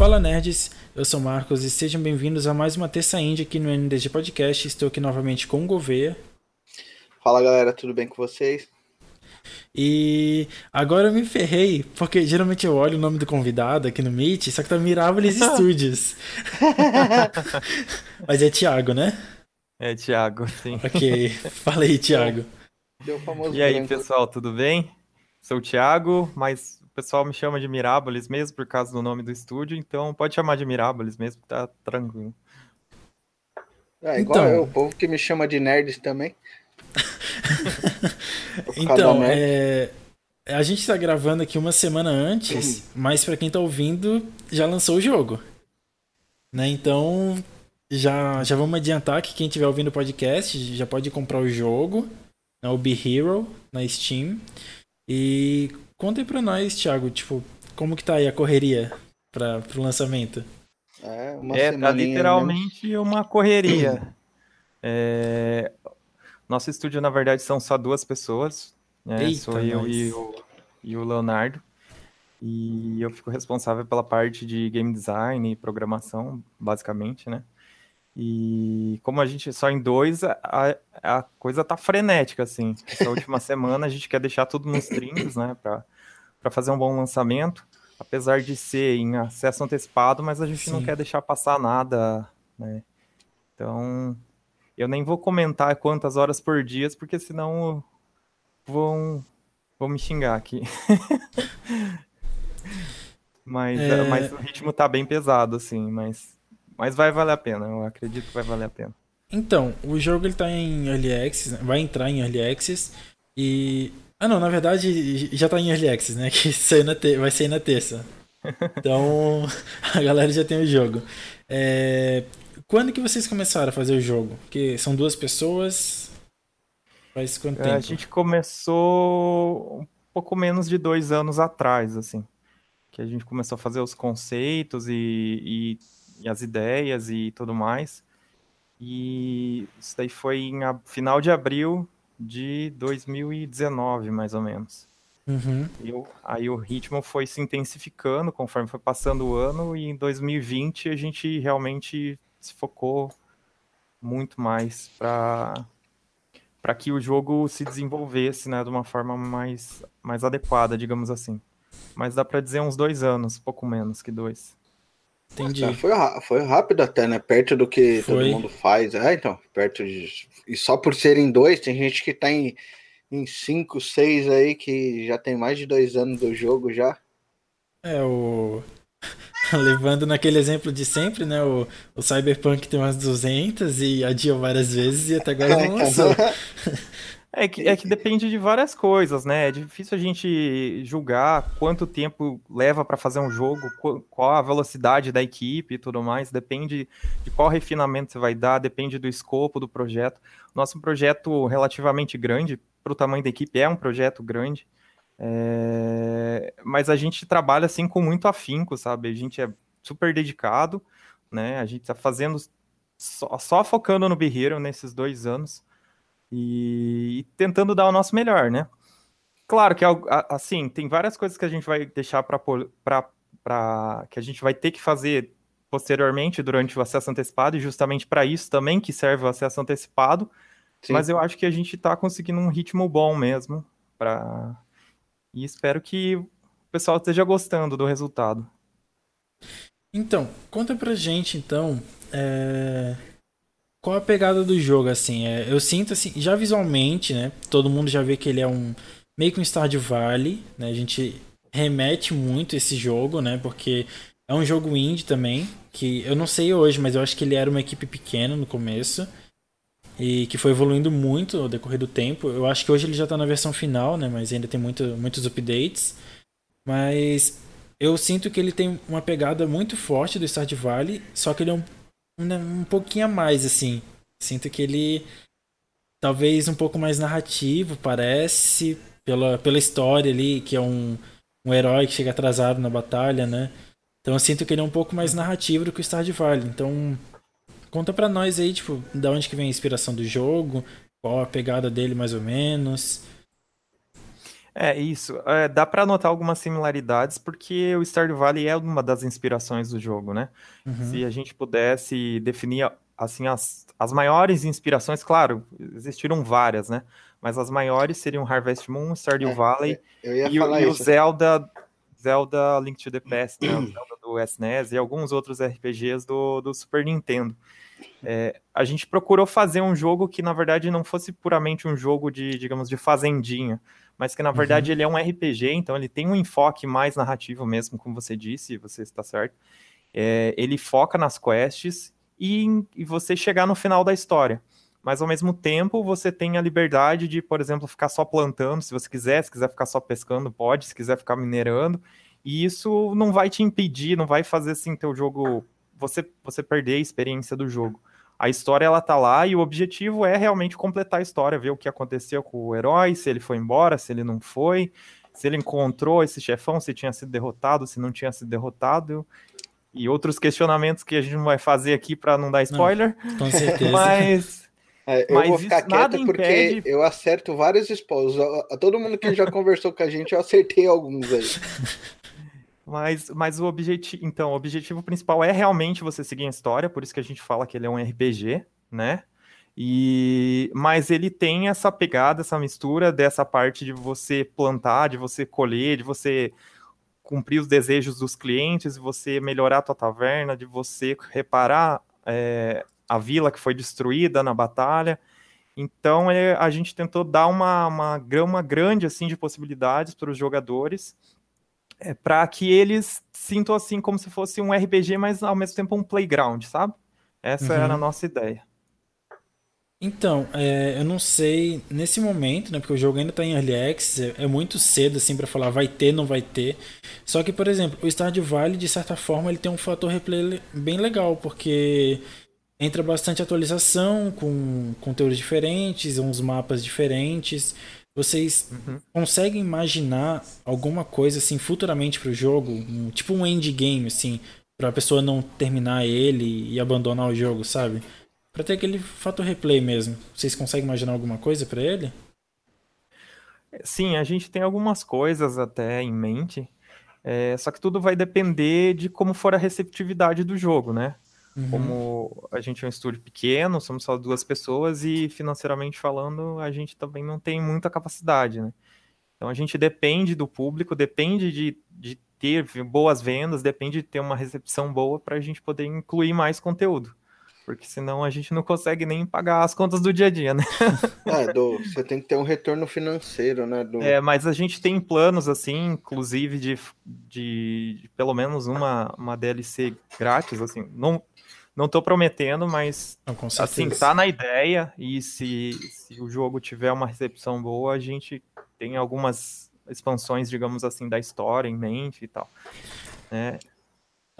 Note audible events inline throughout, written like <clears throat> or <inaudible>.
Fala nerds, eu sou Marcos e sejam bem-vindos a mais uma terça indie aqui no NDG Podcast. Estou aqui novamente com o Gouveia. Fala galera, tudo bem com vocês? E agora eu me ferrei, porque geralmente eu olho o nome do convidado aqui no Meet, só que tá Mirables <laughs> Studios. <laughs> Mas é Thiago, né? É Thiago, sim. Ok, fala aí, Thiago. E aí, pessoal, tudo bem? Sou o Thiago, mas pessoal me chama de Mirabolis mesmo por causa do nome do estúdio, então pode chamar de Mirabolis mesmo, tá tranquilo. É igual então... eu, o povo que me chama de nerds também. <laughs> então, é... a gente está gravando aqui uma semana antes, mas para quem está ouvindo, já lançou o jogo. Né? Então, já, já vamos adiantar que quem estiver ouvindo o podcast já pode comprar o jogo, né, o Be Hero, na Steam. E conta aí pra nós, Thiago, tipo, como que tá aí a correria para o lançamento? É, uma é tá literalmente né? uma correria. É, nosso estúdio, na verdade, são só duas pessoas. Né? Eita, Sou eu e o, e o Leonardo. E eu fico responsável pela parte de game design e programação, basicamente, né? E como a gente só em dois, a, a coisa tá frenética, assim. Essa última <laughs> semana a gente quer deixar tudo nos trinks, né? Para fazer um bom lançamento. Apesar de ser em acesso antecipado, mas a gente Sim. não quer deixar passar nada, né? Então, eu nem vou comentar quantas horas por dia, porque senão vão, vão me xingar aqui. <laughs> mas, é... mas o ritmo tá bem pesado, assim, mas, mas vai valer a pena, eu acredito que vai valer a pena. Então, o jogo ele tá em Early Access, vai entrar em Early Access e... Ah não, na verdade já tá em Early Access, né? <laughs> Que te... vai sair na terça. <laughs> Então, a galera já tem o jogo. É... Quando que vocês começaram a fazer o jogo? Porque são duas pessoas. Faz quanto tempo? A gente começou um pouco menos de dois anos atrás, assim. Que a gente começou a fazer os conceitos e, e, e as ideias e tudo mais. E isso daí foi em final de abril de 2019, mais ou menos. Uhum. E o, aí o ritmo foi se intensificando conforme foi passando o ano, e em 2020 a gente realmente se focou muito mais para para que o jogo se desenvolvesse, né, de uma forma mais mais adequada, digamos assim. Mas dá para dizer uns dois anos, pouco menos que dois. Entendi. Nossa, foi, foi rápido até, né? Perto do que foi. todo mundo faz. É, então, perto de. E só por serem dois, tem gente que tá em, em cinco, seis aí, que já tem mais de dois anos do jogo já. É, o. <laughs> Levando naquele exemplo de sempre, né? O, o Cyberpunk tem umas 200 e adiou várias vezes e até agora <laughs> não lançou. <laughs> É que, é que depende de várias coisas, né? É difícil a gente julgar quanto tempo leva para fazer um jogo, qual a velocidade da equipe e tudo mais. Depende de qual refinamento você vai dar, depende do escopo do projeto. Nosso projeto relativamente grande, para o tamanho da equipe, é um projeto grande. É... Mas a gente trabalha assim com muito afinco, sabe? A gente é super dedicado, né? A gente está fazendo só, só, focando no Be Hero nesses dois anos e, e tentando dar o nosso melhor, né? Claro que assim tem várias coisas que a gente vai deixar para para que a gente vai ter que fazer posteriormente durante o acesso antecipado e justamente para isso também que serve o acesso antecipado. Sim. Mas eu acho que a gente está conseguindo um ritmo bom mesmo para e espero que o pessoal esteja gostando do resultado. Então, conta pra gente, então, é... qual a pegada do jogo, assim? É, eu sinto, assim, já visualmente, né? Todo mundo já vê que ele é um meio que um Stardew Valley, né? A gente remete muito esse jogo, né? Porque é um jogo indie também, que eu não sei hoje, mas eu acho que ele era uma equipe pequena no começo e que foi evoluindo muito ao decorrer do tempo. Eu acho que hoje ele já está na versão final, né? Mas ainda tem muito, muitos updates. Mas eu sinto que ele tem uma pegada muito forte do Stardew Valley, só que ele é um, um, pouquinho a mais, assim. Sinto que ele talvez um pouco mais narrativo, parece, pela, pela história ali, que é um, um herói que chega atrasado na batalha, né? Então eu sinto que ele é um pouco mais narrativo do que o Stardew Valley. Então Conta pra nós aí, tipo, da onde que vem a inspiração do jogo, qual a pegada dele mais ou menos. É, isso. É, dá para notar algumas similaridades, porque o Stardew Valley é uma das inspirações do jogo, né? Uhum. Se a gente pudesse definir, assim, as, as maiores inspirações, claro, existiram várias, né? Mas as maiores seriam Harvest Moon, Stardew é, Valley e, e, o Zelda, Zelda Link to the Past, né? o Zelda do SNES e alguns outros RPGs do, do Super Nintendo. É, a gente procurou fazer um jogo que, na verdade, não fosse puramente um jogo de, digamos, de fazendinha, mas que, na verdade, uhum. ele é um RPG, então ele tem um enfoque mais narrativo mesmo, como você disse, você está certo. É, ele foca nas quests e, e você chegar no final da história mas ao mesmo tempo você tem a liberdade de, por exemplo, ficar só plantando, se você quiser, se quiser ficar só pescando, pode, se quiser ficar minerando, e isso não vai te impedir, não vai fazer assim teu jogo você você perder a experiência do jogo. A história ela tá lá e o objetivo é realmente completar a história, ver o que aconteceu com o herói, se ele foi embora, se ele não foi, se ele encontrou esse chefão, se tinha sido derrotado, se não tinha sido derrotado e outros questionamentos que a gente não vai fazer aqui para não dar spoiler. Não, com certeza. Mas é, eu Mas vou ficar quieto porque impede... eu acerto vários spoilers. Todo mundo que já conversou com a gente, eu acertei alguns aí. <laughs> Mas, mas o objetivo, então, o objetivo principal é realmente você seguir a história, por isso que a gente fala que ele é um RPG, né? E mas ele tem essa pegada, essa mistura dessa parte de você plantar, de você colher, de você cumprir os desejos dos clientes, de você melhorar a tua taverna, de você reparar é, a vila que foi destruída na batalha. Então é, a gente tentou dar uma, uma grama grande assim de possibilidades para os jogadores é, para que eles sintam assim como se fosse um RPG, mas ao mesmo tempo um playground, sabe? Essa uhum. era a nossa ideia. Então, é, eu não sei nesse momento, né? Porque o jogo ainda está em early access, é, é, muito cedo assim para falar vai ter, não vai ter. Só que, por exemplo, o Stardew Valley de certa forma ele tem um fator replay bem legal, porque entra bastante atualização com conteúdos diferentes, uns mapas diferentes. Vocês uhum. conseguem imaginar alguma coisa assim futuramente para o jogo, um, tipo um endgame assim, para a pessoa não terminar ele e abandonar o jogo, sabe? Para ter aquele fator replay mesmo. Vocês conseguem imaginar alguma coisa para ele? Sim, a gente tem algumas coisas até em mente. É, só que tudo vai depender de como for a receptividade do jogo, né? Uhum. Como a gente é um estúdio pequeno, somos só duas pessoas e financeiramente falando, a gente também não tem muita capacidade, né? Então a gente depende do público, depende de, de ter boas vendas, depende de ter uma recepção boa para a gente poder incluir mais conteúdo. Porque senão a gente não consegue nem pagar as contas do dia a dia, né? <laughs> É, do, você tem que ter um retorno financeiro, né? Do... É, mas a gente tem planos, assim, inclusive de, de, de pelo menos uma, uma DLC grátis, assim. Não, não tô prometendo, mas Não, assim, tá na ideia. E se, se o jogo tiver uma recepção boa, a gente tem algumas expansões, digamos assim, da história em mente e tal. É,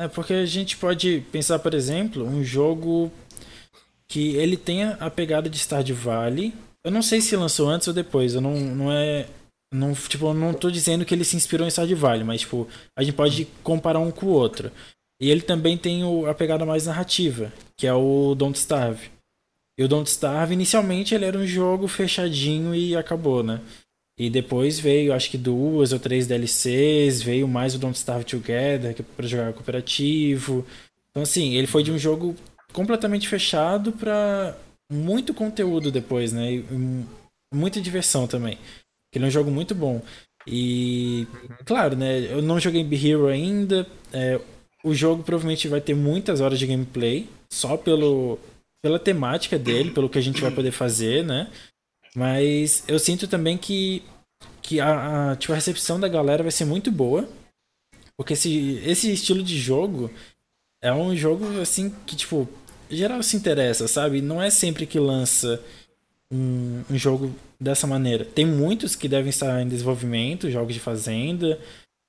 é porque a gente pode pensar, por exemplo, um jogo que ele tenha a pegada de Stardew Valley. Eu não sei se lançou antes ou depois, eu não, não é. Não, tipo, eu não tô dizendo que ele se inspirou em Stardew Valley, mas tipo, a gente pode comparar um com o outro. E ele também tem o, a pegada mais narrativa, que é o Don't Starve. E o Don't Starve, inicialmente, ele era um jogo fechadinho e acabou, né? E depois veio, acho que duas ou três DLCs, veio mais o Don't Starve Together, que é pra jogar cooperativo. Então, assim, ele foi de um jogo completamente fechado para muito conteúdo depois, né? E muita diversão também. Ele é um jogo muito bom. E, claro, né? Eu não joguei Be Hero ainda. É, o jogo provavelmente vai ter muitas horas de gameplay, só pelo, pela temática dele, pelo que a gente vai poder fazer, né? Mas eu sinto também que, que a, a, tipo, a recepção da galera vai ser muito boa. Porque esse, esse estilo de jogo é um jogo assim que, tipo, geral se interessa, sabe? Não é sempre que lança um, um jogo dessa maneira. Tem muitos que devem estar em desenvolvimento, jogos de fazenda,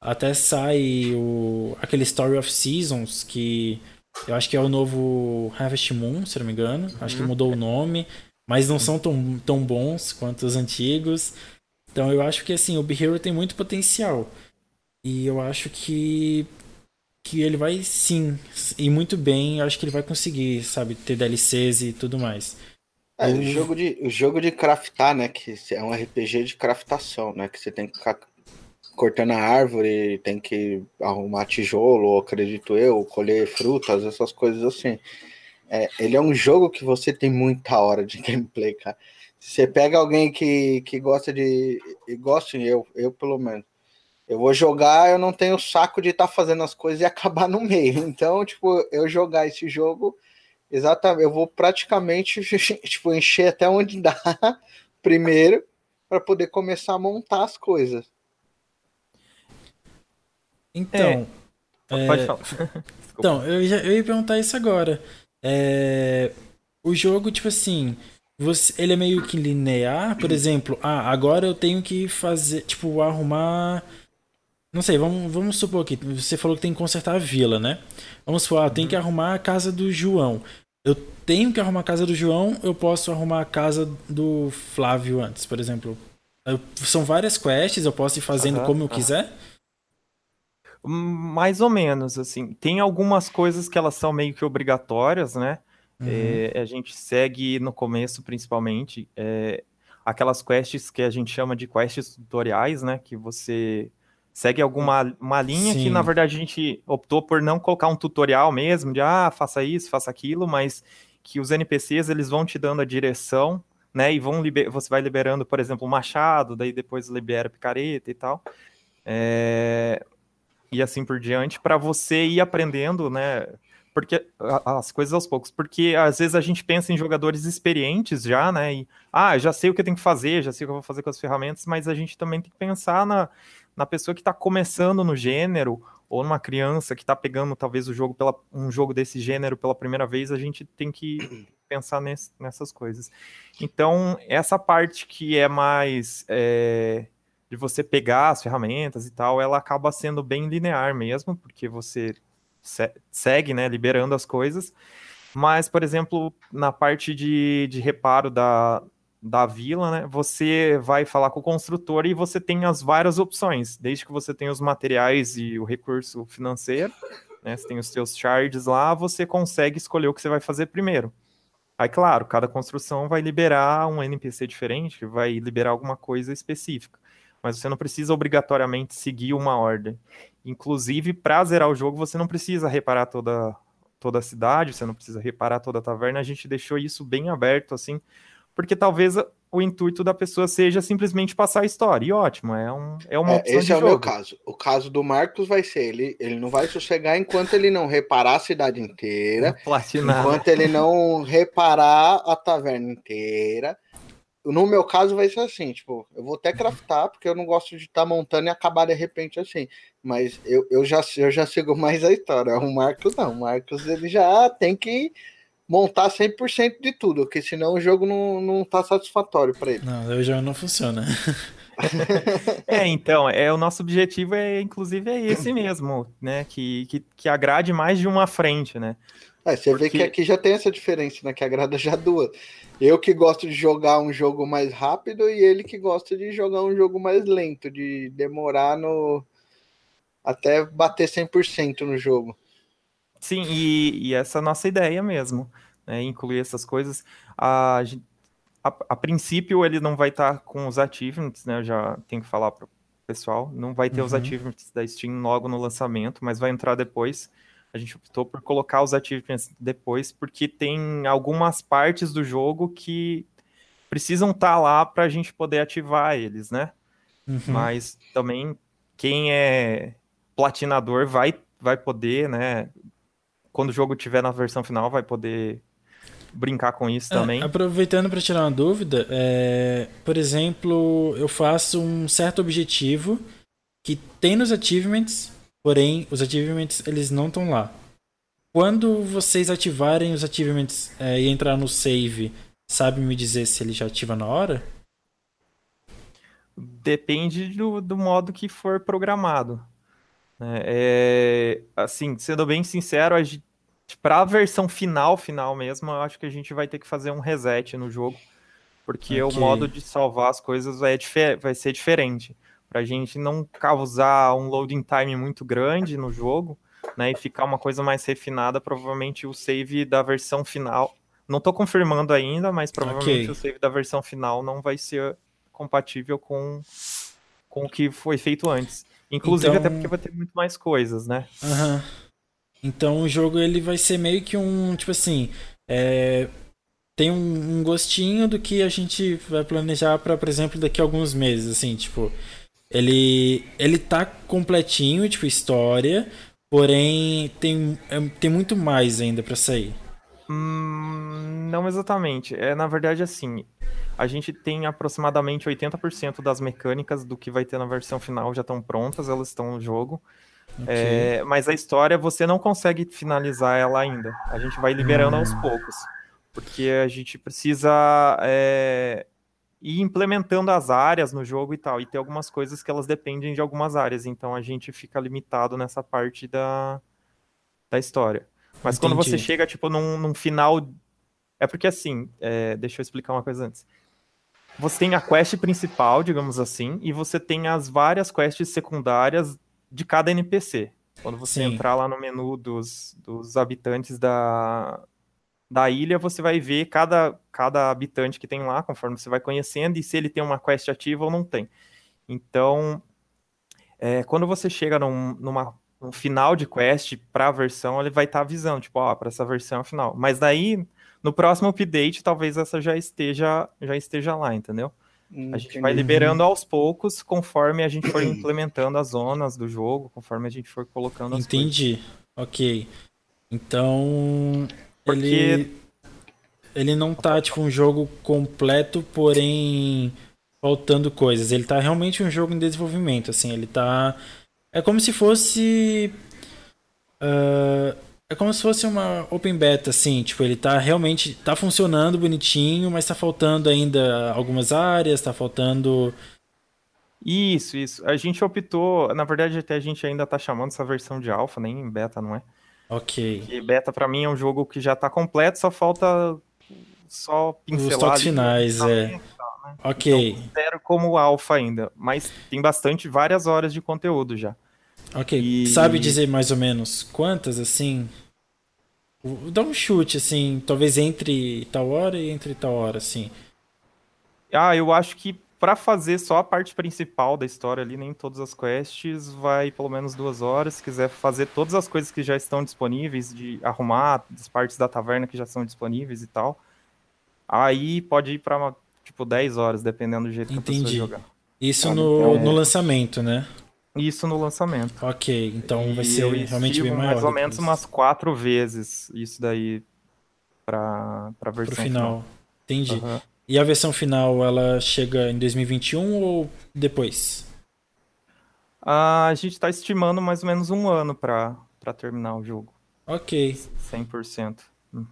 até sai o, aquele Story of Seasons, que eu acho que é o novo Harvest Moon, se não me engano. Uhum. Acho que uhum. mudou o nome, mas não são tão, tão bons quanto os antigos. Então eu acho que assim, o Be Hero tem muito potencial. E eu acho que que ele vai sim ir muito bem, eu acho que ele vai conseguir, sabe, ter DLCs e tudo mais. É, o jogo de, o jogo de craftar, né? Que é um RPG de craftação, né? Que você tem que ficar cortando a árvore, tem que arrumar tijolo, acredito eu, colher frutas, essas coisas assim. É, ele é um jogo que você tem muita hora de <laughs> gameplay, cara. Você pega alguém que, que gosta de. E gosta, eu, eu pelo menos. Eu vou jogar, eu não tenho saco de estar tá fazendo as coisas e <laughs> acabar no meio. Então, tipo, eu jogar esse jogo, exatamente, eu vou praticamente <laughs> tipo, encher até onde dá primeiro para poder começar a montar as coisas. Então. É, pode falar. então, eu, já, eu ia perguntar isso agora. É, o jogo, tipo assim, você, ele é meio que linear, por exemplo, ah, agora eu tenho que fazer, tipo, arrumar. Não sei, vamos, vamos supor que você falou que tem que consertar a vila, né? Vamos supor, ah, tem que uhum. arrumar a casa do João. Eu tenho que arrumar a casa do João, eu posso arrumar a casa do Flávio antes, por exemplo. Eu, são várias quests, eu posso ir fazendo uhum, como eu uhum. quiser. Mais ou menos, assim. Tem algumas coisas que elas são meio que obrigatórias, né? Uhum. É, a gente segue no começo, principalmente, é, aquelas quests que a gente chama de quests tutoriais, né? Que você segue alguma uma linha Sim. que, na verdade, a gente optou por não colocar um tutorial mesmo, de ah, faça isso, faça aquilo, mas que os NPCs eles vão te dando a direção, né? E vão você vai liberando, por exemplo, o machado, daí depois libera a picareta e tal. É, e assim por diante, para você ir aprendendo, né? Porque as coisas aos poucos, porque às vezes a gente pensa em jogadores experientes já, né? E ah, já sei o que eu tenho que fazer, já sei o que eu vou fazer com as ferramentas, mas a gente também tem que pensar na, na pessoa que está começando no gênero, ou numa criança que está pegando talvez o jogo pela, um jogo desse gênero pela primeira vez, a gente tem que <clears throat> pensar nesse, nessas coisas. Então, essa parte que é mais é, de você pegar as ferramentas e tal, ela acaba sendo bem linear mesmo, porque você segue, né, liberando as coisas. Mas, por exemplo, na parte de, de reparo da, da vila, né, você vai falar com o construtor e você tem as várias opções, desde que você tenha os materiais e o recurso financeiro, né, você tem os seus charges lá, você consegue escolher o que você vai fazer primeiro. Aí, claro, cada construção vai liberar um NPC diferente, vai liberar alguma coisa específica mas você não precisa obrigatoriamente seguir uma ordem. Inclusive, para zerar o jogo, você não precisa reparar toda, toda a cidade, você não precisa reparar toda a taverna. A gente deixou isso bem aberto, assim, porque talvez o intuito da pessoa seja simplesmente passar a história. E ótimo, é, um, é uma é, Esse é jogo. o meu caso. O caso do Marcos vai ser: ele, ele não vai sossegar enquanto ele não reparar a cidade inteira, Platinar. enquanto ele não reparar a taverna inteira no meu caso vai ser assim, tipo, eu vou até craftar, porque eu não gosto de estar tá montando e acabar de repente assim. Mas eu, eu, já, eu já sigo mais a história. O Marcos não, o Marcos ele já tem que montar 100% de tudo, porque senão o jogo não, não tá satisfatório para ele. Não, o jogo não funciona. <laughs> é, então, é o nosso objetivo é inclusive é esse mesmo, né, que, que, que agrade mais de uma frente, né? É, você Porque... vê que aqui já tem essa diferença, né? Que agrada já duas. Eu que gosto de jogar um jogo mais rápido e ele que gosta de jogar um jogo mais lento, de demorar no. até bater 100% no jogo. Sim, e, e essa é a nossa ideia mesmo, né? Incluir essas coisas. A, a, a princípio, ele não vai estar tá com os achievements, né? Eu já tenho que falar para o pessoal. Não vai ter uhum. os achievements da Steam logo no lançamento, mas vai entrar depois a gente optou por colocar os achievements depois, porque tem algumas partes do jogo que precisam estar tá lá para a gente poder ativar eles, né? Uhum. Mas também quem é platinador vai, vai poder, né? Quando o jogo tiver na versão final, vai poder brincar com isso é, também. Aproveitando para tirar uma dúvida, é, por exemplo, eu faço um certo objetivo que tem nos achievements, Porém, os achievements eles não estão lá. Quando vocês ativarem os achievements é, e entrar no save, sabe me dizer se ele já ativa na hora? Depende do, do modo que for programado. Né? É, assim, sendo bem sincero, para a versão final, final mesmo, eu acho que a gente vai ter que fazer um reset no jogo, porque okay. o modo de salvar as coisas vai, vai ser diferente para a gente não causar um loading time muito grande no jogo, né, e ficar uma coisa mais refinada, provavelmente o save da versão final, Não tô confirmando ainda, mas provavelmente okay. o save da versão final não vai ser compatível com, com o que foi feito antes. Inclusive, então... até porque vai ter muito mais coisas, né? Uhum. Então o jogo ele vai ser meio que um, tipo assim, é, tem um, um, gostinho do que a gente vai planejar para, por exemplo, daqui a alguns meses, assim, tipo, ele ele tá completinho, tipo história, porém tem, é, tem muito mais ainda para sair. Hum, não exatamente. É na verdade assim, a gente tem aproximadamente 80% das mecânicas do que vai ter na versão final já estão prontas, elas estão no jogo. Okay. É, mas a história você não consegue finalizar ela ainda. A gente vai liberando hum. aos poucos. Porque a gente precisa é, ir implementando as áreas no jogo e tal. E tem algumas coisas que elas dependem de algumas áreas. Então a gente fica limitado nessa parte da, da história. Mas Entendi. quando você chega, tipo, num, num final. É porque assim, é, deixa eu explicar uma coisa antes. Você tem a quest principal, digamos assim, e você tem as várias quests secundárias de cada NPC. Quando você Sim. entrar lá no menu dos, dos habitantes da, da ilha, você vai ver cada, cada habitante que tem lá, conforme você vai conhecendo, e se ele tem uma quest ativa ou não tem. Então, é, quando você chega num, numa, num final de quest para a versão, ele vai estar tá avisando, tipo, ó, para essa versão é o final. Mas daí, no próximo update, talvez essa já esteja, já esteja lá, entendeu? A gente vai liberando aos poucos, conforme a gente for <clears throat> implementando as zonas do jogo, conforme a gente for colocando as Entendi. Coisas. Ok. Então. Porque... Ele. Ele não tá, tipo, um jogo completo, porém faltando coisas. Ele tá realmente um jogo em desenvolvimento, assim. Ele tá. É como se fosse. Uh é como se fosse uma open beta, assim, tipo, ele tá realmente, tá funcionando bonitinho, mas tá faltando ainda algumas áreas, tá faltando... Isso, isso. A gente optou, na verdade até a gente ainda tá chamando essa versão de alfa, nem beta, não é? Ok. E beta para mim é um jogo que já tá completo, só falta só pincelar. Os toques finais, é. Né? Ok. Então, considero como alfa ainda, mas tem bastante, várias horas de conteúdo já. Ok. E... Sabe dizer mais ou menos quantas, assim? Dá um chute, assim, talvez entre tal hora e entre tal hora, assim. Ah, eu acho que para fazer só a parte principal da história ali, nem todas as quests, vai pelo menos duas horas. Se quiser fazer todas as coisas que já estão disponíveis, de arrumar as partes da taverna que já são disponíveis e tal, aí pode ir para tipo 10 horas, dependendo do jeito Entendi. que a pessoa jogar. Isso no, então, no lançamento, né? Isso no lançamento. Ok, então vai ser realmente bem maior. Mais ou menos umas quatro vezes isso daí para a versão Pro final. final. Entendi. Uhum. E a versão final, ela chega em 2021 ou depois? Ah, a gente está estimando mais ou menos um ano para terminar o jogo. Ok. 100%. Hum.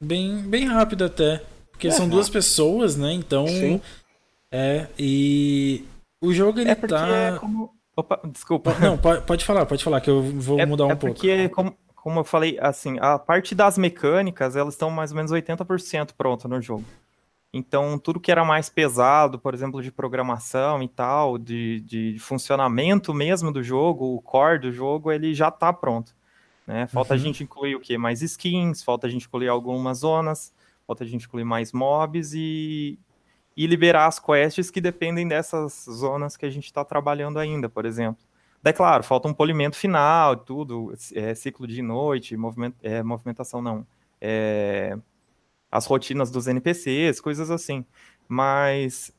Bem, bem rápido até. Porque é, são duas pessoas, né? Então. Sim. É, e. O jogo ele é tá. É como, Opa, desculpa. Não, pode, pode falar, pode falar, que eu vou é, mudar um é pouco. Porque, como, como eu falei, assim, a parte das mecânicas, elas estão mais ou menos 80% pronta no jogo. Então, tudo que era mais pesado, por exemplo, de programação e tal, de, de funcionamento mesmo do jogo, o core do jogo, ele já está pronto. Né? Falta uhum. a gente incluir o quê? Mais skins, falta a gente incluir algumas zonas, falta a gente incluir mais mobs e, e liberar as quests que dependem dessas zonas que a gente está trabalhando ainda, por exemplo. Daí, claro, falta um polimento final, tudo, é, ciclo de noite, moviment, é, movimentação não, é, as rotinas dos NPCs, coisas assim. Mas,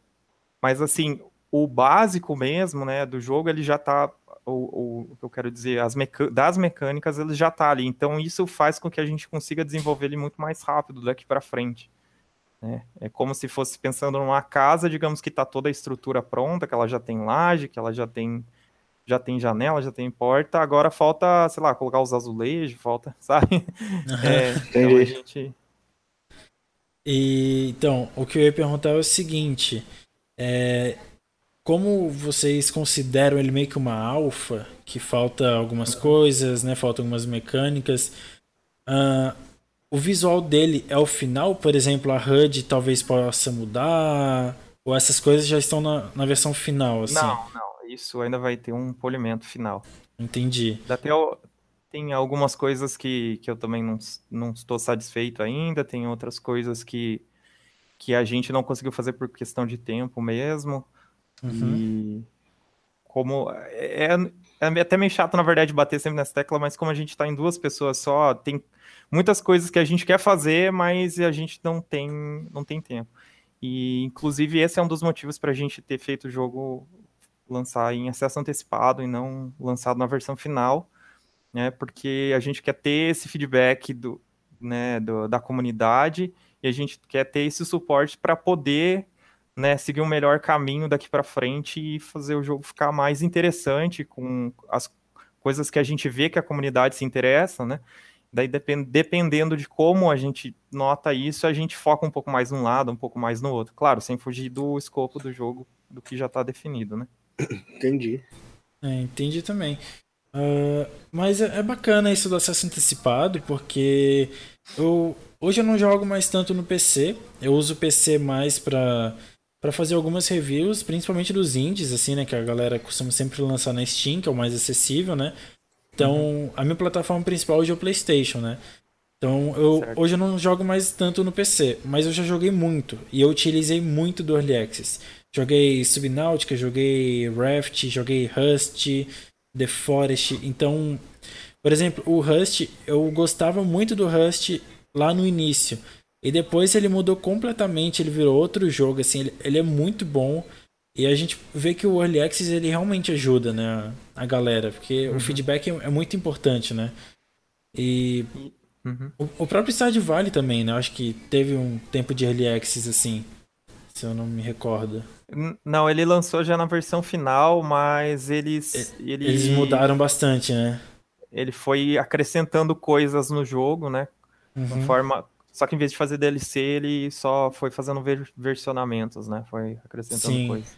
mas assim, o básico mesmo, né, do jogo, ele já está o, o, que eu quero dizer, as meca das mecânicas, ele já está ali. Então, isso faz com que a gente consiga desenvolver ele muito mais rápido daqui para frente. Né? É como se fosse pensando numa casa, digamos que está toda a estrutura pronta, que ela já tem laje, que ela já tem já tem janela, já tem porta, agora falta, sei lá, colocar os azulejos, falta, <laughs> sabe? É, então a gente... E, então, o que eu ia perguntar é o seguinte, é, como vocês consideram ele meio que uma alfa, que falta algumas coisas, né, faltam algumas mecânicas, uh, o visual dele é o final, por exemplo, a HUD talvez possa mudar, ou essas coisas já estão na, na versão final, assim? Não, não, isso ainda vai ter um polimento final. Entendi. Até o, Tem algumas coisas que, que eu também não, não estou satisfeito ainda, tem outras coisas que, que a gente não conseguiu fazer por questão de tempo mesmo. Uhum. E como é, é, é até meio chato, na verdade, bater sempre nessa tecla, mas como a gente está em duas pessoas só, tem muitas coisas que a gente quer fazer, mas a gente não tem, não tem tempo. E, inclusive, esse é um dos motivos para a gente ter feito o jogo lançar em acesso antecipado e não lançado na versão final, né? Porque a gente quer ter esse feedback do, né, do, da comunidade e a gente quer ter esse suporte para poder né, seguir um melhor caminho daqui para frente e fazer o jogo ficar mais interessante com as coisas que a gente vê que a comunidade se interessa, né? Daí, dependendo de como a gente nota isso, a gente foca um pouco mais num lado, um pouco mais no outro. Claro, sem fugir do escopo do jogo, do que já está definido, né? Entendi. É, entendi também. Uh, mas é, é, bacana isso do acesso antecipado, porque eu, hoje eu não jogo mais tanto no PC. Eu uso o PC mais para para fazer algumas reviews, principalmente dos indies, assim, né? Que a galera costuma sempre lançar na Steam, que é o mais acessível, né? Então, uhum. a minha plataforma principal hoje é o PlayStation, né? Então, eu, hoje eu não jogo mais tanto no PC, mas eu já joguei muito. E eu utilizei muito do Early Access. Joguei Subnautica, joguei Raft, joguei Rust, The Forest. Então, por exemplo, o Rust, eu gostava muito do Rust lá no início. E depois ele mudou completamente, ele virou outro jogo, assim, ele, ele é muito bom. E a gente vê que o Early Access ele realmente ajuda, né, a galera, porque uhum. o feedback é, é, muito importante, né? E uhum. o, o, próprio Stardew Valley também, né? Eu acho que teve um tempo de Early Access assim, se eu não me recordo. Não, ele lançou já na versão final, mas eles ele... eles mudaram bastante, né? Ele foi acrescentando coisas no jogo, né? Uhum. Forma só que em vez de fazer DLC, ele só foi fazendo versionamentos, né? Foi acrescentando Sim. coisas.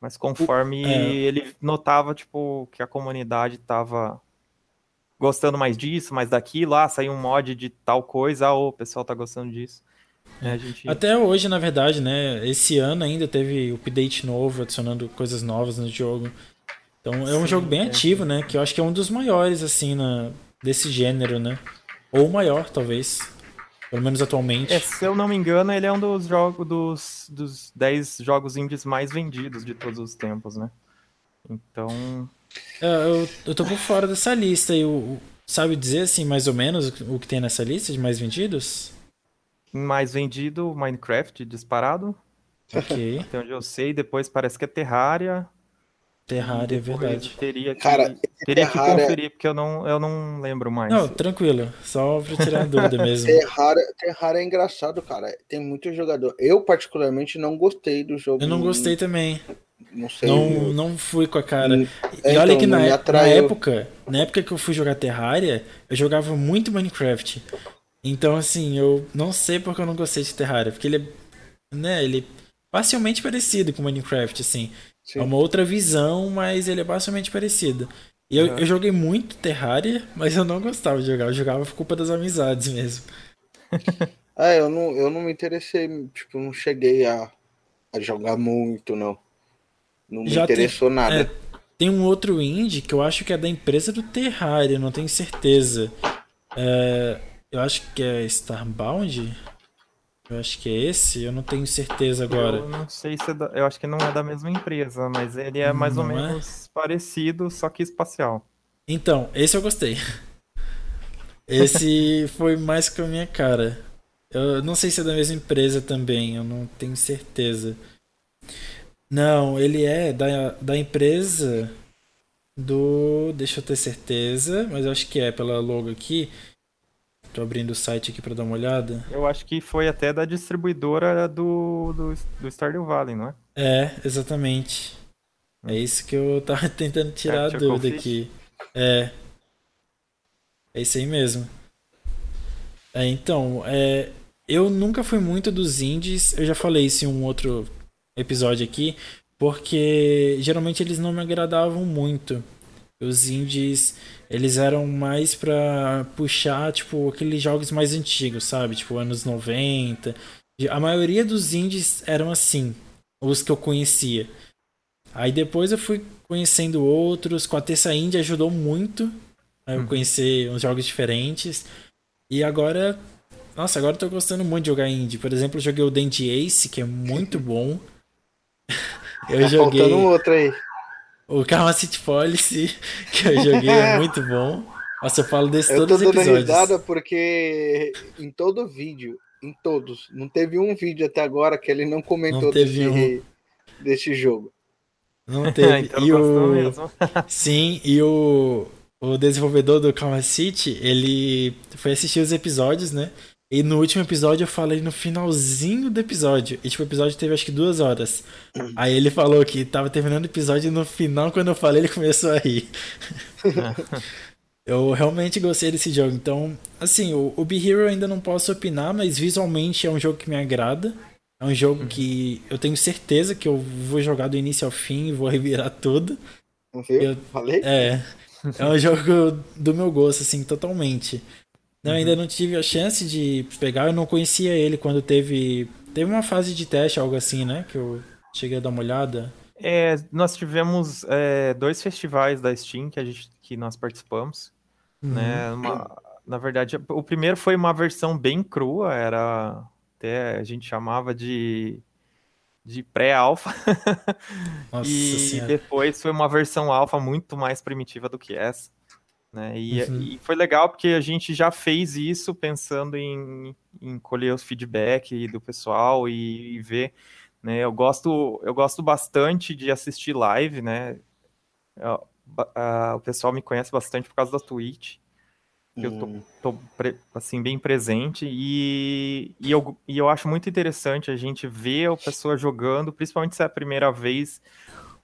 Mas conforme é. ele notava, tipo, que a comunidade tava gostando mais disso, mais daquilo, ah, saiu um mod de tal coisa, ah, o pessoal tá gostando disso. É, gente... Até hoje, na verdade, né? Esse ano ainda teve update novo, adicionando coisas novas no jogo. Então é um Sim, jogo bem é. ativo, né? Que eu acho que é um dos maiores, assim, na... desse gênero, né? Ou maior, talvez. Pelo menos atualmente. É, se eu não me engano, ele é um dos jogos dos, dos 10 jogos indies mais vendidos de todos os tempos, né? Então. É, eu, eu tô por fora dessa lista e o, sabe dizer assim, mais ou menos, o que tem nessa lista de mais vendidos? Mais vendido, Minecraft disparado. Ok. Até onde eu sei, depois parece que é Terraria. Terraria, é verdade. Teria que, Cara, teria Terraria... que conferir, porque eu não, eu não lembro mais. Não, tranquilo. Só pra tirar a dúvida <laughs> mesmo. Terraria, Terraria é engraçado, cara. Tem muito jogador. Eu, particularmente, não gostei do jogo. Eu não gostei também. Não sei. Não, não fui com a cara. E é, olha então, que na, na, época, na época que eu fui jogar Terraria, eu jogava muito Minecraft. Então, assim, eu não sei porque eu não gostei de Terraria. Porque ele é, né, ele é facilmente parecido com Minecraft, assim. Sim. É uma outra visão, mas ele é basicamente parecido. E eu, uhum. eu joguei muito Terraria, mas eu não gostava de jogar. Eu jogava por culpa das amizades mesmo. é, <laughs> eu não, eu não me interessei, tipo, não cheguei a, a jogar muito, não. Não me Já interessou tem, nada. É, tem um outro indie que eu acho que é da empresa do Terraria, não tenho certeza. É, eu acho que é Starbound. Eu acho que é esse, eu não tenho certeza agora. Eu não sei se é da, eu acho que não é da mesma empresa, mas ele é mais não ou é? menos parecido, só que espacial. Então, esse eu gostei. Esse <laughs> foi mais com a minha cara. Eu não sei se é da mesma empresa também, eu não tenho certeza. Não, ele é da, da empresa do. Deixa eu ter certeza, mas eu acho que é pela logo aqui. Tô abrindo o site aqui para dar uma olhada. Eu acho que foi até da distribuidora do, do, do Stardew Valley, não é? É, exatamente. É isso que eu tava <laughs> tentando tirar a dúvida aqui. É. É isso aí mesmo. É, então, é, eu nunca fui muito dos indies. Eu já falei isso em um outro episódio aqui. Porque geralmente eles não me agradavam muito. Os indies eles eram mais pra puxar, tipo, aqueles jogos mais antigos, sabe? Tipo, anos 90. A maioria dos indies eram assim, os que eu conhecia. Aí depois eu fui conhecendo outros, com a Terça Indie ajudou muito, Eu uhum. conhecer uns jogos diferentes. E agora. Nossa, agora eu tô gostando muito de jogar indie. Por exemplo, eu joguei o Dandy Ace, que é muito bom. <laughs> eu tá joguei. Faltando outro aí. O Karma City Policy, <laughs> que eu joguei, é <laughs> muito bom. Nossa, eu falo desse eu todos os episódios. Eu tô dando risada porque em todo vídeo, em todos, não teve um vídeo até agora que ele não comentou não desse, um... desse jogo. Não <laughs> teve. então e o... Sim, e o, o desenvolvedor do Karma City, ele foi assistir os episódios, né? E no último episódio eu falei no finalzinho do episódio. E tipo, o episódio teve acho que duas horas. Aí ele falou que tava terminando o episódio e no final, quando eu falei, ele começou a rir. <laughs> eu realmente gostei desse jogo. Então, assim, o, o Be Hero eu ainda não posso opinar, mas visualmente é um jogo que me agrada. É um jogo uhum. que eu tenho certeza que eu vou jogar do início ao fim e vou <laughs> revirar tudo. Eu, Falei? É. É um jogo do meu gosto, assim, totalmente. Não, uhum. ainda não tive a chance de pegar, eu não conhecia ele quando teve. Teve uma fase de teste, algo assim, né? Que eu cheguei a dar uma olhada. É, nós tivemos é, dois festivais da Steam que, a gente, que nós participamos. Uhum. Né? Uma, na verdade, o primeiro foi uma versão bem crua, era. Até a gente chamava de de pré-alfa. <laughs> e senhora. depois foi uma versão alfa muito mais primitiva do que essa. Né? E, uhum. e, foi legal porque a gente já fez isso pensando em, em colher os feedback do pessoal e, e ver. Né? Eu, gosto, eu gosto bastante de assistir live, né? Eu, a, o pessoal me conhece bastante por causa da Twitch. Eu tô, hum. tô assim, bem presente e, e, eu, e eu acho muito interessante a gente ver a pessoa jogando, principalmente se é a primeira vez,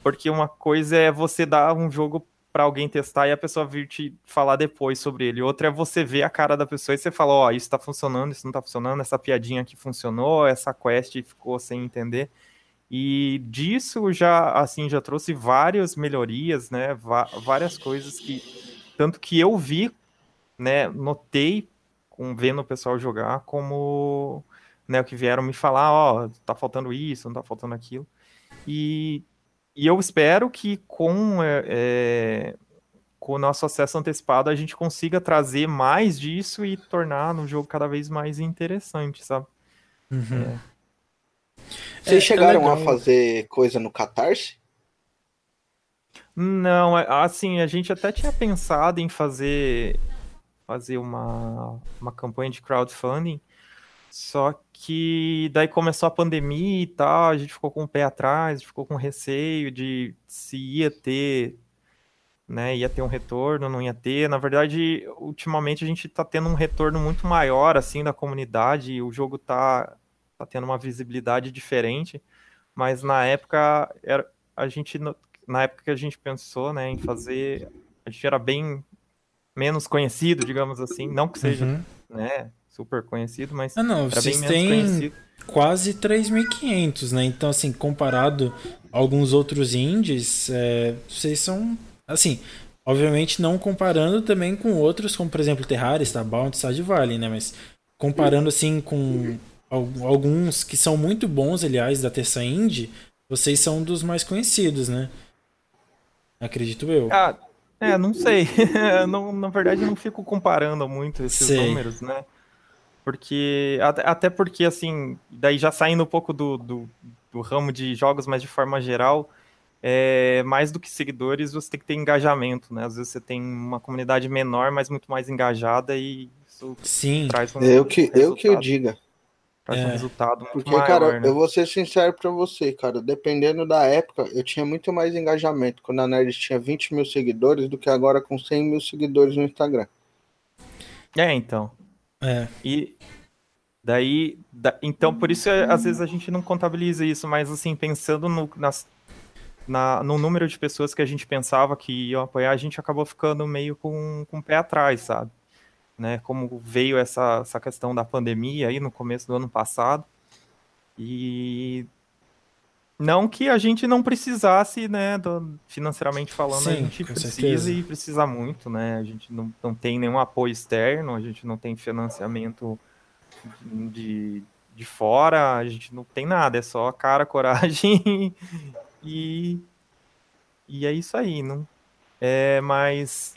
porque uma coisa é você dar um jogo para alguém testar e a pessoa vir te falar depois sobre ele. Outra é você ver a cara da pessoa e você fala, ó, oh, isso tá funcionando, isso não tá funcionando, essa piadinha aqui funcionou, essa quest ficou sem entender. E disso já, assim, já trouxe várias melhorias, né, várias coisas que, tanto que eu vi, né, notei, com, vendo o pessoal jogar, como, né, o que vieram me falar, ó, oh, tá faltando isso, não tá faltando aquilo. E e eu espero que com, é, é, com o nosso acesso antecipado a gente consiga trazer mais disso e tornar o jogo cada vez mais interessante, sabe? Uhum. É. Vocês é, é chegaram a fazer coisa no Catarse? Não, assim, a gente até tinha pensado em fazer fazer uma, uma campanha de crowdfunding, só que daí começou a pandemia e tal, a gente ficou com o pé atrás, ficou com receio de se ia ter, né, ia ter um retorno, não ia ter. Na verdade, ultimamente a gente está tendo um retorno muito maior, assim, da comunidade, o jogo tá, tá tendo uma visibilidade diferente, mas na época, era, a gente, na época que a gente pensou, né, em fazer, a gente era bem menos conhecido, digamos assim, não que seja, uhum. né, super conhecido, mas ah, não, vocês têm quase 3.500, né? Então, assim, comparado a alguns outros indies, é, vocês são, assim, obviamente não comparando também com outros, como por exemplo Terraria, Starbound, Stardew Valley, né? Mas comparando, assim, com alguns que são muito bons, aliás, da terça indie, vocês são um dos mais conhecidos, né? Acredito eu. Ah, é, não sei. <laughs> não, na verdade, eu não fico comparando muito esses sei. números, né? Porque. Até porque, assim, daí já saindo um pouco do, do, do ramo de jogos, mas de forma geral, é, mais do que seguidores, você tem que ter engajamento, né? Às vezes você tem uma comunidade menor, mas muito mais engajada e isso Sim. traz um eu que resultado. Eu que eu diga. Traz é. um resultado muito Porque, maior, cara, né? eu vou ser sincero pra você, cara. Dependendo da época, eu tinha muito mais engajamento quando a Nerd tinha 20 mil seguidores do que agora com 100 mil seguidores no Instagram. É, então. É. E daí, da, então por isso às vezes a gente não contabiliza isso, mas assim, pensando no, nas, na, no número de pessoas que a gente pensava que iam apoiar, a gente acabou ficando meio com, com o pé atrás, sabe? Né? Como veio essa, essa questão da pandemia aí no começo do ano passado. E não que a gente não precisasse, né, do, financeiramente falando, Sim, a gente precisa certeza. e precisa muito, né? A gente não, não tem nenhum apoio externo, a gente não tem financiamento de, de fora, a gente não tem nada, é só cara, <laughs> coragem e, e é isso aí, não? É, mas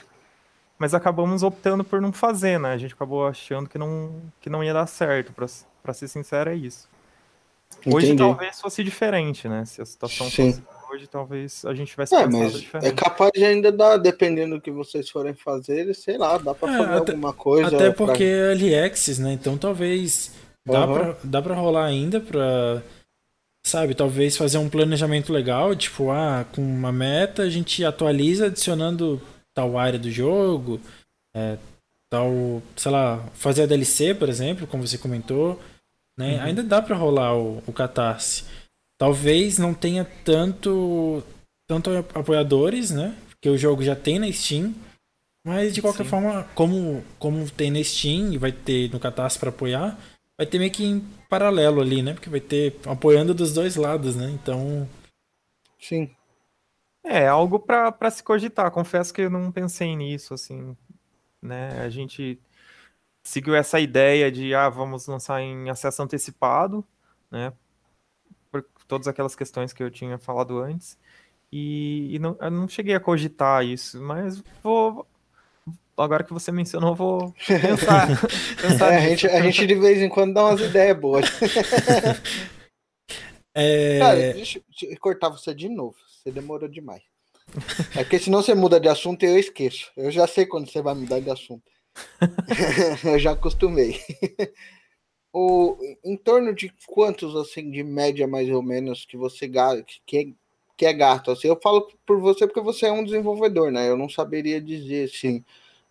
mas acabamos optando por não fazer, né? A gente acabou achando que não, que não ia dar certo, para ser sincero, é isso. Hoje Entendi. talvez fosse diferente, né? Se a situação Sim. fosse hoje, talvez a gente tivesse é, mas diferente. É capaz de ainda dar, dependendo do que vocês forem fazer, sei lá, dá pra é, fazer até, alguma coisa. Até porque pra... é early né? Então talvez dá, uhum. pra, dá pra rolar ainda pra. Sabe, talvez fazer um planejamento legal, tipo, ah, com uma meta a gente atualiza adicionando tal área do jogo, é, tal, sei lá, fazer a DLC, por exemplo, como você comentou, né? Uhum. Ainda dá para rolar o, o Catarse. Talvez não tenha tanto tanto apoiadores, né? Porque o jogo já tem na Steam. Mas de qualquer Sim. forma, como, como tem na Steam e vai ter no Catarse para apoiar, vai ter meio que em paralelo ali, né? Porque vai ter apoiando dos dois lados, né? Então. Sim. É, algo para se cogitar. Confesso que eu não pensei nisso, assim. Né? A gente seguiu essa ideia de, ah, vamos lançar em acesso antecipado, né? todas aquelas questões que eu tinha falado antes. E, e não, eu não cheguei a cogitar isso, mas vou. Agora que você mencionou, vou pensar. <laughs> pensar é, a, gente, a gente de vez em quando dá umas ideias boas. <laughs> é... Cara, deixa eu cortar você de novo. Você demorou demais. É porque senão você muda de assunto e eu esqueço. Eu já sei quando você vai mudar de assunto. <laughs> eu já acostumei o, em torno de quantos, assim, de média mais ou menos, que você que, que é gasto? Assim, eu falo por você porque você é um desenvolvedor, né? Eu não saberia dizer, assim.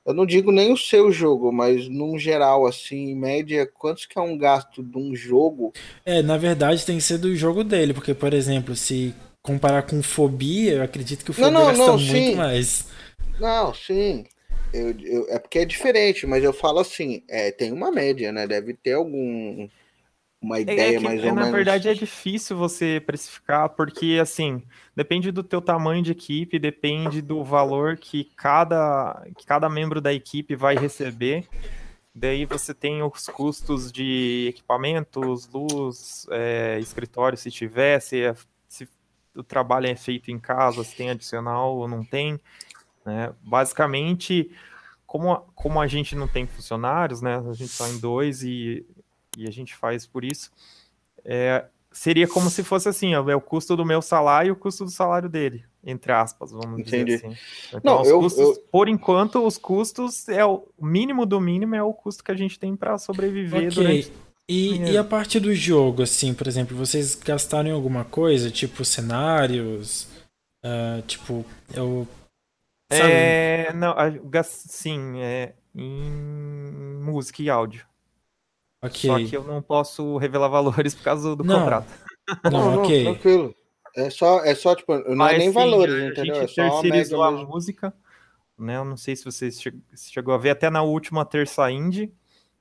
Eu não digo nem o seu jogo, mas num geral, assim, em média, quantos que é um gasto de um jogo? É, na verdade tem que ser do jogo dele, porque, por exemplo, se comparar com Fobia, eu acredito que o Fobia não, não, gasta não, muito sim. mais. Não, sim. Eu, eu, é porque é diferente, mas eu falo assim, é, tem uma média, né? Deve ter algum uma ideia é, é que, mais ou na menos. Na verdade é difícil você precificar, porque assim, depende do teu tamanho de equipe, depende do valor que cada, que cada membro da equipe vai receber. Daí você tem os custos de equipamentos, luz, é, escritório, se tiver, se, é, se o trabalho é feito em casa, se tem adicional ou não tem. Né? Basicamente, como a, como a gente não tem funcionários, né? A gente está em dois e, e a gente faz por isso. É, seria como se fosse assim, ó, é o custo do meu salário e o custo do salário dele, entre aspas, vamos Entendi. dizer assim. Então, não, eu, custos, eu... por enquanto, os custos é o mínimo do mínimo é o custo que a gente tem para sobreviver okay. durante e, e, a parte do jogo, assim, por exemplo, vocês gastaram em alguma coisa, tipo cenários, uh, tipo, eu é, não, sim, é em música e áudio. Okay. Só que eu não posso revelar <laughs> valores por causa do não. contrato. Não, não, ok. tranquilo. É só, é só, tipo, não é Mas, é nem sim, valores, a entendeu? Gente é só terceirizou a, a música, né? Eu não sei se você chegou a ver, até na última terça indie,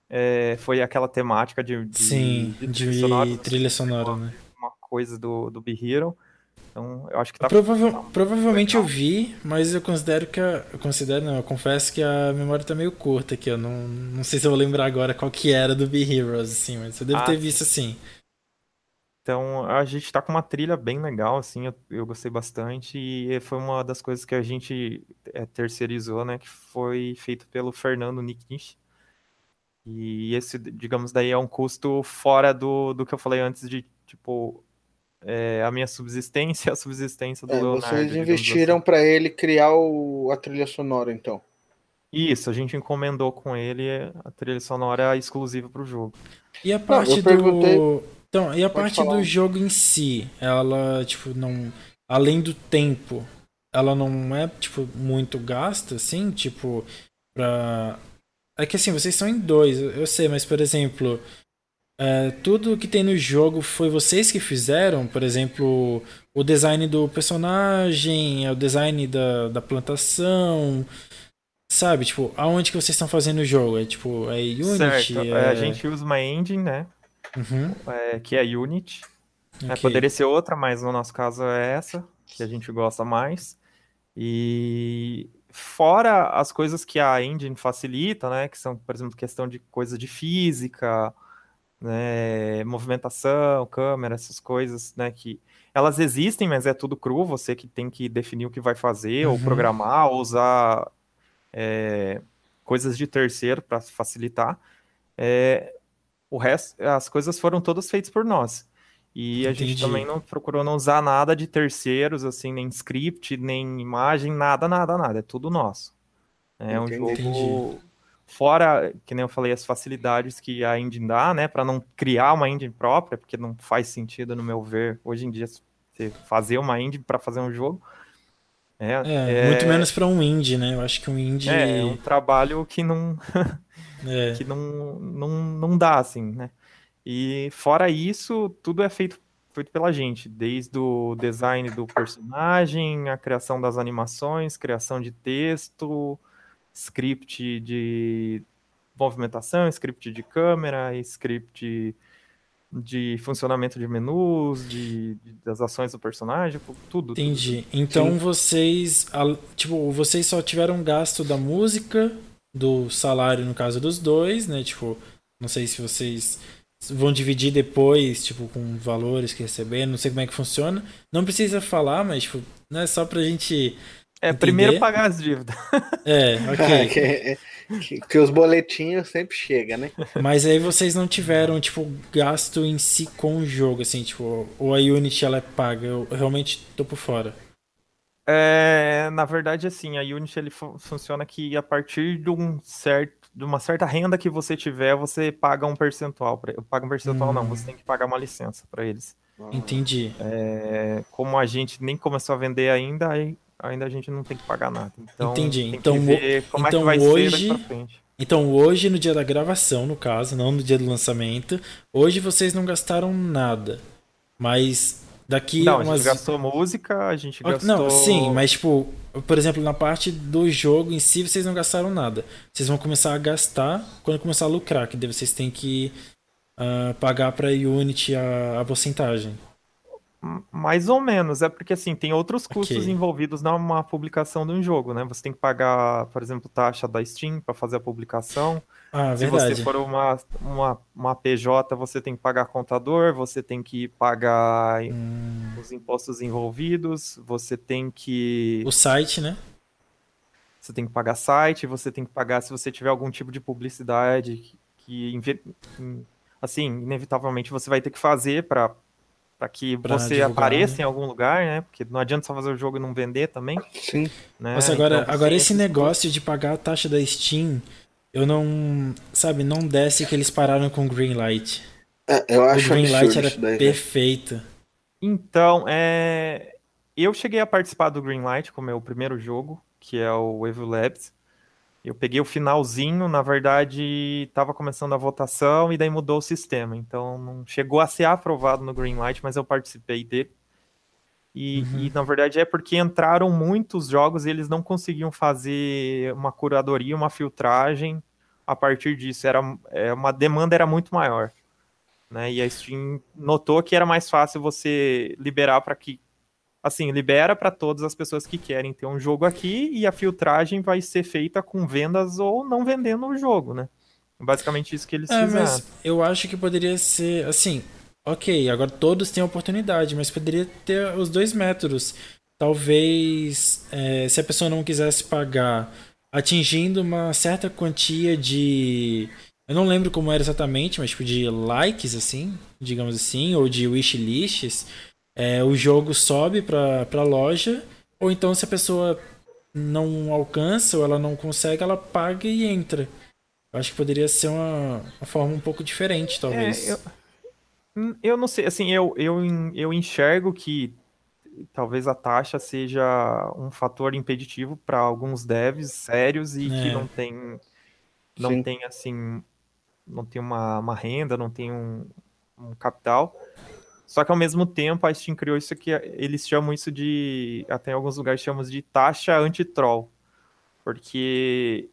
é, foi aquela temática de, de sim, de, de, sonora, trilha sonora, né? Uma coisa do, do Be Hero. Então, eu acho que tá. Provavel, provavelmente eu vi, mas eu considero que a, eu considero, não, eu confesso que a memória tá meio curta aqui. Eu não, não sei se eu vou lembrar agora qual que era do Be Heroes, assim, mas eu devo ah, ter visto assim. Então, a gente tá com uma trilha bem legal, assim, eu, eu gostei bastante, e foi uma das coisas que a gente é, terceirizou, né, que foi feito pelo Fernando Nikish. E esse, digamos, daí é um custo fora do, do que eu falei antes de, tipo, é, a minha subsistência <laughs> a subsistência do é, Leonardo. Vocês investiram assim. para ele criar o, a trilha sonora, então? Isso, a gente encomendou com ele a trilha sonora exclusiva para o jogo. E a parte não, perguntei... do então, e a Pode parte falar. do jogo em si, ela tipo não além do tempo, ela não é tipo muito gasta assim, tipo para é que assim, vocês são em dois, eu sei, mas por exemplo, é, tudo que tem no jogo foi vocês que fizeram? Por exemplo, o design do personagem, o design da, da plantação. Sabe, tipo, aonde que vocês estão fazendo o jogo? É tipo, é Unity? Certo. É... A gente usa uma engine, né? Uhum. É, que é Unity. É, okay. É, poderia ser outra, mas no nosso caso é essa, que a gente gosta mais. E fora as coisas que a engine facilita, né? Que são, por exemplo, questão de coisa de física, né, movimentação, câmera, essas coisas, né, que elas existem, mas é tudo cru, você que tem que definir o que vai fazer, uhum. ou programar, ou usar é, coisas de terceiro para facilitar. É, o resto, as coisas foram todas feitas por nós. E a Entendi. gente também não procurou não usar nada de terceiros, assim, nem script, nem imagem, nada, nada, nada. É tudo nosso. É um jogo Entendi. Fora, que nem eu falei, as facilidades que a engine dá, né, para não criar uma engine própria, porque não faz sentido, no meu ver, hoje em dia, você fazer uma engine para fazer um jogo. É, é, é... muito menos para um indie, né? Eu acho que um indie é, é um trabalho que não <laughs> é. que não, não não dá assim, né? E fora isso, tudo é feito, feito pela gente, desde o design do personagem, a criação das animações, criação de texto, script de movimentação, script de câmera, script de funcionamento de menus, de, de, das ações do personagem, tudo. Entendi. Tudo. Então Sim. vocês, tipo, vocês só tiveram gasto da música, do salário no caso dos dois, né? Tipo, não sei se vocês vão dividir depois, tipo, com valores que receber, não sei como é que funciona. Não precisa falar, mas, tipo, não é só pra gente. É, entender. primeiro pagar as dívidas. <laughs> É, <laughs> ok. que, que, que, os boletinhos sempre chegam, né? Mas aí vocês não tiveram, tipo, gasto em si com o jogo, assim, tipo, ou a Unity ela é paga, eu realmente tô por fora. É, na verdade, assim, a Unity ele funciona que a partir de um certo de uma certa renda que você tiver, você paga um percentual. Pra, paga um percentual, hum. não, você tem que pagar uma licença para eles. Entendi. É, como a gente nem começou a vender ainda, aí, ainda a gente não tem que pagar nada. Então, Entendi. então, como então é hoje. Então, hoje, no dia da gravação, no caso, não no dia do lançamento, hoje vocês não gastaram nada. Mas Daqui não, umas... a gente gastou música, a gente gastou. Não, sim, mas tipo, por exemplo, na parte do jogo em si, vocês não gastaram nada. Vocês vão começar a gastar quando começar a lucrar, que daí vocês têm que uh, pagar para a Unity a, a porcentagem. Mais ou menos, é porque assim, tem outros custos okay. envolvidos numa publicação de um jogo, né? Você tem que pagar, por exemplo, taxa da Steam para fazer a publicação. Ah, Se verdade. você for uma, uma, uma PJ, você tem que pagar contador, você tem que pagar hum. os impostos envolvidos, você tem que. O site, né? Você tem que pagar site, você tem que pagar se você tiver algum tipo de publicidade que, assim, inevitavelmente você vai ter que fazer para para que pra você divulgar, apareça né? em algum lugar, né? Porque não adianta só fazer o jogo e não vender também. Sim. Né? Nossa, agora, então, agora esse negócio de pagar a taxa da Steam, eu não, sabe, não desce que eles pararam com o Greenlight. É, eu acho o Greenlight era daí, né? perfeito. Então, é... eu cheguei a participar do Greenlight como meu primeiro jogo, que é o Evil Labs. Eu peguei o finalzinho, na verdade, estava começando a votação e daí mudou o sistema. Então não chegou a ser aprovado no Greenlight, mas eu participei dele. E, uhum. e, na verdade é porque entraram muitos jogos e eles não conseguiam fazer uma curadoria, uma filtragem a partir disso. Era, é, uma demanda era muito maior. Né? E a Steam notou que era mais fácil você liberar para que assim, libera para todas as pessoas que querem ter um jogo aqui e a filtragem vai ser feita com vendas ou não vendendo o jogo, né? Basicamente isso que eles é, fizeram. Mas eu acho que poderia ser, assim, ok, agora todos têm oportunidade, mas poderia ter os dois métodos. Talvez, é, se a pessoa não quisesse pagar atingindo uma certa quantia de. Eu não lembro como era exatamente, mas tipo de likes, assim, digamos assim, ou de wishlists é, o jogo sobe para a loja, ou então se a pessoa não alcança ou ela não consegue, ela paga e entra. Eu acho que poderia ser uma, uma forma um pouco diferente, talvez. É, eu, hum, eu não sei, assim, eu, eu, eu enxergo que talvez a taxa seja um fator impeditivo para alguns devs sérios e é. que não tem não Sim. tem assim não tem uma, uma renda, não tem um, um capital. Só que ao mesmo tempo a Steam criou isso que eles chamam isso de. Até em alguns lugares chamam de taxa anti-troll. Porque.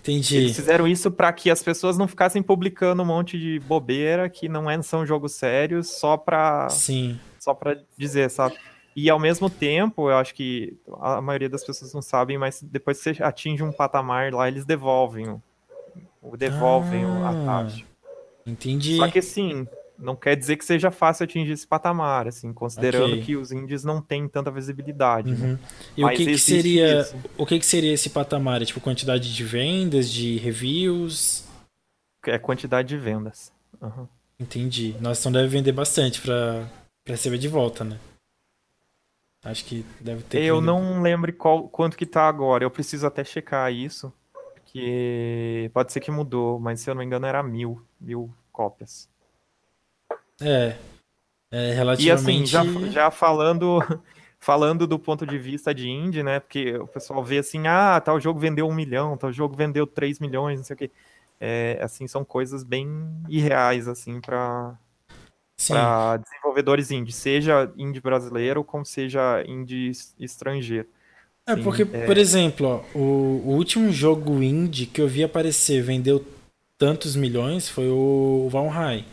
Entendi. Eles fizeram isso para que as pessoas não ficassem publicando um monte de bobeira que não é, são jogos sérios só para Sim. Só para dizer, sabe? E ao mesmo tempo, eu acho que a maioria das pessoas não sabem, mas depois que você atinge um patamar lá, eles devolvem, devolvem ah, a taxa. Entendi. Só que assim, não quer dizer que seja fácil atingir esse patamar, assim, considerando okay. que os indies não têm tanta visibilidade. Né? Uhum. Né? E Mas o que, que seria isso. o que, que seria esse patamar? É, tipo, quantidade de vendas, de reviews? É quantidade de vendas. Uhum. Entendi. Nós então deve vender bastante para receber de volta, né? Acho que deve ter. Eu não lembro qual, quanto que tá agora. Eu preciso até checar isso. Porque pode ser que mudou, mas se eu não me engano era mil, mil cópias. É. É relativamente. E assim, já, já falando, <laughs> falando do ponto de vista de indie, né? Porque o pessoal vê assim, ah, tal jogo vendeu um milhão, tal jogo vendeu três milhões, não sei o quê. É, assim, são coisas bem irreais, assim, para para desenvolvedores indie, seja indie brasileiro como seja indie estrangeiro. É, Sim, porque, é... por exemplo, ó, o, o, último jogo indie que eu vi aparecer vendeu tantos milhões foi o Valheim,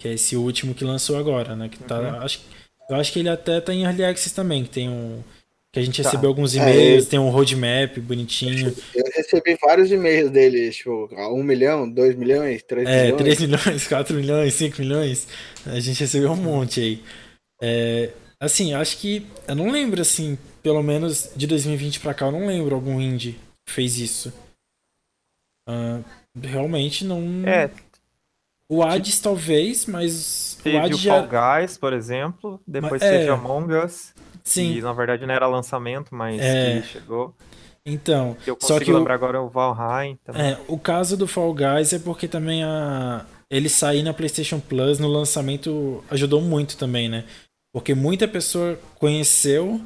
que é esse último que lançou agora, né? Que tá, uhum. acho, eu acho que ele até tá em Early Access também, que tem um... Que a gente tá. recebeu alguns é, e-mails, é, tem um roadmap bonitinho. Eu recebi vários e-mails deles, tipo, um milhão, dois milhões, três é, milhões. É, três milhões, <laughs> quatro milhões, cinco milhões. A gente recebeu um monte aí. É, assim, acho que. Eu não lembro, assim, pelo menos de 2020 pra cá, eu não lembro algum indie que fez isso. Uh, realmente não. É. O Hades talvez, mas. Teve o, Hades o Fall já... Guys, por exemplo. Depois mas, teve é... Among Us. Sim. Que na verdade não era lançamento, mas é... chegou. Então, eu consigo só que lembrar o... agora o Valheim também. É, o caso do Fall Guys é porque também a ele sair na PlayStation Plus no lançamento ajudou muito também, né? Porque muita pessoa conheceu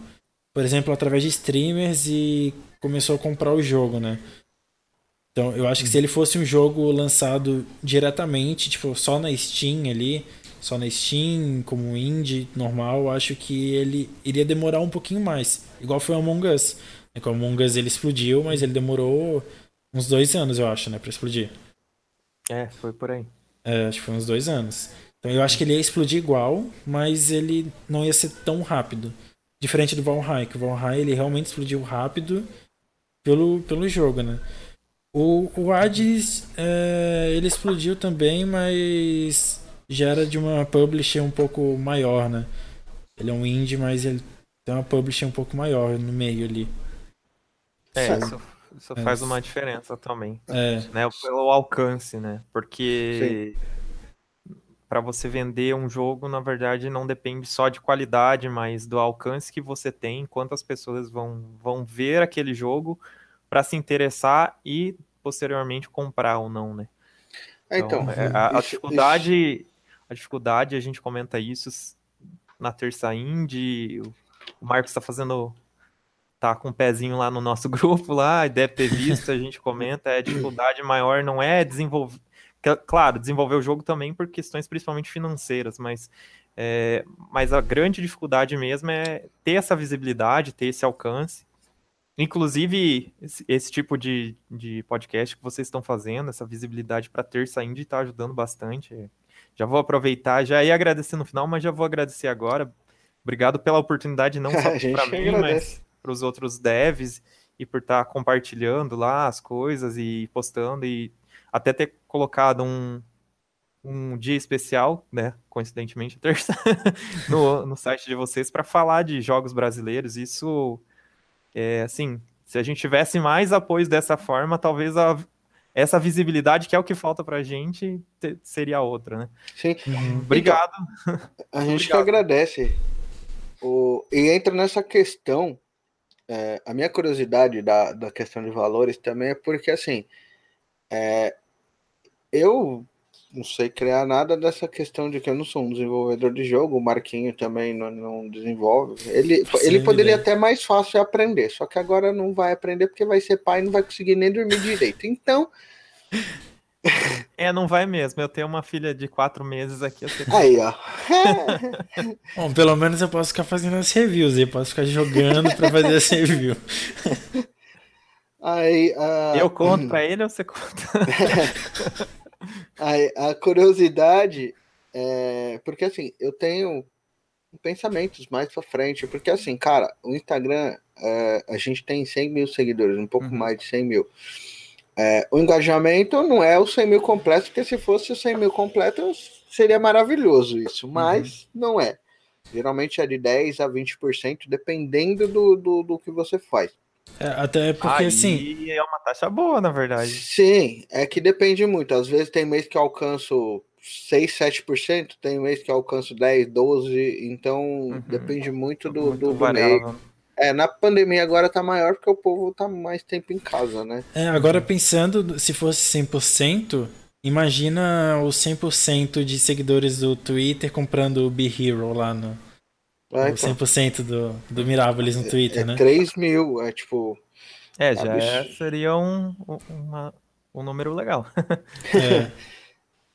por exemplo, através de streamers e começou a comprar o jogo, né? Então, eu acho que se ele fosse um jogo lançado diretamente, tipo, só na Steam ali, só na Steam, como indie normal, eu acho que ele iria demorar um pouquinho mais. Igual foi o Among Us. É que o Among Us ele explodiu, mas ele demorou uns dois anos, eu acho, né, pra explodir. É, foi por aí. É, acho que foi uns dois anos. Então eu acho que ele ia explodir igual, mas ele não ia ser tão rápido. Diferente do Valheim, que o Valheim ele realmente explodiu rápido pelo, pelo jogo, né? O, o Hades, é, ele explodiu também, mas já era de uma publisher um pouco maior, né? Ele é um indie, mas ele tem uma publisher um pouco maior no meio ali. É, isso, isso é. faz uma diferença também. É. Né? Pelo alcance, né? Porque para você vender um jogo, na verdade, não depende só de qualidade, mas do alcance que você tem, quantas pessoas vão, vão ver aquele jogo para se interessar e posteriormente comprar ou não, né? É, então, então é, a, a, dificuldade, a dificuldade, a gente comenta isso na terça indie, o Marcos está fazendo tá com um pezinho lá no nosso <laughs> grupo lá, deve ter visto, a gente comenta, é a dificuldade maior não é desenvolver Claro, desenvolver o jogo também por questões principalmente financeiras, mas, é, mas a grande dificuldade mesmo é ter essa visibilidade, ter esse alcance. Inclusive, esse, esse tipo de, de podcast que vocês estão fazendo, essa visibilidade para ter saindo está ajudando bastante. Já vou aproveitar, já ia agradecer no final, mas já vou agradecer agora. Obrigado pela oportunidade, não <laughs> só para mim, agradece. mas para os outros devs e por estar tá compartilhando lá as coisas e postando e até ter colocado um, um dia especial, né, coincidentemente, <laughs> terça, no, no site de vocês para falar de jogos brasileiros. Isso, é, assim, se a gente tivesse mais apoio dessa forma, talvez a, essa visibilidade, que é o que falta para a gente, te, seria outra, né? Sim. Uhum. Obrigado. Então, a gente Obrigado. que agradece. O, e entra nessa questão, é, a minha curiosidade da, da questão de valores também é porque, assim, é, eu não sei criar nada dessa questão de que eu não sou um desenvolvedor de jogo, o Marquinho também não, não desenvolve. Ele, ele poderia até mais fácil aprender, só que agora não vai aprender porque vai ser pai e não vai conseguir nem dormir direito. Então. É, não vai mesmo. Eu tenho uma filha de quatro meses aqui. Aí, ó. <laughs> Bom, pelo menos eu posso ficar fazendo as reviews, eu posso ficar jogando para fazer as reviews. Aí, uh... Eu conto <clears throat> pra ele ou você conta? <laughs> a, a curiosidade é. Porque assim, eu tenho pensamentos mais pra frente. Porque assim, cara, o Instagram, é, a gente tem 100 mil seguidores, um pouco uhum. mais de 100 mil. É, o engajamento não é o 100 mil completo, porque se fosse o 100 mil completo, seria maravilhoso isso, mas uhum. não é. Geralmente é de 10 a 20%, dependendo do, do, do que você faz. É, até porque, Aí assim. É uma taxa boa, na verdade. Sim, é que depende muito. Às vezes tem mês que eu alcanço 6, 7%, tem mês que eu alcanço 10, 12%, então uhum. depende muito do, muito do, do meio. É, na pandemia agora tá maior porque o povo tá mais tempo em casa, né? É, agora pensando, se fosse 100%, imagina os 100% de seguidores do Twitter comprando o Be Hero lá no, é, então. 100% do, do Mirabolis no é, Twitter, é, né? 3 mil, é tipo. É, já é, seria um, uma, um número legal. <laughs> é.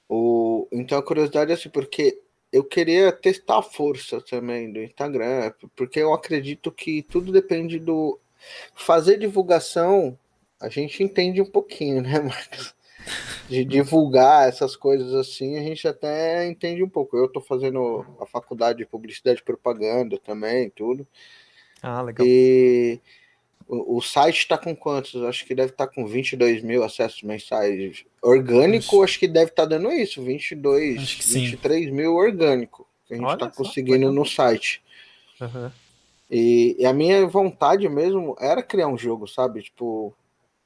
o, então a curiosidade é assim, porque eu queria testar a força também do Instagram, porque eu acredito que tudo depende do. Fazer divulgação, a gente entende um pouquinho, né, <laughs> Marcos? De divulgar essas coisas assim, a gente até entende um pouco. Eu estou fazendo a faculdade de publicidade e propaganda também, tudo. Ah, legal. E o, o site está com quantos? Acho que deve estar tá com 22 mil acessos mensais. Orgânico, acho, acho que deve estar tá dando isso, 22, 23 sim. mil orgânico, que a gente está conseguindo no site. Uhum. E, e, a minha vontade mesmo era criar um jogo, sabe? Tipo,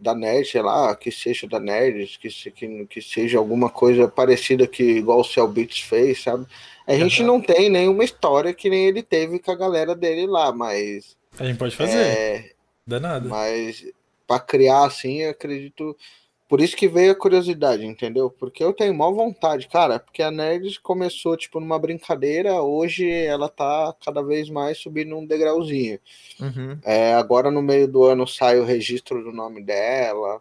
da Nerd, sei lá, que seja da Nerd, que, que, que seja alguma coisa parecida que igual o Cell Beats fez, sabe? A gente uhum. não tem nenhuma história que nem ele teve com a galera dele lá, mas. A gente pode fazer. É, Danado. Mas para criar assim, acredito por isso que veio a curiosidade, entendeu? Porque eu tenho maior vontade, cara, porque a Nerd começou, tipo, numa brincadeira, hoje ela tá cada vez mais subindo um degrauzinho. Uhum. É, agora no meio do ano sai o registro do nome dela.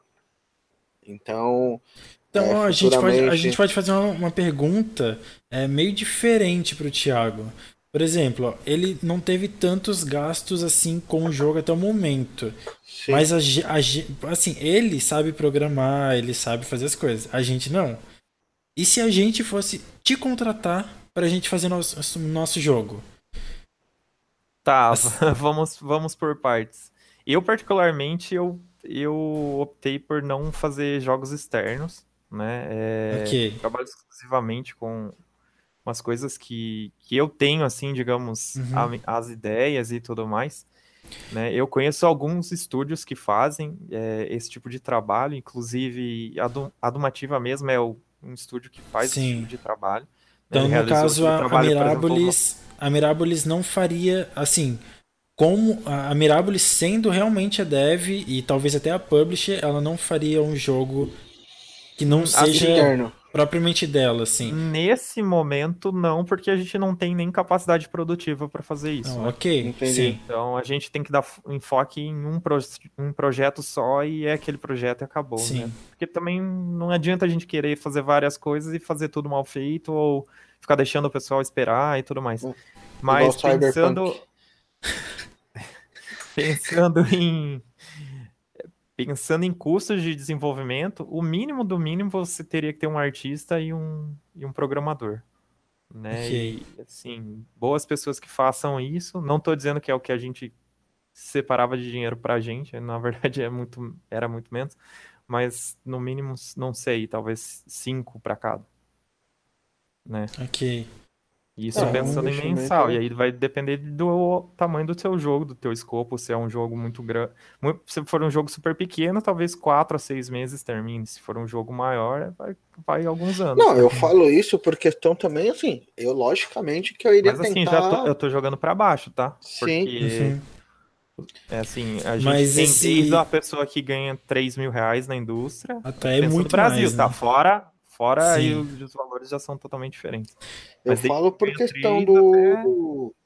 Então. Então, é, a, gente pode, a gente pode fazer uma, uma pergunta é, meio diferente para o Thiago. Por exemplo, ó, ele não teve tantos gastos assim com o jogo até o momento. Sim. Mas a, a, assim, ele sabe programar, ele sabe fazer as coisas. A gente não. E se a gente fosse te contratar pra gente fazer nosso, nosso jogo? Tá, <laughs> vamos, vamos por partes. Eu, particularmente, eu, eu optei por não fazer jogos externos, né? É, okay. Trabalho exclusivamente com, umas coisas que, que eu tenho, assim, digamos, uhum. a, as ideias e tudo mais. Né? Eu conheço alguns estúdios que fazem é, esse tipo de trabalho, inclusive a, Dumativa mesmo é o, um estúdio que faz Sim. esse tipo de trabalho. Né? Então, no caso, a, trabalho, a Mirabolis, exemplo, a Mirabolis não faria, assim, como a Mirabolis sendo realmente a dev e talvez até a publisher, ela não faria um jogo que não seja externo propriamente dela, assim. Nesse momento, não, porque a gente não tem nem capacidade produtiva para fazer isso. né? Ok, Entendi. sim. Então a gente tem que dar enfoque em um, pro, um projeto só e é aquele projeto e acabou, sim. né? Porque também não adianta a gente querer fazer várias coisas e fazer tudo mal feito ou ficar deixando o pessoal esperar e tudo mais. Hum, Mas pensando. <laughs> pensando em pensando em custos de desenvolvimento, o mínimo do mínimo você teria que ter um artista e um, e um programador. Né? Okay. E, assim, boas pessoas que façam isso. Não estou dizendo que é o que a gente separava de dinheiro para a gente, na <laughs> verdade é muito, era muito menos, mas no mínimo, não sei, talvez cinco para cada. Né? Ok. Isso é, pensando em mensal. E aí vai depender do tamanho do seu jogo, do teu escopo. Se é um jogo muito grande. Se for um jogo super pequeno, talvez 4 a 6 meses termine. Se for um jogo maior, vai, vai alguns anos. Não, eu falo isso por questão também, assim, eu logicamente que eu iria Mas, assim, tentar... já tô, eu tô jogando para baixo, tá? Sim. Porque... Uhum. É assim, a gente Mas tem esse... desde a pessoa que ganha 3 mil reais na indústria. Até é muito no Brasil, mais, tá? né? Fora Fora aí os, os, valores já são totalmente diferentes. Eu Mas falo por questão do... Até...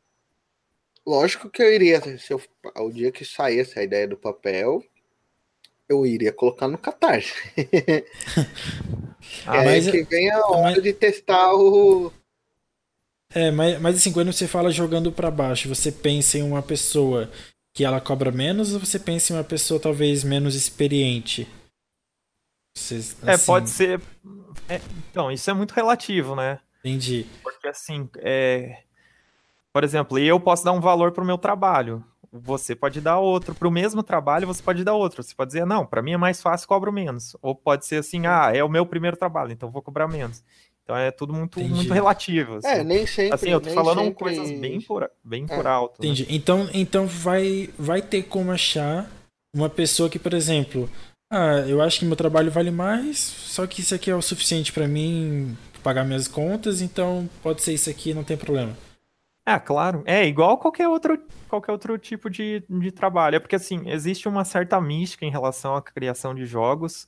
Lógico que eu iria, se eu, ao dia que saísse a ideia do papel, eu iria colocar no Catarse. <laughs> ah, mas que vem a hora mas... de testar o. É, mas, mas assim, quando você fala jogando para baixo, você pensa em uma pessoa que ela cobra menos ou você pensa em uma pessoa talvez menos experiente? Vocês, assim... É, pode ser. É, então, isso é muito relativo, né? Entendi. Porque assim, é... por exemplo, eu posso dar um valor para o meu trabalho. Você pode dar outro. Para o mesmo trabalho, você pode dar outro. Você pode dizer, não, para mim é mais fácil, cobro menos. Ou pode ser assim, ah, é o meu primeiro trabalho, então vou cobrar menos. Então é tudo muito, muito relativo. Assim. É, nem sempre. Assim, eu tô falando sempre... coisas bem por, bem é. por alto. Né? Entendi. Né? Então, então vai, vai ter como achar uma pessoa que, por exemplo, ah, eu acho que meu trabalho vale mais, só que isso aqui é o suficiente para mim pagar minhas contas, então pode ser isso aqui, não tem problema. É, claro. É igual qualquer outro, qualquer outro tipo de, de trabalho. É porque, assim, existe uma certa mística em relação à criação de jogos,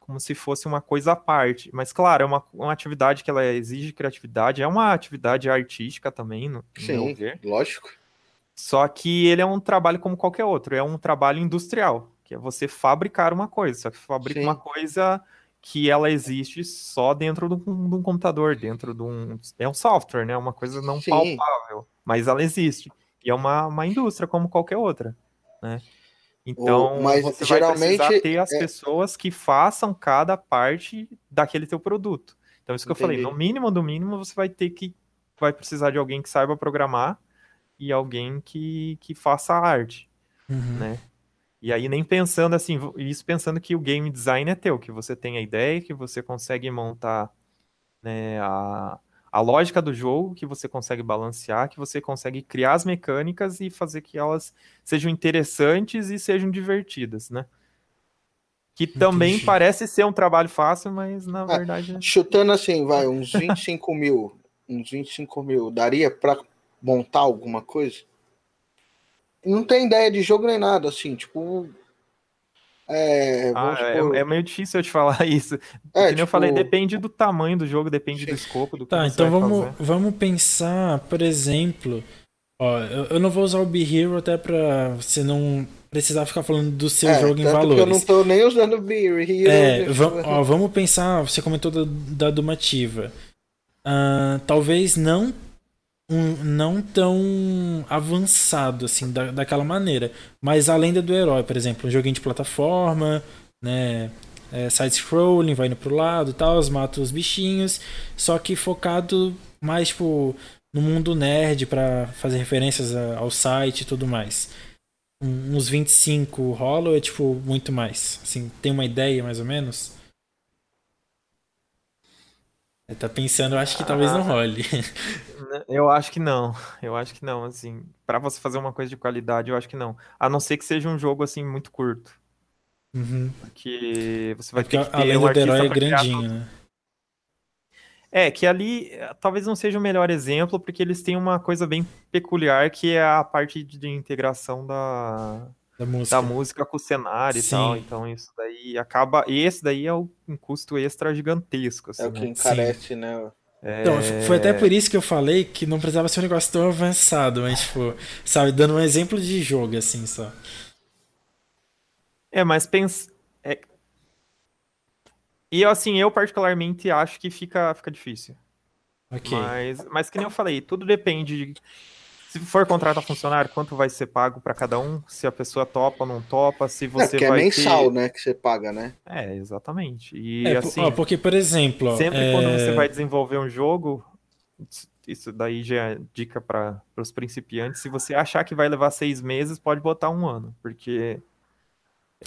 como se fosse uma coisa à parte. Mas, claro, é uma, uma atividade que ela exige criatividade, é uma atividade artística também, no, Sim, meu ver. lógico. Só que ele é um trabalho como qualquer outro, é um trabalho industrial, que é você fabricar uma coisa. Só que fabrica Sim. uma coisa que ela existe só dentro de um, de um, computador, dentro de um. É um software, né? Uma coisa não Sim. palpável, mas ela existe. E é uma, uma indústria como qualquer outra, né? Então, mas você geralmente vai precisar ter as é... pessoas que façam cada parte daquele teu produto. Então, isso que Entendi. eu falei, no mínimo do mínimo, você vai ter que vai precisar de alguém que saiba programar e alguém que, que faça arte, uhum. né? E aí nem pensando assim, isso pensando que o game design é teu, que você tem a ideia, que você consegue montar né, a, a lógica do jogo, que você consegue balancear, que você consegue criar as mecânicas e fazer que elas sejam interessantes e sejam divertidas, né? Que também Entendi. parece ser um trabalho fácil, mas na ah, verdade. Chutando assim, vai, uns 25 mil. Uns 25 mil. Daria para montar alguma coisa? Não tem ideia de jogo nem nada, assim, tipo. É, ah, é, é, meio difícil eu te falar <laughs> isso. É, tipo... eu falei, depende do tamanho do jogo, depende Sim. do escopo do que Tá, então vamos, vamos pensar, por exemplo. Ó, eu, eu, não vou usar o Be Hero até pra você não precisar ficar falando do seu é, jogo em valores. eu não tô nem usando o Be Hero. É, ó, vamos pensar, você comentou da, da Dumativa. Uh, talvez não um, não tão avançado assim da, daquela maneira. Mas a lenda do herói, por exemplo, um joguinho de plataforma, né? É, side-scrolling, vai indo pro lado e tal, mata os bichinhos, só que focado mais tipo, no mundo nerd para fazer referências ao site e tudo mais. Um, uns 25 rola é tipo muito mais? Assim, tem uma ideia mais ou menos? Tá pensando, eu acho que talvez não ah. role. <laughs> Eu acho que não. Eu acho que não, assim, para você fazer uma coisa de qualidade, eu acho que não. A não ser que seja um jogo assim muito curto. Uhum. Porque você vai é ter que ter além um do herói é grandinho, né? É, que ali talvez não seja o melhor exemplo, porque eles têm uma coisa bem peculiar que é a parte de integração da, da música. da música com o cenário Sim. e tal. Então isso daí acaba. Esse daí é um custo extra gigantesco. Assim, é o que né? encarece, Sim. né? É... Então, foi até por isso que eu falei que não precisava ser um negócio tão avançado, mas, tipo, sabe, dando um exemplo de jogo, assim, só. É, mas pensa. É... E assim, eu particularmente acho que fica, fica difícil. Ok. Mas, mas que nem eu falei, tudo depende de se for contratar funcionário, quanto vai ser pago para cada um? Se a pessoa topa ou não topa, se é, você é, vai é mensal, ter... né, que você paga, né? É, exatamente. E é, assim, ó, porque por exemplo, sempre é... quando você vai desenvolver um jogo, isso daí já é dica para os principiantes. Se você achar que vai levar seis meses, pode botar um ano, porque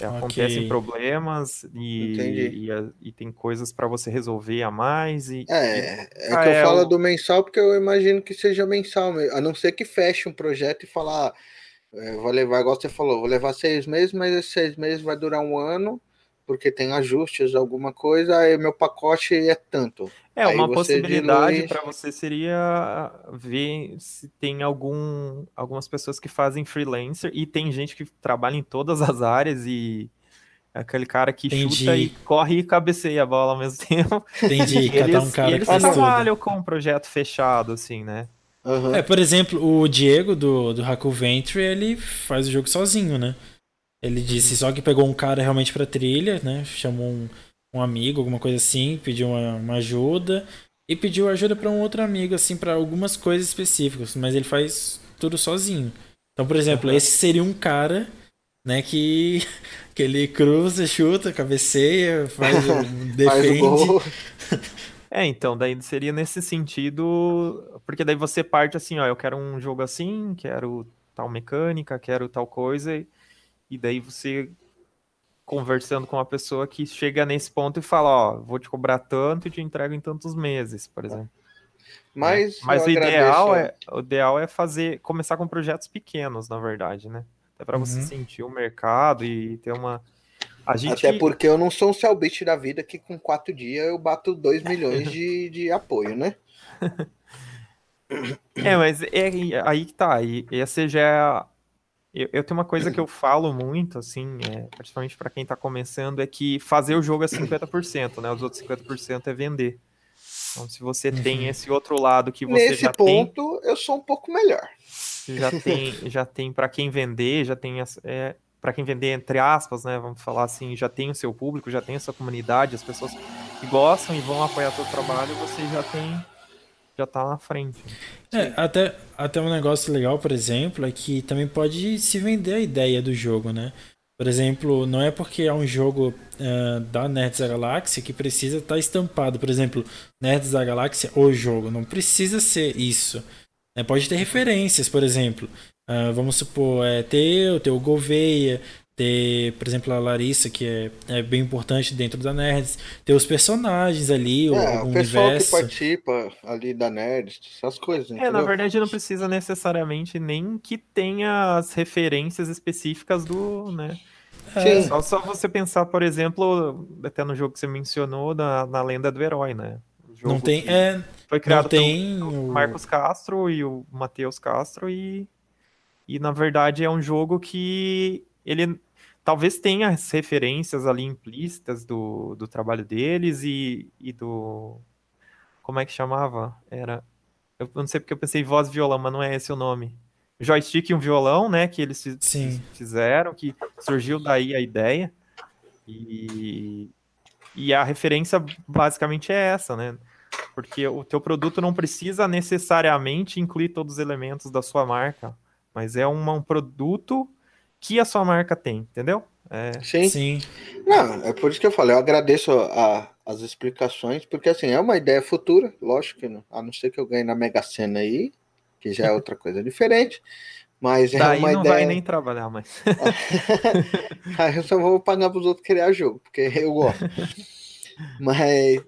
acontecem okay. problemas e, e, e, tem coisas para você resolver a mais. E, é, é que eu é falo o... do mensal porque eu imagino que seja mensal, a não ser que feche um projeto e falar, é, vou levar, igual você falou, vou levar seis meses, mas esses seis meses vai durar um ano, porque tem ajustes, alguma coisa, aí meu pacote é tanto. É, aí uma possibilidade dilui... para você seria ver se tem algum, algumas pessoas que fazem freelancer e tem gente que trabalha em todas as áreas e é aquele cara que Entendi. chuta e corre e cabeceia a bola ao mesmo <laughs> tempo. Entendi, e eles, um cara e eles trabalham com um projeto fechado, assim, né? Uhum. É, por exemplo, o Diego do, do Haku Venture, ele faz o jogo sozinho, né? Ele disse só que pegou um cara realmente pra trilha, né? Chamou um, um amigo, alguma coisa assim, pediu uma, uma ajuda. E pediu ajuda para um outro amigo, assim, para algumas coisas específicas, mas ele faz tudo sozinho. Então, por exemplo, uhum. esse seria um cara, né, que, <laughs> que ele cruza, chuta, cabeceia, faz, <laughs> defende. <laughs> é, então, daí seria nesse sentido, porque daí você parte assim, ó, eu quero um jogo assim, quero tal mecânica, quero tal coisa, e daí você conversando com uma pessoa que chega nesse ponto e fala, ó, vou te cobrar tanto e te entrego em tantos meses, por exemplo. Mas, Mas o ideal, é, o ideal é fazer, começar com projetos pequenos, na verdade, né? Até para uhum. você sentir o mercado e ter uma. A gente... Até porque eu não sou um Cellbit da vida que com quatro dias eu bato 2 milhões de, <laughs> de apoio, né? é, mas é aí que tá. E essa já é eu, eu, tenho uma coisa que eu falo muito, assim, é, principalmente para quem está começando, é que fazer o jogo é 50%, né? Os outros 50% é vender. Então, se você uhum. tem esse outro lado que você Nesse já ponto, eu sou um pouco melhor. Já <laughs> tem, já tem para quem vender, já tem é, para quem vender entre aspas, né? Vamos falar assim, já tem o seu público, já tem a sua comunidade, as pessoas que gostam e vão apoiar seu trabalho, você já tem já tá na frente. É, até, até um negócio legal, por exemplo, é que também pode se vender a ideia do jogo, né? Por exemplo, não é porque é um jogo uh, da Nerds da Galáxia que precisa estar tá estampado. Por exemplo, Nerds da Galáxia, o jogo. Não precisa ser isso. É, pode ter referências, por exemplo. Uh, vamos supor, é, ter o Gouveia, ter, por exemplo, a Larissa, que é, é bem importante dentro da Nerds, ter os personagens ali, é, o, o pessoal universo. que participa ali da Nerds, essas coisas. É, na verdade não precisa necessariamente nem que tenha as referências específicas do, né? É. Só, só você pensar, por exemplo, até no jogo que você mencionou, na, na lenda do herói, né? não tem, é, foi criado tem o Marcos Castro e o Matheus Castro e e na verdade é um jogo que ele talvez tenha as referências ali implícitas do, do trabalho deles e, e do. Como é que chamava? Era. Eu não sei porque eu pensei voz e violão, mas não é esse o nome. Joystick e um violão, né? Que eles Sim. fizeram, que surgiu daí a ideia. E, e a referência basicamente é essa, né? Porque o teu produto não precisa necessariamente incluir todos os elementos da sua marca, mas é uma, um produto que a sua marca tem, entendeu? É... Sim. Sim. Não, é por isso que eu falei, eu agradeço a, as explicações, porque assim, é uma ideia futura, lógico que não, a não ser que eu ganhe na Mega Sena aí, que já é outra <laughs> coisa diferente, mas é Daí uma não ideia... vai nem trabalhar mais. <laughs> aí eu só vou pagar para os outros criar jogo, porque eu gosto. <laughs> mas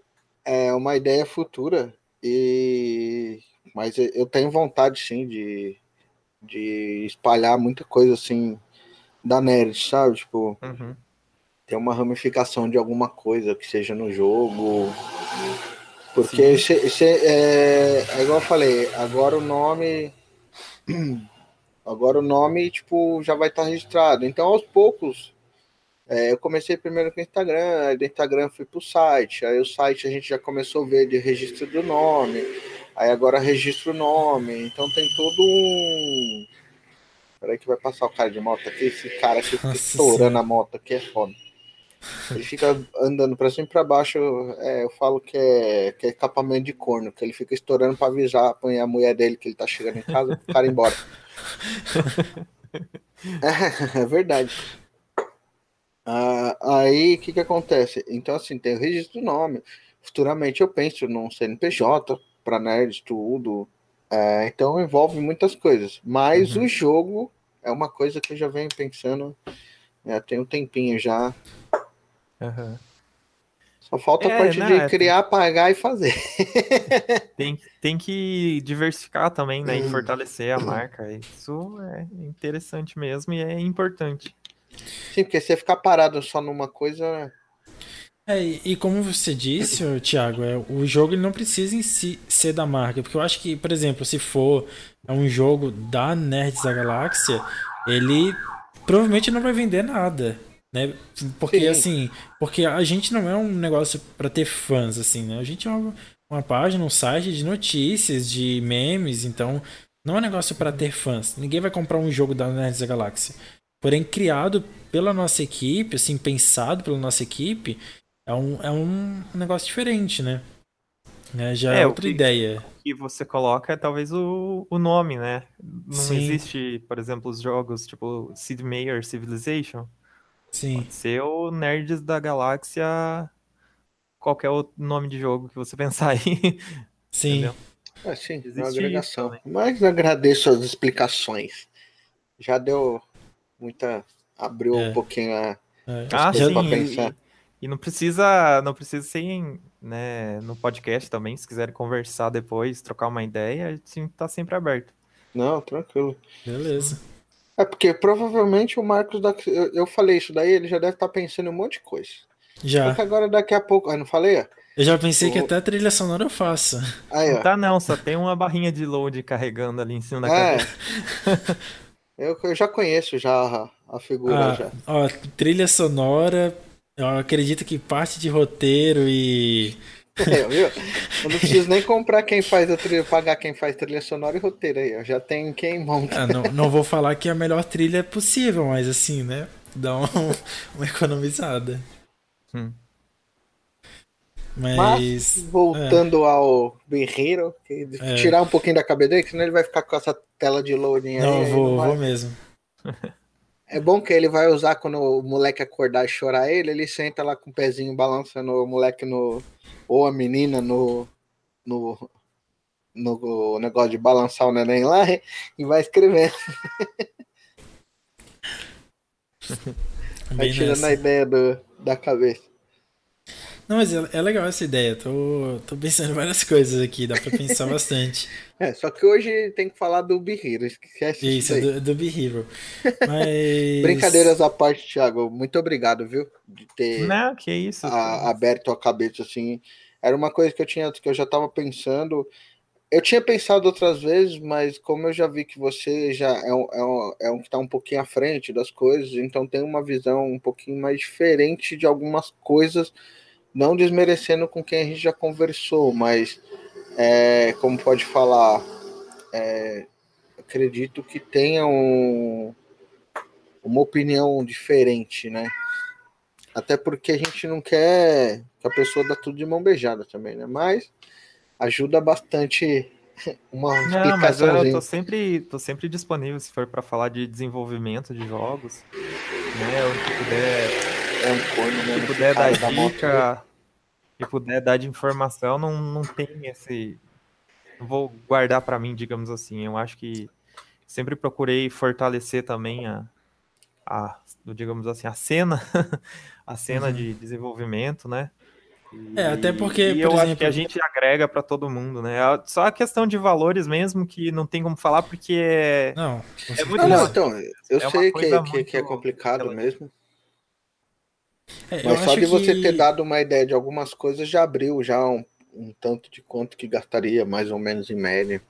é uma ideia futura e mas eu tenho vontade sim de, de espalhar muita coisa assim da nerd, sabe? Tipo, uhum. tem uma ramificação de alguma coisa que seja no jogo. Porque esse, esse é, é igual eu falei, agora o nome. <clears throat> Agora o nome, tipo, já vai estar tá registrado. Então, aos poucos, é, eu comecei primeiro com o Instagram, aí do Instagram fui pro site, aí o site a gente já começou a ver de registro do nome, aí agora registro o nome, então tem todo um Peraí que vai passar o cara de moto aqui. Esse cara que fica estourando a moto aqui é foda. Ele fica andando pra cima e pra baixo. É, eu falo que é, que é escapamento de corno, que ele fica estourando pra avisar, apanhar a mulher dele que ele tá chegando em casa pro cara ir embora. é, <laughs> é verdade. Ah, aí o que que acontece? Então, assim, tem o registro do nome. Futuramente eu penso num CNPJ para nerds, tudo. É, então envolve muitas coisas. Mas uhum. o jogo é uma coisa que eu já venho pensando né, tem um tempinho já. Uhum. Só falta é, a parte de é, criar, tem... pagar e fazer. <laughs> tem, tem que diversificar também, né? E fortalecer a marca. Isso é interessante mesmo e é importante. Sim, porque você ficar parado só numa coisa é, e como você disse, Thiago, é, o jogo ele não precisa em si ser da marca, porque eu acho que, por exemplo, se for um jogo da Nerds da Galáxia, ele provavelmente não vai vender nada, né? Porque Sim. assim, porque a gente não é um negócio para ter fãs assim, né? A gente é uma, uma página, um site de notícias, de memes, então não é um negócio para ter fãs. Ninguém vai comprar um jogo da Nerds da Galáxia. Porém, criado pela nossa equipe, assim, pensado pela nossa equipe, é um, é um negócio diferente, né? É, já é, é outra que, ideia. O que você coloca é talvez o, o nome, né? Não Sim. existe, por exemplo, os jogos tipo Sid Meier Civilization. Sim. Pode ser o Nerds da Galáxia, qualquer outro nome de jogo que você <laughs> pensar aí. Sim. É, sim, é uma agregação. Mas agradeço as explicações. Já deu muita. abriu é. um pouquinho a É, ah, sim. E, e, não precisa, não precisa ser né, no podcast também, se quiserem conversar depois, trocar uma ideia, a gente tá sempre aberto. Não, tranquilo. Beleza. É porque provavelmente o Marcos, da... eu falei isso daí, ele já deve estar tá pensando em um monte de coisa. Já. Porque agora daqui a pouco, ah, não falei? Eu já pensei o... que até a trilha sonora eu faço. Aí, não tá não, só tem uma barrinha de load carregando ali em cima da é. cabeça. <laughs> eu, eu já conheço já a, a figura. Ah, já. Ó, trilha sonora, eu acredito que parte de roteiro e. <laughs> É, viu? Eu não preciso nem comprar quem faz a trilha, pagar quem faz trilha sonora e roteiro aí. Eu já tenho quem monta. Ah, não, não vou falar que é a melhor trilha possível, mas assim, né? Dá um, <laughs> uma economizada. Hum. Mas, Mas voltando é. ao Guerreiro, é. tirar um pouquinho da cabeça dele, senão ele vai ficar com essa tela de loading não, aí. Vou, vou mesmo. <laughs> É bom que ele vai usar quando o moleque acordar e chorar ele, ele senta lá com o pezinho balançando o moleque no. ou a menina no. no, no negócio de balançar o neném lá e vai escrevendo. <laughs> vai tirando a ideia do, da cabeça. Não, mas é, é legal essa ideia. Tô, tô pensando em várias coisas aqui, dá pra pensar <laughs> bastante. É, só que hoje tem que falar do Be Hero, esquece isso. Isso, do, do Be Hero. Mas... <laughs> Brincadeiras à parte, Thiago, muito obrigado, viu? De ter Não, que isso, a, aberto a cabeça, assim. Era uma coisa que eu tinha, que eu já tava pensando. Eu tinha pensado outras vezes, mas como eu já vi que você já é um, é um, é um que está um pouquinho à frente das coisas, então tem uma visão um pouquinho mais diferente de algumas coisas não desmerecendo com quem a gente já conversou, mas é, como pode falar, é, acredito que tenha um, uma opinião diferente, né? Até porque a gente não quer que a pessoa dá tudo de mão beijada também, né? Mas ajuda bastante <laughs> uma Não, mas eu tô sempre, tô sempre disponível se for para falar de desenvolvimento de jogos, né? O que puder é um corno, né? Se puder dar dica, se puder dar de informação, não, não tem esse. Não vou guardar para mim, digamos assim. Eu acho que sempre procurei fortalecer também a, a digamos assim, a cena, <laughs> a cena uhum. de desenvolvimento, né? E, é, até porque. E eu exemplo... acho que a gente agrega para todo mundo, né? Só a questão de valores mesmo que não tem como falar, porque é. Não, é muito. Não, então, eu é sei que, que, que, é complicado mesmo. É, Mas só de você ter dado uma ideia de algumas coisas já abriu já um, um tanto de quanto que gastaria, mais ou menos em média.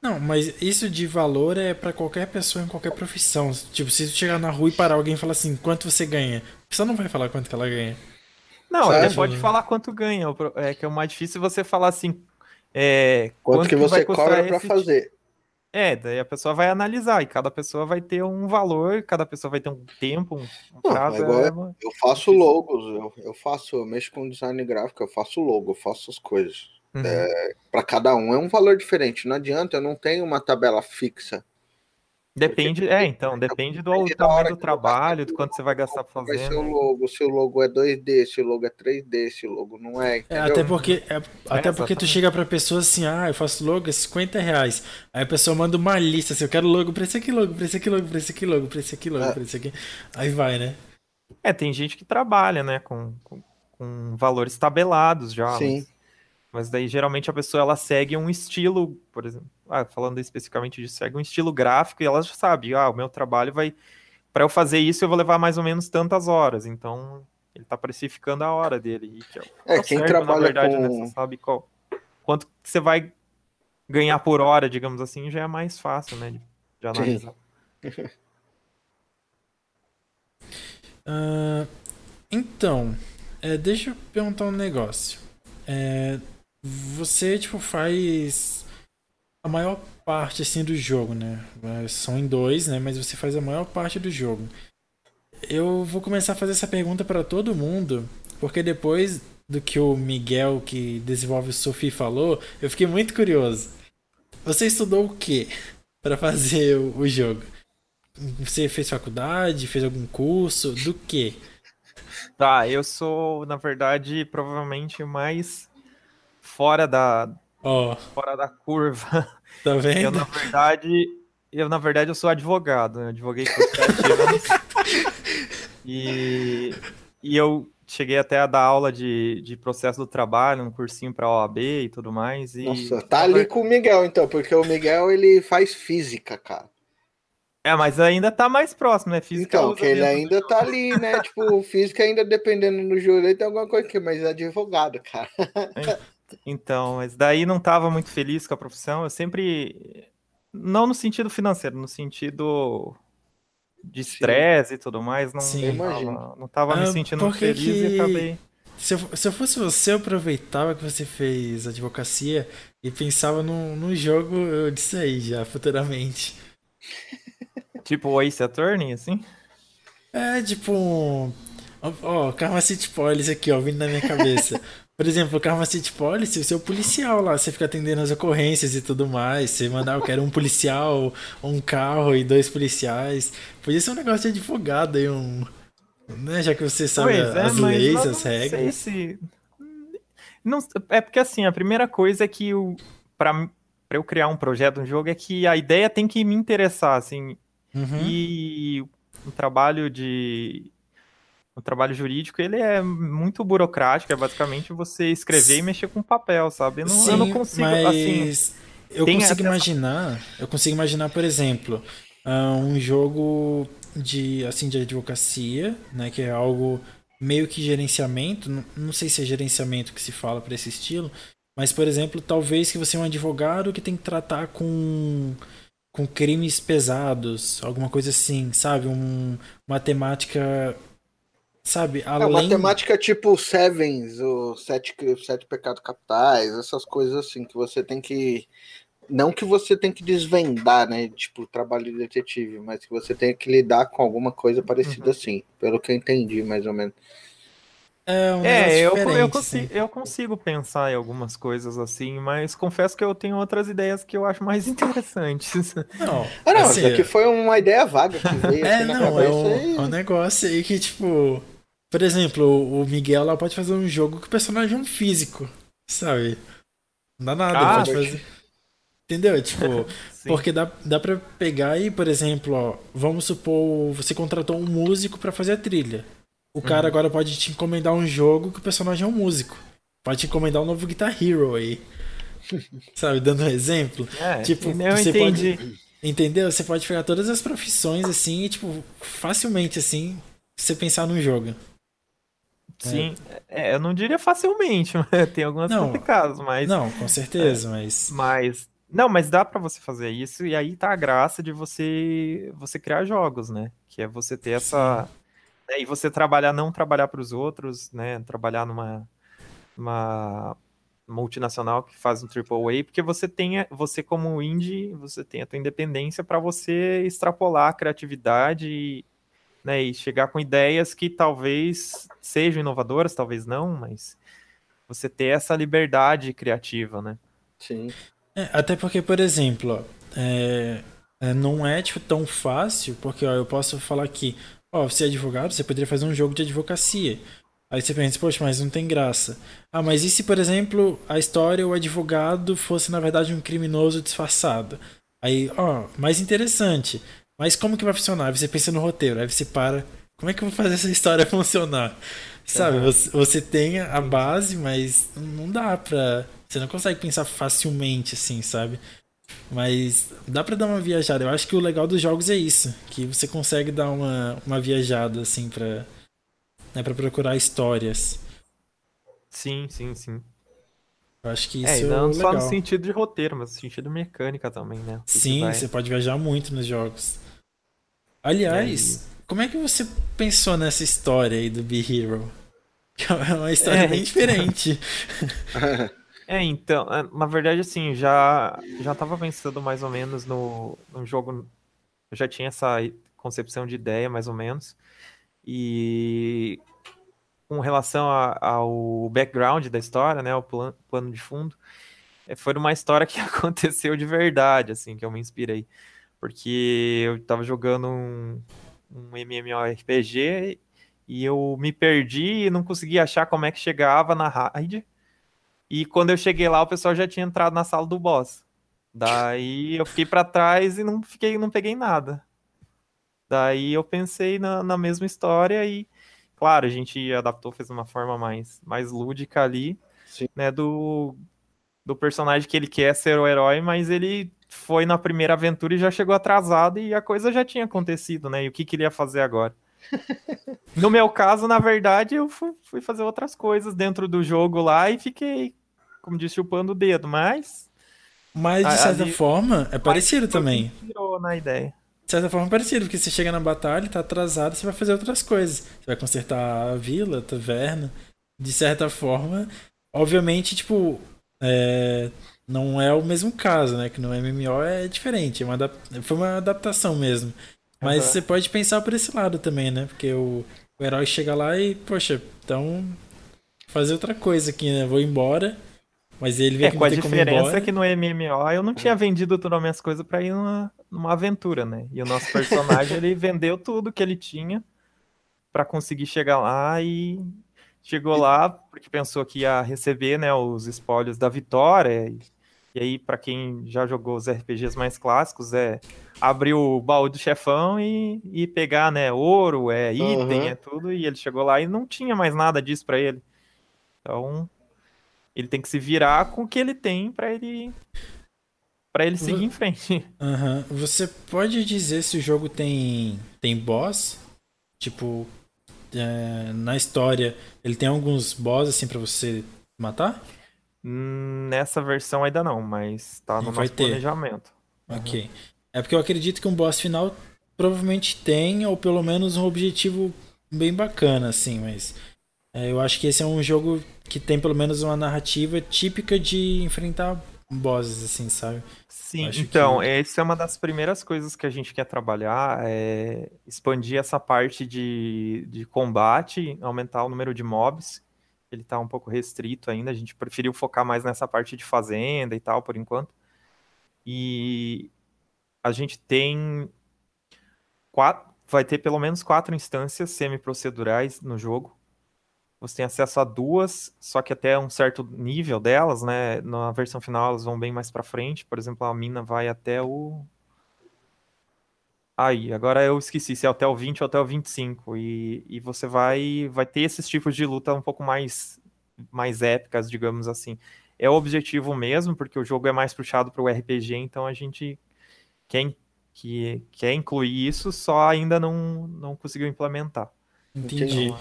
Não, mas isso de valor é para qualquer pessoa em qualquer profissão. Tipo, se tu chegar na rua e parar alguém e falar assim, quanto você ganha? A pessoa não vai falar quanto que ela ganha. Não, você pode falar quanto ganha. É que é o mais difícil você falar assim. É, quanto, quanto que você cobra para fazer. É, daí a pessoa vai analisar e cada pessoa vai ter um valor, cada pessoa vai ter um tempo, um, prazo. É uma... Eu faço logos, eu, eu faço, eu mexo com design gráfico, eu faço logo, eu faço as coisas. Uhum. É, para cada um é um valor diferente. Não adianta, eu não tenho uma tabela fixa. Depende, é, então, depende do depende tamanho do trabalho, do quanto você vai gastar fazendo. Vai ser o logo, se o logo é 2D, se o logo é 3D, se o logo não é. é até porque, é, até porque tu chega pra pessoa assim, ah, eu faço logo é 50 reais. Aí a pessoa manda uma lista, assim, eu quero logo pra esse aqui, logo, pra esse aqui, logo, pra esse aqui, logo, pra esse aqui, logo, é. pra esse aqui. Aí vai, né? É, tem gente que trabalha, né, com, com, com valores tabelados já. Sim. Mas... Mas daí geralmente a pessoa ela segue um estilo, por exemplo, ah, falando especificamente disso, segue um estilo gráfico e ela já sabe, ah, o meu trabalho vai para eu fazer isso eu vou levar mais ou menos tantas horas. Então ele está precificando a hora dele. Que é, é quem certo, trabalha na verdade, né, com... né, você sabe qual quanto você vai ganhar por hora, digamos assim, já é mais fácil, né, de, de analisar. uh, <laughs> então, é, deixa eu perguntar um negócio. É, você, tipo, faz a maior parte, assim, do jogo, né? São em dois, né? Mas você faz a maior parte do jogo. Eu vou começar a fazer essa pergunta para todo mundo, porque depois do que o Miguel, que desenvolve o Sophie, falou, eu fiquei muito curioso. Você estudou o que para fazer o, o, jogo? Você fez faculdade, fez algum curso, do que? Tá, eu sou, na verdade, provavelmente mais fora da oh. fora da curva. Tá vendo? Eu na verdade, eu na verdade eu sou advogado, eu advoguei por sete <laughs> anos. E e eu cheguei até a dar aula de, de processo do trabalho, um cursinho para OAB e tudo mais. E... Nossa, tá ali com o Miguel, então, porque o Miguel ele faz física, cara. É, mas ainda tá mais próximo, né? Física então, que ele ainda tá ali, né? tipo, física ainda dependendo do júri, tem alguma coisa aqui, mas é advogado, cara. Então, mas daí não tava muito feliz com a profissão. Eu sempre. Não no sentido financeiro, no sentido de estresse e tudo mais, não, Sim, tava, não tava ah, me sentindo feliz que... e acabei. Se eu, se eu fosse você, eu aproveitava que você fez advocacia e pensava num, num jogo disso aí já, futuramente. <laughs> Tipo o Ace Attorney, assim? É, tipo. Ó, oh, Karma City Police aqui, ó, vindo na minha cabeça. <laughs> Por exemplo, o Karma City Police, você é o policial lá, você fica atendendo as ocorrências e tudo mais. Você mandar, eu quero um policial, um carro e dois policiais. Podia ser um negócio de advogado aí, um. Né, já que você sabe pois as é, leis, as regras. Se... Não, é porque assim, a primeira coisa é que o, pra, pra eu criar um projeto, um jogo, é que a ideia tem que me interessar, assim. Uhum. E o trabalho de o trabalho jurídico ele é muito burocrático, é basicamente você escrever e mexer com papel, sabe? Eu não, Sim, eu não consigo mas assim. Eu consigo imaginar, eu consigo imaginar, por exemplo, uh, um jogo de assim de advocacia, né, que é algo meio que gerenciamento, não, não sei se é gerenciamento que se fala para esse estilo, mas por exemplo, talvez que você é um advogado que tem que tratar com com crimes pesados, alguma coisa assim, sabe? Um, uma temática, sabe? Além... É uma temática tipo Sevens, o Sete, Sete Pecados Capitais, essas coisas assim, que você tem que. Não que você tem que desvendar, né? Tipo, trabalho de detetive, mas que você tem que lidar com alguma coisa parecida uhum. assim, pelo que eu entendi, mais ou menos. É, um é eu, eu, consigo, eu consigo pensar em algumas coisas assim, mas confesso que eu tenho outras ideias que eu acho mais <laughs> interessantes. Não, ah, não assim, isso aqui foi uma ideia vaga que veio <laughs> é, não, na cabeça. É um, e... É um negócio aí que, tipo. Por exemplo, o Miguel lá pode fazer um jogo que o personagem é um físico, sabe? Não dá nada, ah, pode fazer. Entendeu? Tipo, <laughs> porque dá, dá pra pegar e, por exemplo, ó, vamos supor, você contratou um músico para fazer a trilha. O cara uhum. agora pode te encomendar um jogo que o personagem é um músico. Pode te encomendar um novo Guitar Hero aí. <laughs> Sabe, dando um exemplo. É, tipo, você entendi. Pode, entendeu? Você pode pegar todas as profissões assim e, tipo, facilmente assim, você pensar num jogo. Sim, é. É, eu não diria facilmente, <laughs> tem algumas não, complicadas, mas. Não, com certeza, é, mas. Mas. Não, mas dá para você fazer isso, e aí tá a graça de você você criar jogos, né? Que é você ter essa. Né? E você trabalhar, não trabalhar para os outros, né? Trabalhar numa, numa multinacional que faz um AAA, porque você tem, você como indie, você tem a tua independência para você extrapolar a criatividade e, né, e chegar com ideias que talvez sejam inovadoras, talvez não, mas você ter essa liberdade criativa, né? Sim. É, até porque, por exemplo, é, é, não é tipo, tão fácil, porque ó, eu posso falar aqui, Ó, você é advogado, você poderia fazer um jogo de advocacia. Aí você pensa, poxa, mas não tem graça. Ah, mas e se, por exemplo, a história, o advogado fosse, na verdade, um criminoso disfarçado? Aí, ó, mais interessante. Mas como que vai funcionar? Aí você pensa no roteiro, aí você para. Como é que eu vou fazer essa história <laughs> funcionar? Sabe, você, você tem a base, mas não dá pra. Você não consegue pensar facilmente assim, sabe? Mas dá para dar uma viajada. Eu acho que o legal dos jogos é isso, que você consegue dar uma, uma viajada assim para né, para procurar histórias. Sim, sim, sim. Eu acho que é, isso é, não é só no sentido de roteiro, mas no sentido mecânica também, né? sim, vai... você pode viajar muito nos jogos. Aliás, como é que você pensou nessa história aí do Be Hero? <laughs> É uma história é, bem diferente. <laughs> É, então, é, na verdade, assim, já já estava pensando mais ou menos no, no jogo, eu já tinha essa concepção de ideia, mais ou menos, e com relação a, ao background da história, né, o plan, plano de fundo, é, foi uma história que <laughs> aconteceu de verdade, assim, que eu me inspirei, porque eu estava jogando um, um MMORPG e eu me perdi e não conseguia achar como é que chegava na raid, e quando eu cheguei lá, o pessoal já tinha entrado na sala do boss. Daí eu fiquei para trás e não fiquei, não peguei nada. Daí eu pensei na, na mesma história e, Claro, a gente adaptou, fez uma forma mais, mais lúdica ali, Sim. né, do, do personagem que ele quer ser o herói, mas ele foi na primeira aventura e já chegou atrasado e a coisa já tinha acontecido, né? E o que, que ele ia fazer agora? <laughs> no meu caso, na verdade, eu fui fazer outras coisas dentro do jogo lá e fiquei, como disse, chupando o dedo, mas. Mas de certa ali, forma, é parecido também. Virou na ideia. De certa forma, é parecido, porque você chega na batalha, tá atrasado, você vai fazer outras coisas. Você vai consertar a vila, a taverna. De certa forma, obviamente, tipo, é, não é o mesmo caso, né? Que no MMO é diferente. É uma foi uma adaptação mesmo. Mas uhum. você pode pensar por esse lado também, né? Porque o, o herói chega lá e, poxa, então fazer outra coisa aqui, né? Vou embora. Mas ele vê é, que com a diferença que no MMO eu não tinha vendido todas as minhas coisas para ir numa, numa aventura, né? E o nosso personagem <laughs> ele vendeu tudo que ele tinha para conseguir chegar lá e chegou lá porque pensou que ia receber, né, os espólios da vitória. E, e aí para quem já jogou os RPGs mais clássicos é abrir o baú do chefão e, e pegar, né, ouro, é item, uhum. é tudo, e ele chegou lá e não tinha mais nada disso para ele. Então, ele tem que se virar com o que ele tem para ele para ele seguir em frente. <laughs> Uhum. Você pode dizer se o jogo tem tem boss? Tipo, é, na história, ele tem alguns boss assim para você matar? Nessa versão ainda não, mas tá no nosso ter. planejamento. Ok. Uhum. É porque eu acredito que um boss final provavelmente tem, ou pelo menos um objetivo bem bacana, assim, mas é, eu acho que esse é um jogo que tem pelo menos uma narrativa típica de enfrentar bosses, assim, sabe? Sim, então, que... essa é uma das primeiras coisas que a gente quer trabalhar, é expandir essa parte de, de combate, aumentar o número de mobs, ele tá um pouco restrito ainda, a gente preferiu focar mais nessa parte de fazenda e tal, por enquanto. E a gente tem quatro, vai ter pelo menos quatro instâncias semi-procedurais no jogo. Você tem acesso a duas, só que até um certo nível delas, né? Na versão final elas vão bem mais para frente. Por exemplo, a mina vai até o Aí, agora eu esqueci se é até o 20 ou até o 25. E, e você vai, vai ter esses tipos de luta um pouco mais, mais épicas, digamos assim. É o objetivo mesmo, porque o jogo é mais puxado para o RPG, então a gente quem que quer incluir isso só ainda não, não conseguiu implementar. Entendi.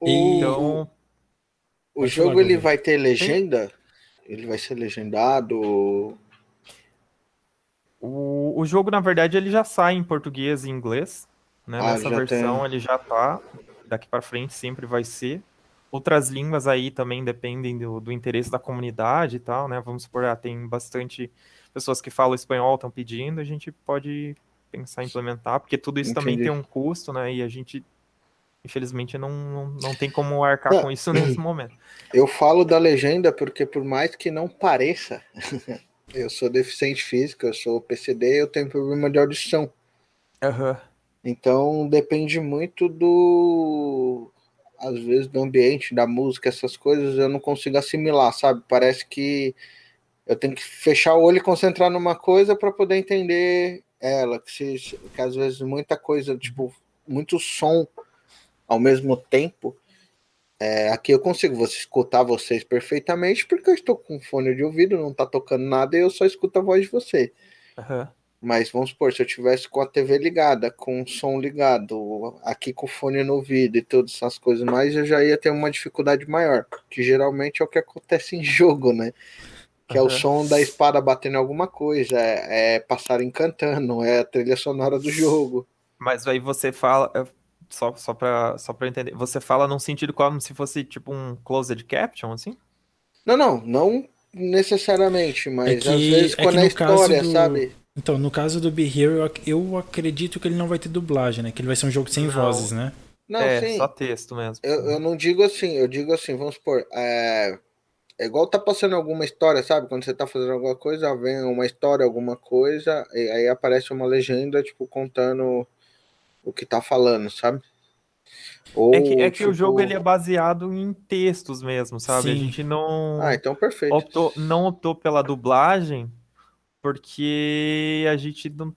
Então, o, o jogo ele vai ter legenda? Ele vai ser legendado? O, o jogo, na verdade, ele já sai em português e inglês. Né? Ah, Nessa versão tem. ele já tá. Daqui para frente sempre vai ser. Outras línguas aí também dependem do, do interesse da comunidade e tal, né? Vamos supor, ah, tem bastante pessoas que falam espanhol estão pedindo, a gente pode pensar em implementar, porque tudo isso Entendi. também tem um custo, né? E a gente, infelizmente, não, não, não tem como arcar com isso nesse <clears throat> momento. Eu falo da legenda porque, por mais que não pareça, <laughs> eu sou deficiente físico, eu sou PCD eu tenho problema de audição. Uhum. Então depende muito do. Às vezes do ambiente, da música, essas coisas eu não consigo assimilar, sabe? Parece que eu tenho que fechar o olho e concentrar numa coisa para poder entender ela. Que, se, que às vezes muita coisa, tipo, muito som ao mesmo tempo. É, aqui eu consigo você escutar vocês perfeitamente porque eu estou com fone de ouvido, não está tocando nada e eu só escuto a voz de você. Uhum. Mas vamos supor, se eu tivesse com a TV ligada, com o som ligado, aqui com o fone no ouvido e todas essas coisas mais, eu já ia ter uma dificuldade maior, que geralmente é o que acontece em <laughs> jogo, né? que uhum. é o som da espada batendo em alguma coisa, é, é passarinho cantando, é a trilha sonora do jogo. Mas aí você fala, só, só, pra, só pra entender, você fala num sentido como se fosse tipo um closed caption, assim? Não, não, não necessariamente, mas é que, às vezes é quando é história, do... sabe? Então, no caso do Be Here, eu acredito que ele não vai ter dublagem, né? Que ele vai ser um jogo sem não. vozes, né? Não, é, sim. só texto mesmo. Eu, eu não digo assim, eu digo assim, vamos supor, é, é igual tá passando alguma história, sabe? Quando você tá fazendo alguma coisa, vem uma história, alguma coisa, e aí aparece uma legenda, tipo, contando o que tá falando, sabe? Ou, é que, é que tipo... o jogo ele é baseado em textos mesmo, sabe? Sim. A gente não. Ah, então perfeito. Optou, não optou pela dublagem porque a gente não.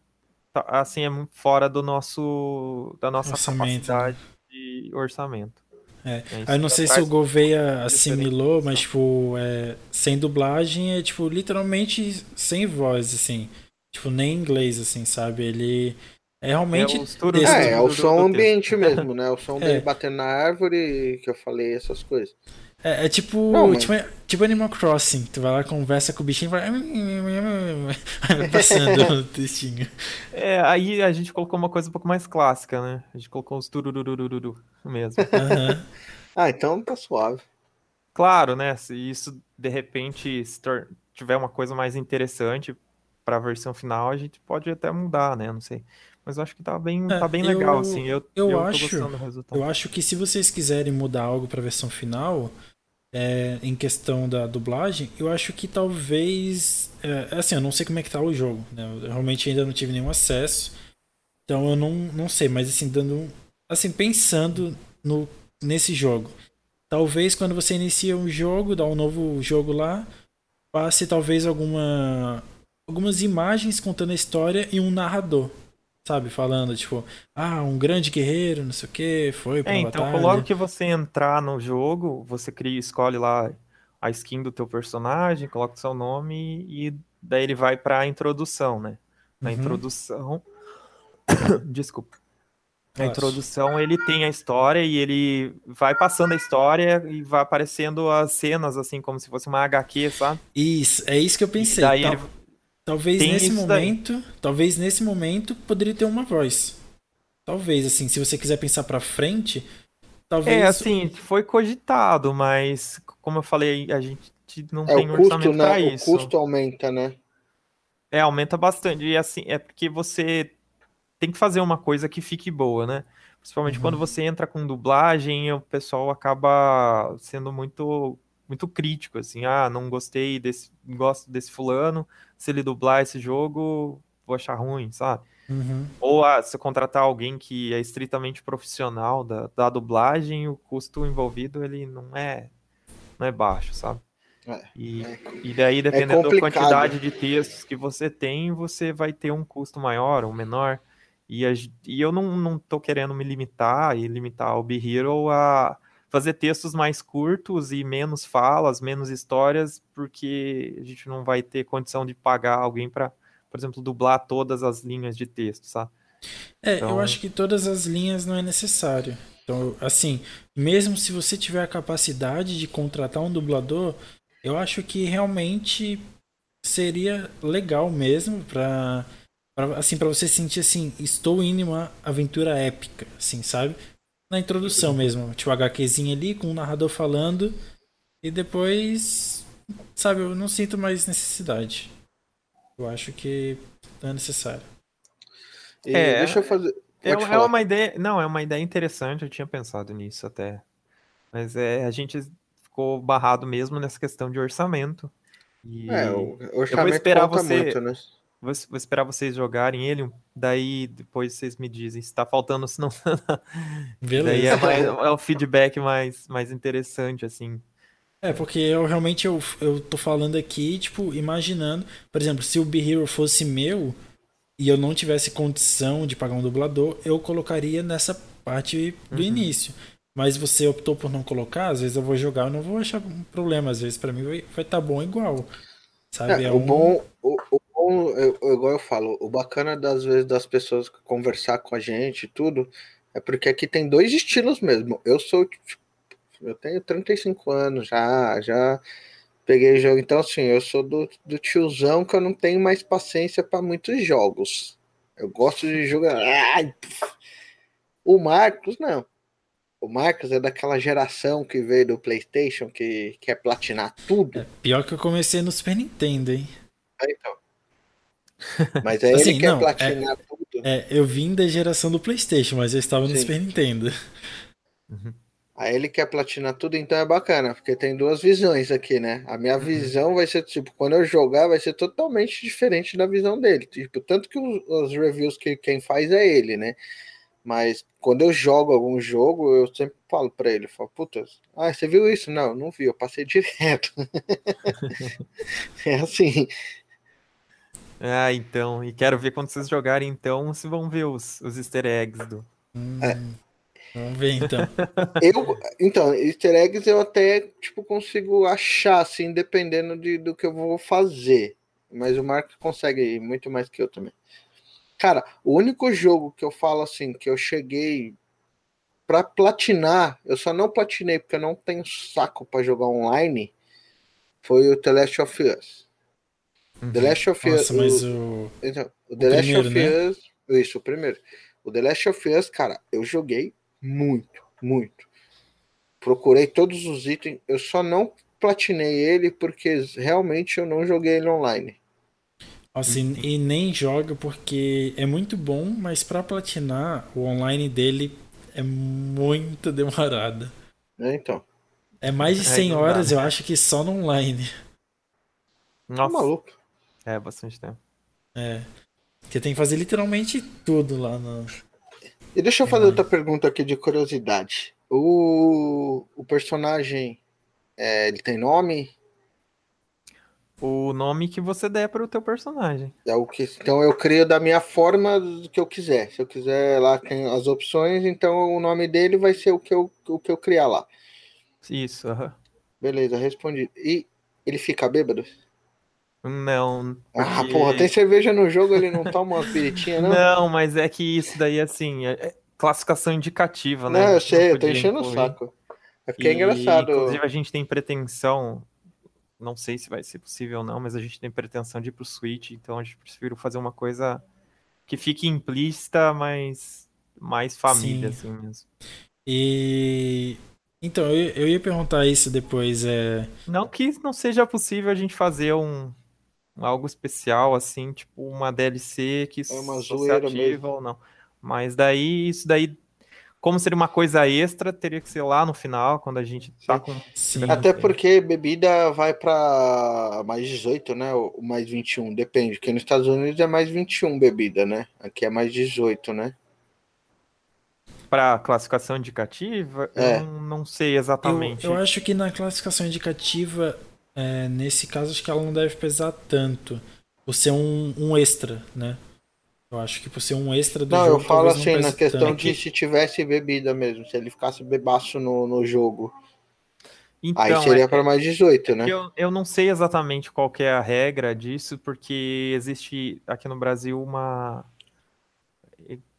Tá, assim, é muito fora do nosso. da nossa Orçamento. Capacidade de orçamento. É. Aí eu não sei se o Gouveia assimilou, mas tipo, é, sem dublagem é tipo literalmente sem voz, assim. Tipo, nem inglês, assim, sabe? Ele é realmente. É, é, é o som ambiente mesmo, né? O som <laughs> é. dele batendo na árvore, que eu falei, essas coisas. É, é tipo, não, mas... tipo, tipo Animal Crossing. Tu vai lá, conversa com o bichinho e vai. <laughs> vai passando o <laughs> textinho. É, aí a gente colocou uma coisa um pouco mais clássica, né? A gente colocou os turururururu mesmo. Uhum. ah, então tá suave. Claro, né? Se isso de repente se tiver uma coisa mais interessante para a versão final, a gente pode até mudar, né? Não sei. Mas acho que tá bem, é, tá bem legal, eu, assim. Eu, eu, eu acho, eu acho que se vocês quiserem mudar algo para a versão final, é, em questão da dublagem, eu acho que talvez. É, assim, eu não sei como é que tá o jogo. Né? Eu realmente ainda não tive nenhum acesso. Então eu não, não sei, mas assim, dando. Assim, pensando no, nesse jogo. Talvez quando você inicia um jogo, dá um novo jogo lá, passe talvez alguma. algumas imagens contando a história e um narrador sabe? Falando, tipo, ah, um grande guerreiro, não sei o que, foi pra é, então, batalha. logo que você entrar no jogo, você cria, escolhe lá a skin do teu personagem, coloca o seu nome e daí ele vai pra introdução, né? Na uhum. introdução... <coughs> Desculpa. Na Nossa. introdução ele tem a história e ele vai passando a história e vai aparecendo as cenas, assim, como se fosse uma HQ, sabe? Isso, é isso que eu pensei. E daí tá. ele Talvez Tem nesse momento, daí. talvez nesse momento poderia ter uma voz. Talvez assim, se você quiser pensar para frente, talvez É, assim, foi cogitado, mas como eu falei, a gente não é, tem o custo, orçamento né? isso. O custo aumenta, né? É, aumenta bastante. E assim, é porque você tem que fazer uma coisa que fique boa, né? Principalmente uhum. quando você entra com dublagem, o pessoal acaba sendo muito muito crítico, assim, ah, não gostei desse, gosto desse fulano, se ele dublar esse jogo, vou achar ruim, sabe? Uhum. Ou ah, se contratar alguém que é estritamente profissional da, da dublagem, o custo envolvido ele não é não é baixo, sabe? É, e, é, e daí, dependendo é da quantidade de textos que você tem, você vai ter um custo maior ou menor. E, a, e eu não, não tô querendo me limitar e limitar o Be Hero a fazer textos mais curtos e menos falas, menos histórias, porque a gente não vai ter condição de pagar alguém para, por exemplo, dublar todas as linhas de texto, sabe? É, então... eu acho que todas as linhas não é necessário. Então, assim, mesmo se você tiver a capacidade de contratar um dublador, eu acho que realmente seria legal mesmo para assim para você sentir assim, estou indo em uma aventura épica, assim, sabe? Na introdução mesmo. Tipo, HQzinho ali com o narrador falando. E depois, sabe, eu não sinto mais necessidade. Eu acho que não é necessário. E é, deixa eu fazer. É, é, uma ideia. Não, é uma ideia interessante, eu tinha pensado nisso até. Mas é, a gente ficou barrado mesmo nessa questão de orçamento. E é, o orçamento eu vou esperar você. Muito, né? Vou, vou, esperar vocês jogarem ele, daí depois vocês me dizem se tá faltando, se não. <laughs> Beleza. Daí é, mais, é o feedback mais, mais interessante, assim. É, porque eu realmente eu, eu tô falando aqui, tipo, imaginando, por exemplo, se o Be Hero fosse meu e eu não tivesse condição de pagar um dublador, eu colocaria nessa parte do uhum. início. Mas você optou por não colocar, às vezes eu vou jogar, eu não vou achar um problema, às vezes para mim vai estar tá bom igual. Sabe? É, é o um... bom, o, o bom, eu, igual eu falo, o bacana das vezes das pessoas conversar com a gente e tudo, é porque aqui tem dois estilos mesmo. Eu sou, tipo, eu tenho 35 anos já, já peguei jogo. Então, assim, eu sou do, do tiozão que eu não tenho mais paciência para muitos jogos. Eu gosto de jogar. Ai, o Marcos, não. O Marcos é daquela geração que veio do PlayStation que quer platinar tudo. É, pior que eu comecei no Super Nintendo, hein? É, então. Mas é assim, ele que não, platinar é, tudo. É, eu vim da geração do PlayStation, mas eu estava no Sim. Super Nintendo. Uhum. Aí ele quer platinar tudo, então é bacana, porque tem duas visões aqui, né? A minha uhum. visão vai ser, tipo, quando eu jogar, vai ser totalmente diferente da visão dele. Tipo, tanto que os, os reviews que quem faz é ele, né? Mas quando eu jogo algum jogo, eu sempre falo para ele, falo, puta, ah, você viu isso? Não, não vi, eu passei <laughs> direto. <laughs> é assim. Ah, então. E quero ver quando vocês jogarem, então, se vão ver os, os easter eggs do. É. Vamos ver então. <laughs> eu, então, easter eggs eu até tipo, consigo achar, assim, dependendo de, do que eu vou fazer. Mas o Mark consegue muito mais que eu também. Cara, o único jogo que eu falo assim, que eu cheguei para platinar, eu só não platinei porque eu não tenho saco para jogar online, foi o The Last of Us. Uhum. The Last of Us. Nossa, mas o... Então, o The o Last primeiro, of né? Us. Isso, o primeiro. O The Last of Us, cara, eu joguei muito, muito. Procurei todos os itens, eu só não platinei ele porque realmente eu não joguei ele online. Assim, e nem joga porque é muito bom, mas para platinar, o online dele é muito <laughs> demorado. É, então. É mais de 100 é, horas, eu acho que só no online. Nossa. Tá maluco. É, bastante tempo. É. Você tem que fazer literalmente tudo lá no. E deixa eu fazer outra pergunta aqui de curiosidade. O, o personagem, é, ele tem nome? o nome que você der para o teu personagem. É o que, então eu crio da minha forma que eu quiser. Se eu quiser lá tem as opções, então o nome dele vai ser o que eu, o que eu criar lá. Isso. Uh -huh. Beleza, respondi. E ele fica bêbado? Não. Porque... Ah, porra, tem cerveja no jogo, ele não toma uma piritinha, não? Não, mas é que isso daí, assim, é, é classificação indicativa, né? Não, eu sei, eu tô enchendo o saco. É porque é e, é engraçado. Inclusive, a gente tem pretensão não sei se vai ser possível ou não, mas a gente tem pretensão de ir pro Switch, então a gente prefiro fazer uma coisa que fique implícita, mas mais família, Sim. assim mesmo. E. Então, eu, eu ia perguntar isso depois. É... Não que não seja possível a gente fazer um algo especial, assim, tipo uma DLC que é uma zoeira mesmo. ou não. Mas daí, isso daí como seria uma coisa extra, teria que ser lá no final, quando a gente tá com. Sim. Até porque bebida vai para mais 18, né? Ou mais 21, depende. Porque nos Estados Unidos é mais 21 bebida, né? Aqui é mais 18, né? Para classificação indicativa, é. eu não sei exatamente. Eu, eu, acho que na classificação indicativa, é, nesse caso, acho que ela não deve pesar tanto. Por ser um, um extra, né? Eu acho que por ser um extra do não, jogo. Eu falo assim, na questão de se tivesse bebida mesmo, se ele ficasse bebaço no, no jogo. Então, Aí seria é, para mais 18, né? Eu, eu não sei exatamente qual é a regra disso, porque existe aqui no Brasil uma.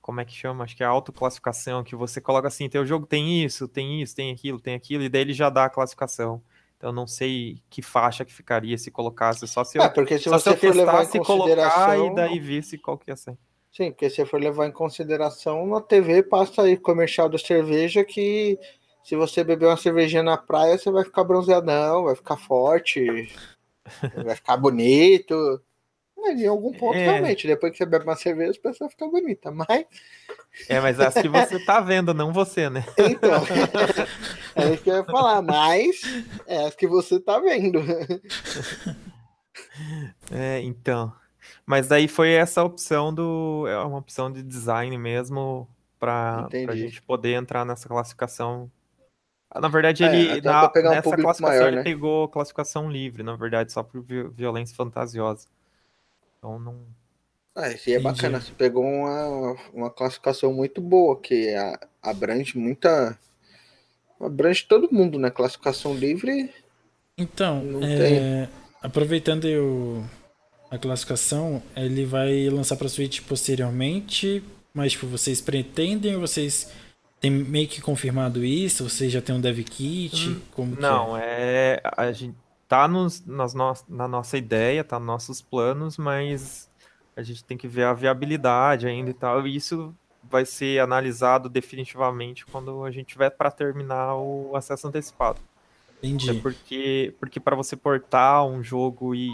Como é que chama? Acho que é a autoclassificação, que você coloca assim: teu jogo tem isso, tem isso, tem aquilo, tem aquilo, e daí ele já dá a classificação. Então não sei que faixa que ficaria se colocasse, só se eu, é, porque se você for levar em consideração e daí visse qual que ia ser. Sim, porque se for levar em consideração, na TV passa aí comercial da cerveja que se você beber uma cervejinha na praia, você vai ficar bronzeadão, vai ficar forte, <laughs> vai ficar bonito. Em algum ponto, é. realmente, depois que você bebe uma cerveja, a pessoa fica bonita, mas. É, mas acho que você tá vendo, não você, né? <laughs> Então. é isso que eu ia falar, mas é as que você tá vendo. É, então. Mas daí foi essa opção do. É uma opção de design mesmo para a gente poder entrar nessa classificação. Na verdade, é, ele na, nessa um classificação maior, ele né? pegou classificação livre, na verdade, só por violência fantasiosa. Então não. Ah, esse é bacana. Você pegou uma, uma classificação muito boa, que abrange muita. Abrange todo mundo, né? Classificação livre. Então, é... aproveitando eu... a classificação, ele vai lançar para Switch posteriormente, mas tipo, vocês pretendem ou vocês têm meio que confirmado isso? Vocês já tem um dev kit? Hum, como não, é? é? a gente tá nos, nas no, na nossa ideia, tá nos nossos planos, mas a gente tem que ver a viabilidade ainda e tal. E isso vai ser analisado definitivamente quando a gente tiver para terminar o acesso antecipado. Entendi. É porque porque para você portar um jogo e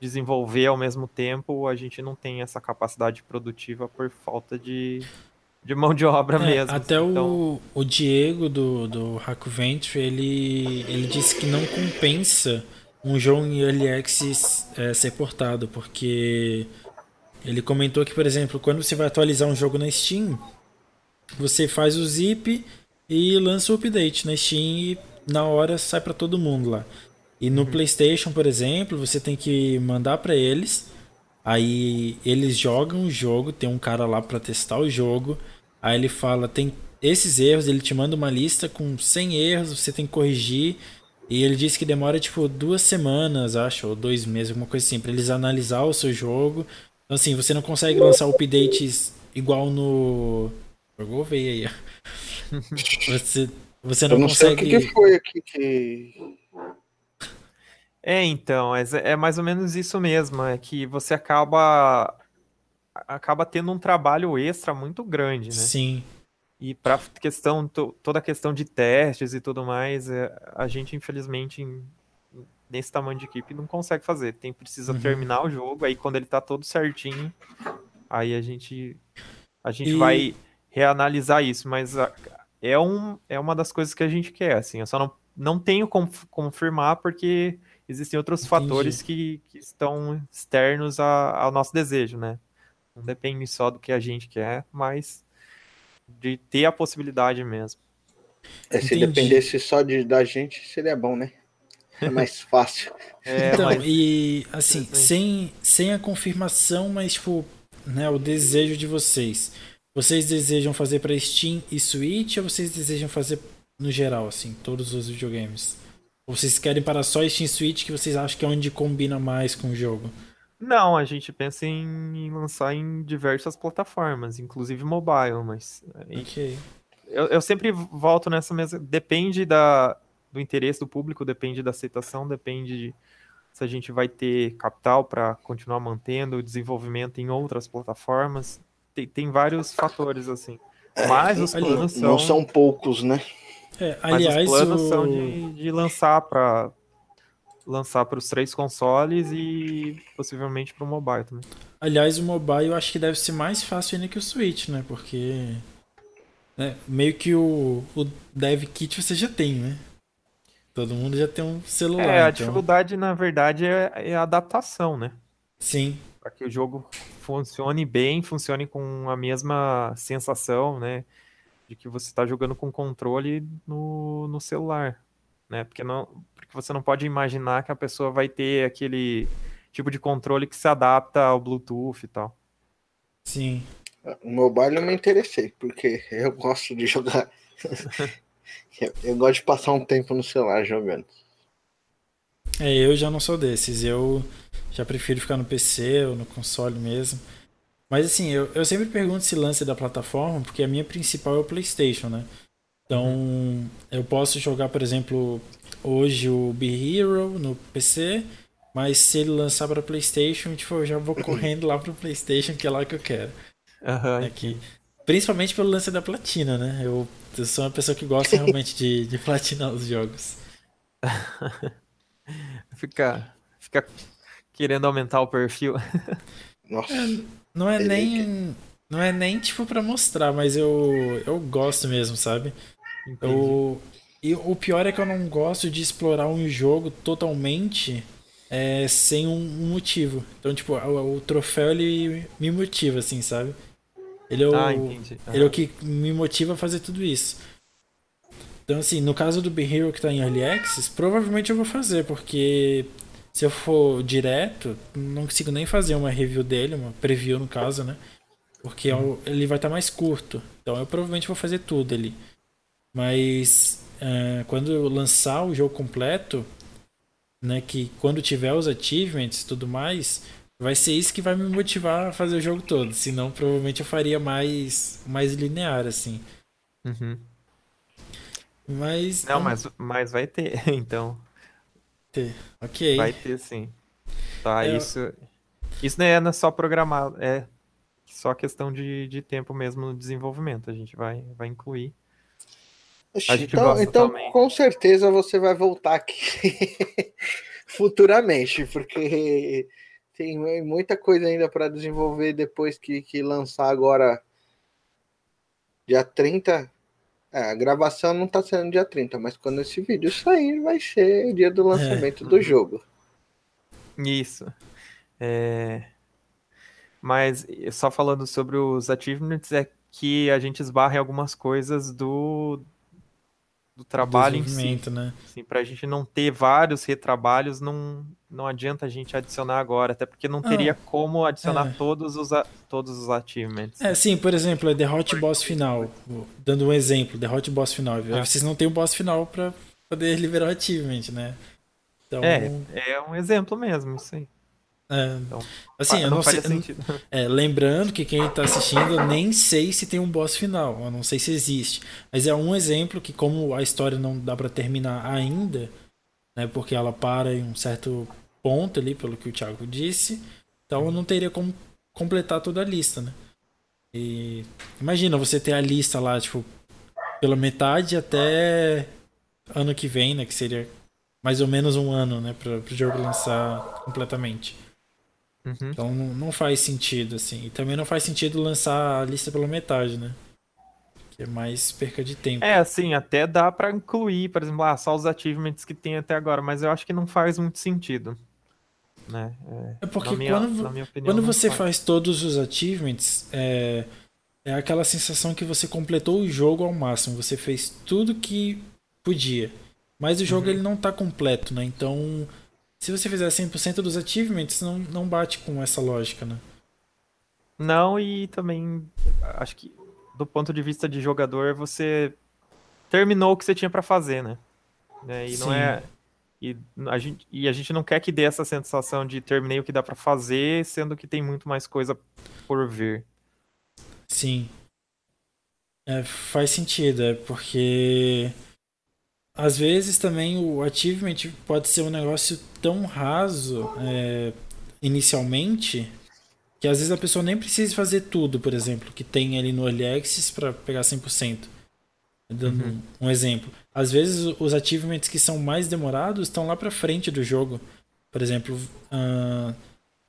desenvolver ao mesmo tempo, a gente não tem essa capacidade produtiva por falta de de mão de obra é, mesmo. Até então... o, o Diego do, do Haku Venture, ele, ele disse que não compensa um jogo em Early Access é, ser portado, porque ele comentou que, por exemplo, quando você vai atualizar um jogo na Steam, você faz o zip e lança o update na Steam e na hora sai para todo mundo lá. E no uhum. PlayStation, por exemplo, você tem que mandar para eles, aí eles jogam o jogo, tem um cara lá para testar o jogo, Aí ele fala, tem esses erros, ele te manda uma lista com 100 erros, você tem que corrigir. E ele disse que demora tipo duas semanas, acho, ou dois meses, alguma coisa assim, pra eles analisar o seu jogo. Então, assim, você não consegue lançar updates igual no. Jogou veio aí, <laughs> Você, você não, não consegue. Sei o que, que foi aqui que. É, então, é, é mais ou menos isso mesmo, é que você acaba acaba tendo um trabalho extra muito grande, né? Sim. E para questão toda a questão de testes e tudo mais, é, a gente infelizmente nesse tamanho de equipe não consegue fazer. Tem precisa uhum. terminar o jogo, aí quando ele tá todo certinho, aí a gente a gente e... vai reanalisar isso, mas é um é uma das coisas que a gente quer, assim. Eu só não não tenho como confirmar porque existem outros Entendi. fatores que, que estão externos a, ao nosso desejo, né? Não depende só do que a gente quer, mas de ter a possibilidade mesmo. É, se Entendi. dependesse só de, da gente, seria bom, né? É mais <laughs> fácil. É, então, mas... e assim, sem, sem a confirmação, mas tipo, né, o desejo de vocês. Vocês desejam fazer para Steam e Switch ou vocês desejam fazer no geral, assim, todos os videogames? Ou vocês querem para só Steam e Switch que vocês acham que é onde combina mais com o jogo? Não, a gente pensa em lançar em diversas plataformas, inclusive mobile, mas. Ok. Eu, eu sempre volto nessa mesma. Depende da, do interesse do público, depende da aceitação, depende de se a gente vai ter capital para continuar mantendo o desenvolvimento em outras plataformas. Tem, tem vários fatores assim. É, Mas os planos são. Não são poucos, né? É, aliás, Mas os planos o... são de, de lançar para lançar para os três consoles e possivelmente para o mobile também. Aliás, o mobile eu acho que deve ser mais fácil ainda que o Switch, né? Porque né, meio que o, o dev kit você já tem, né? Todo mundo já tem um celular. É, a então... dificuldade, na verdade, é, é a adaptação, né? Sim. Para que o jogo funcione bem, funcione com a mesma sensação, né? De que você está jogando com controle no, no celular, né? Porque não, porque você não pode imaginar que a pessoa vai ter aquele tipo de controle que se adapta ao Bluetooth e tal. Sim. O mobile eu me interessei, porque <laughs> eu gosto de jogar. <laughs> eu gosto de passar um tempo no celular jogando. É, eu já não sou desses. Eu já prefiro ficar no PC ou no console mesmo. Mas assim, eu, eu sempre pergunto se lance da plataforma, porque a minha principal é o PlayStation, né? Então, eu posso jogar, por exemplo, hoje o Be Hero no PC, mas se ele lançar para PlayStation, tipo, eu já vou <clears throat> correndo lá pro PlayStation, que é lá que eu quero. Uhum. Aqui. Principalmente pelo lance da platina, né? Eu, eu sou uma pessoa que gosta <laughs> realmente de, de platinar os jogos. <laughs> fica, fica querendo aumentar o perfil. <laughs> Nossa. É, não é nem. Não é nem tipo para mostrar, mas eu, eu gosto mesmo, sabe? Eu, e o pior é que eu não gosto de explorar um jogo totalmente é, sem um, motivo. Então, tipo, o, o, troféu ele me motiva, assim, sabe? Ele é o, ah, ele é o que me motiva a fazer tudo isso. Então, assim, no caso do Be Hero que tá em Early Access, provavelmente eu vou fazer, porque se eu for direto, não consigo nem fazer uma review dele, uma preview no caso, né? Porque uhum. ele vai estar tá mais curto. Então eu provavelmente vou fazer tudo ali. Mas é, quando eu lançar o jogo completo, né, que quando tiver os achievements e tudo mais, vai ser isso que vai me motivar a fazer o jogo todo. Senão, provavelmente eu faria mais, mais linear, assim. Uhum. Mas. Não, mas, mas vai ter, <laughs> então. Ter. Ok. Vai ter sim. Tá, é... isso. Isso não é só programar, é só questão de, de tempo mesmo no desenvolvimento. A gente vai, vai incluir. Então, então com certeza você vai voltar aqui <laughs> futuramente, porque tem muita coisa ainda para desenvolver depois que, que lançar agora dia 30. É, a gravação não está sendo dia 30, mas quando esse vídeo sair, vai ser o dia do lançamento é. do jogo. Isso. É... Mas só falando sobre os achievements, é que a gente esbarra em algumas coisas do do trabalho em si. Né? Assim, para a gente não ter vários retrabalhos, não, não adianta a gente adicionar agora, até porque não teria ah, como adicionar é. todos, os, todos os achievements. É, sim, por exemplo, é The Hot Boss final. Dando um exemplo, The Hot Boss final. Ah. Vocês não têm o um boss final para poder liberar o achievement, né? Então... É, é um exemplo mesmo, isso aí. É, então, assim, não, não sei. <laughs> É, lembrando que quem está assistindo, eu nem sei se tem um boss final, eu não sei se existe. Mas é um exemplo que, como a história não dá para terminar ainda, né, porque ela para em um certo ponto ali, pelo que o Thiago disse, então eu não teria como completar toda a lista, né? E imagina você ter a lista lá, tipo, pela metade até ano que vem, né? Que seria mais ou menos um ano, né? Para o jogo lançar completamente. Uhum. Então não, não faz sentido, assim. E também não faz sentido lançar a lista pela metade, né? Que é mais perca de tempo. É, assim, até dá para incluir, por exemplo, ah, só os achievements que tem até agora, mas eu acho que não faz muito sentido. Né? É, é porque minha, quando, opinião, quando você faz. faz. todos os achievements, é, é aquela sensação que você completou o jogo ao máximo. Você fez tudo que podia. Mas o jogo uhum. ele não tá completo, né? Então se você fizer 100% dos achievements, não, não bate com essa lógica, né? Não, e também acho que do ponto de vista de jogador, você terminou o que você tinha para fazer, né? É, e Sim. não é e a, gente, e a gente não quer que dê essa sensação de terminei o que dá para fazer, sendo que tem muito mais coisa por vir. Sim. É, faz sentido, é porque às vezes também o achievement pode ser um negócio tão raso é, inicialmente que às vezes a pessoa nem precisa fazer tudo, por exemplo, que tem ali no Early Access para pegar 100%. Dando uhum. um exemplo. Às vezes os achievements que são mais demorados estão lá para frente do jogo. Por exemplo, uh,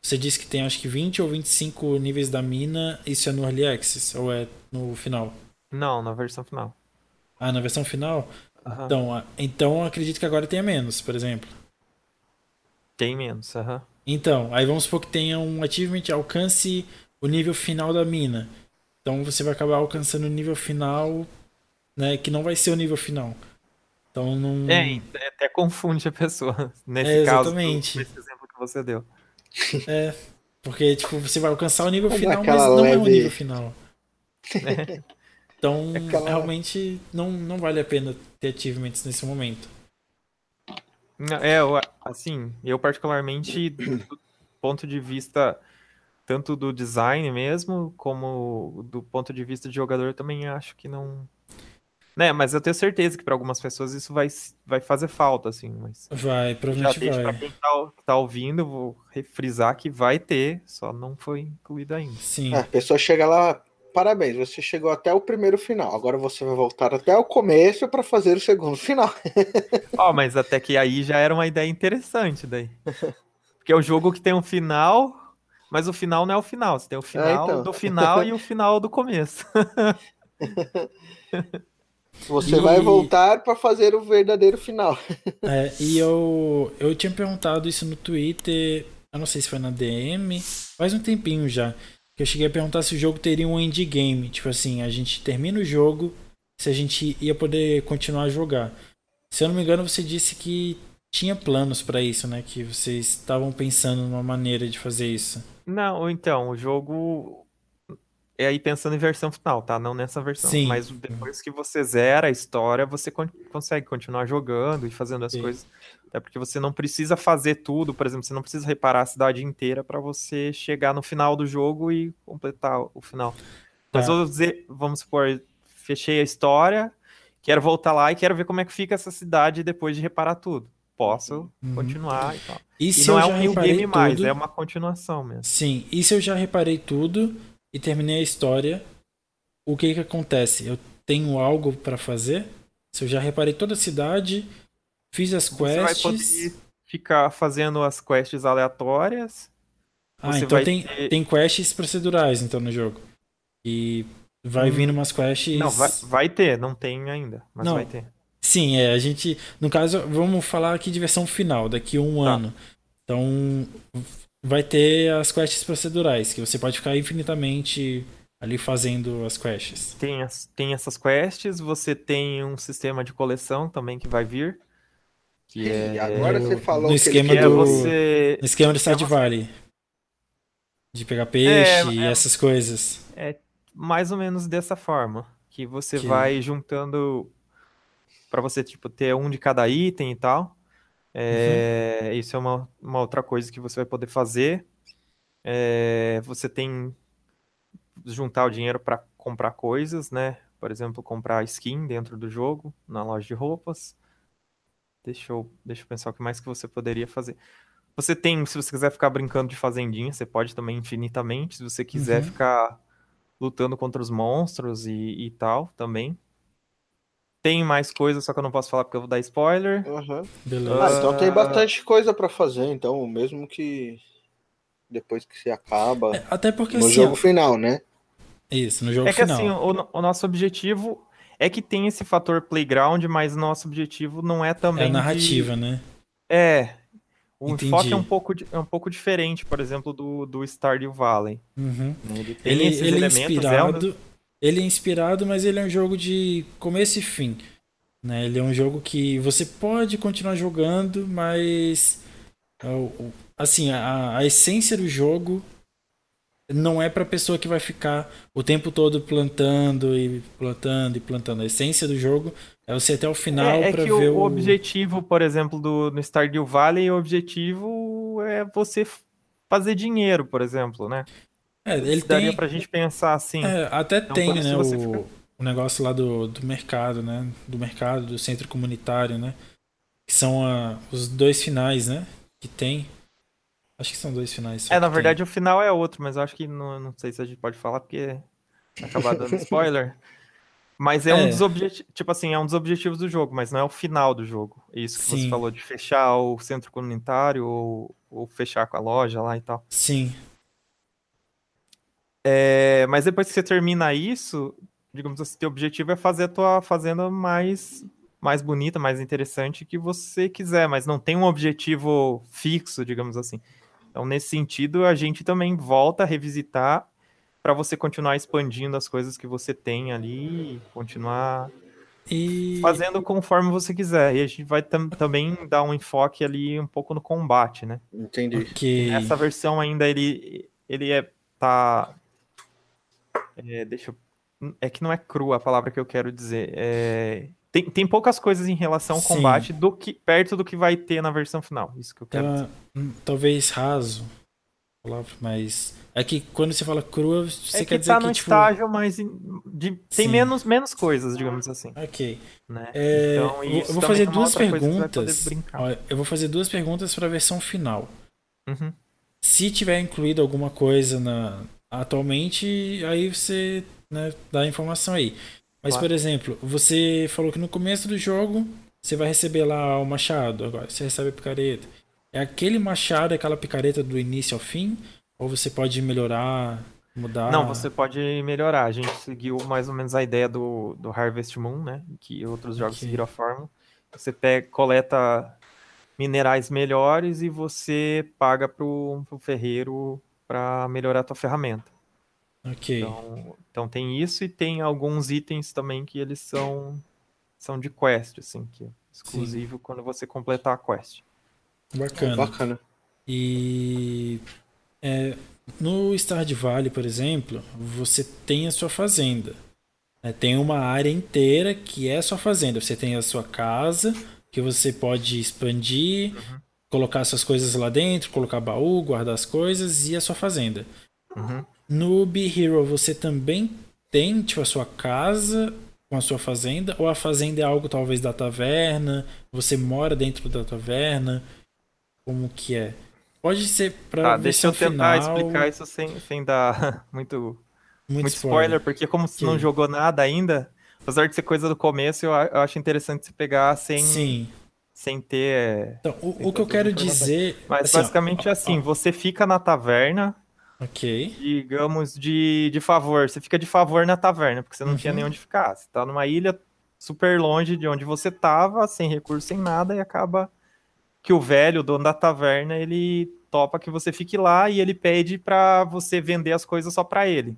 você disse que tem acho que 20 ou 25 níveis da mina, isso é no Early Access ou é no final? Não, na versão final. Ah, na versão final? Uhum. Então, então acredito que agora tenha menos, por exemplo. Tem menos, aham. Uhum. Então, aí vamos supor que tenha um achievement alcance o nível final da mina. Então você vai acabar alcançando o nível final, né? Que não vai ser o nível final. Então não. É, até confunde a pessoa. <laughs> Nesse é, exatamente. caso, nesse exemplo que você deu. <laughs> É. Porque, tipo, você vai alcançar o nível final, mas não leve... é o nível final. É. <laughs> Então, Aquela... realmente, não, não vale a pena ter achievements nesse momento. É, assim, eu particularmente, do ponto de vista tanto do design mesmo, como do ponto de vista de jogador, também acho que não. Né, mas eu tenho certeza que para algumas pessoas isso vai, vai fazer falta, assim. Mas vai, provavelmente já vai. Pra quem tá, tá ouvindo, vou refrisar que vai ter, só não foi incluído ainda. Sim. É, a pessoa chega lá, parabéns, você chegou até o primeiro final. Agora você vai voltar até o começo para fazer o segundo final. <laughs> Ó, oh, mas até que aí já era uma ideia interessante daí. Porque é um jogo que tem um final, mas o final não é o final. Você tem o é, final é, então. do final e o <laughs> final do começo. <laughs> Você e... vai voltar para fazer o verdadeiro final. É, e eu, eu tinha perguntado isso no Twitter, eu não sei se foi na DM, faz um tempinho já. Que eu cheguei a perguntar se o jogo teria um endgame. Tipo assim, a gente termina o jogo, se a gente ia poder continuar a jogar. Se eu não me engano, você disse que tinha planos para isso, né? Que vocês estavam pensando numa maneira de fazer isso. Não, então, o jogo é aí pensando em versão final, tá? Não nessa versão. Sim. Mas depois que você zera a história, você con consegue continuar jogando e fazendo as Sim. coisas. Até porque você não precisa fazer tudo, por exemplo, você não precisa reparar a cidade inteira para você chegar no final do jogo e completar o final. Mas é. vamos, dizer, vamos supor, fechei a história, quero voltar lá e quero ver como é que fica essa cidade depois de reparar tudo. Posso uhum. continuar e tal. E, e não é um new game tudo... mais, é uma continuação mesmo. Sim, e se eu já reparei tudo e terminei a história, o que que acontece? Eu tenho algo para fazer? Se eu já reparei toda a cidade, Fiz as quests. Você vai poder ficar fazendo as quests aleatórias. Ah, então tem, ter... tem quests procedurais então no jogo. E vai hum. vindo umas quests. Não, vai, vai ter, não tem ainda, mas não. vai ter. Sim, é, a gente. No caso, vamos falar aqui de versão final, daqui a um tá. ano. Então, vai ter as quests procedurais, que você pode ficar infinitamente ali fazendo as quests. Tem, as, tem essas quests, você tem um sistema de coleção também que vai vir. Que é... E agora você falou no esquema que do, você... no esquema do Stardew Valley. De pegar peixe é, e é, essas coisas. É mais ou menos dessa forma. Que você que... vai juntando para você tipo ter um de cada item e tal. É, uhum. Isso é uma, uma outra coisa que você vai poder fazer. É, você tem juntar o dinheiro para comprar coisas, né? Por exemplo, comprar skin dentro do jogo, na loja de roupas. Deixa eu, deixa eu pensar o que mais que você poderia fazer. Você tem, se você quiser ficar brincando de fazendinha, você pode também infinitamente. Se você quiser uhum. ficar lutando contra os monstros e, e, tal, também. Tem mais coisas, só que eu não posso falar porque eu vou dar spoiler. Uhum. Beleza. Ah, então tem bastante coisa para fazer, então, mesmo que depois que se acaba. É, até porque no assim, jogo final, né? Isso, no jogo final. É que final. assim, o, o, nosso objetivo é que tem esse fator playground, mas nosso objetivo não é também. É narrativa, de... né? É. O Entendi. enfoque é um, pouco, é um pouco diferente, por exemplo, do, do Stardew Valley. Uhum. Ele, ele, ele é inspirado. Ele é inspirado, mas ele é um jogo de começo e fim. Né? Ele é um jogo que você pode continuar jogando, mas é assim, a, a essência do jogo não é para pessoa que vai ficar o tempo todo plantando e plantando e plantando. A essência do jogo é você até o final é, é para ver o, o objetivo, por exemplo, do no Stardew Valley, o objetivo é você fazer dinheiro, por exemplo, né? É, ele Isso daria tem pra gente pensar assim. É, até então, tem, né, o, fica... o negócio lá do, do mercado, né? Do mercado, do centro comunitário, né? Que são a, os dois finais, né? Que tem. Acho que são dois finais. É, na verdade tem. o final é outro, mas eu acho que não, não sei se a gente pode falar porque acabar dando <laughs> spoiler. mas é, é, um dos objetivos, tipo assim, é um dos objetivos do jogo, mas não é o final do jogo. Isso que Sim. você falou de fechar o centro comunitário ou, ou fechar com a loja lá e tal. Sim. É, mas depois que você termina isso, digamos assim, teu objetivo é fazer a tua fazenda mais mais bonita, mais interessante que você quiser, mas não tem um objetivo fixo, digamos assim. Então, nesse sentido, a gente também volta a revisitar para você continuar expandindo as coisas que você tem ali, continuar e... fazendo conforme você quiser. E a gente vai tam também dar um enfoque ali um pouco no combate, né? Entendi. Okay. Essa versão ainda ele ele é tá é, deixa eu... é que não é crua a palavra que eu quero dizer. É... Tem, tem poucas coisas em relação ao Sim. combate do que perto do que vai ter na versão final. Isso que eu quero dizer. Hum, talvez raso. Mas é que quando você fala crua, você é quer dizer tá que no tipo... estágio mais de... tem menos, menos coisas, digamos assim. Ok. Né? É... Então, eu vou fazer duas perguntas. eu vou fazer duas perguntas para a versão final. Uhum. Se tiver incluído alguma coisa na atualmente, aí você né, dá a informação aí. Mas, claro. por exemplo, você falou que no começo do jogo você vai receber lá o machado, agora você recebe a picareta. É aquele machado, aquela picareta do início ao fim? Ou você pode melhorar, mudar? Não, você pode melhorar. A gente seguiu mais ou menos a ideia do, do Harvest Moon, né? Que outros jogos okay. seguiram a forma. Você pega, coleta minerais melhores e você paga pro, pro ferreiro para melhorar a tua ferramenta. Ok. Então, então tem isso e tem alguns itens também que eles são são de quest, assim, que é exclusivo Sim. quando você completar a quest. Bacana. Bacana. E é, no Stardew Valley, por exemplo, você tem a sua fazenda. É, tem uma área inteira que é a sua fazenda. Você tem a sua casa, que você pode expandir, uhum. colocar suas coisas lá dentro, colocar baú, guardar as coisas e a sua fazenda. Uhum. No Be Hero você também tem tipo, a sua casa com a sua fazenda? Ou a fazenda é algo talvez da taverna? Você mora dentro da taverna? Como que é? Pode ser para tá, deixa eu tentar final... explicar isso sem, sem dar <laughs> muito, muito, muito spoiler, spoiler, porque como você não jogou nada ainda, apesar de ser coisa do começo, eu, eu acho interessante você pegar sem, Sim. sem ter. Então, o, o que eu quero dizer. Mas assim, basicamente ó, é assim: ó, você fica na taverna, Ok. Digamos, de, de favor. Você fica de favor na taverna, porque você não uhum. tinha nem onde ficar. Você tá numa ilha super longe de onde você tava, sem recurso, sem nada, e acaba que o velho, o dono da taverna, ele topa que você fique lá e ele pede para você vender as coisas só para ele.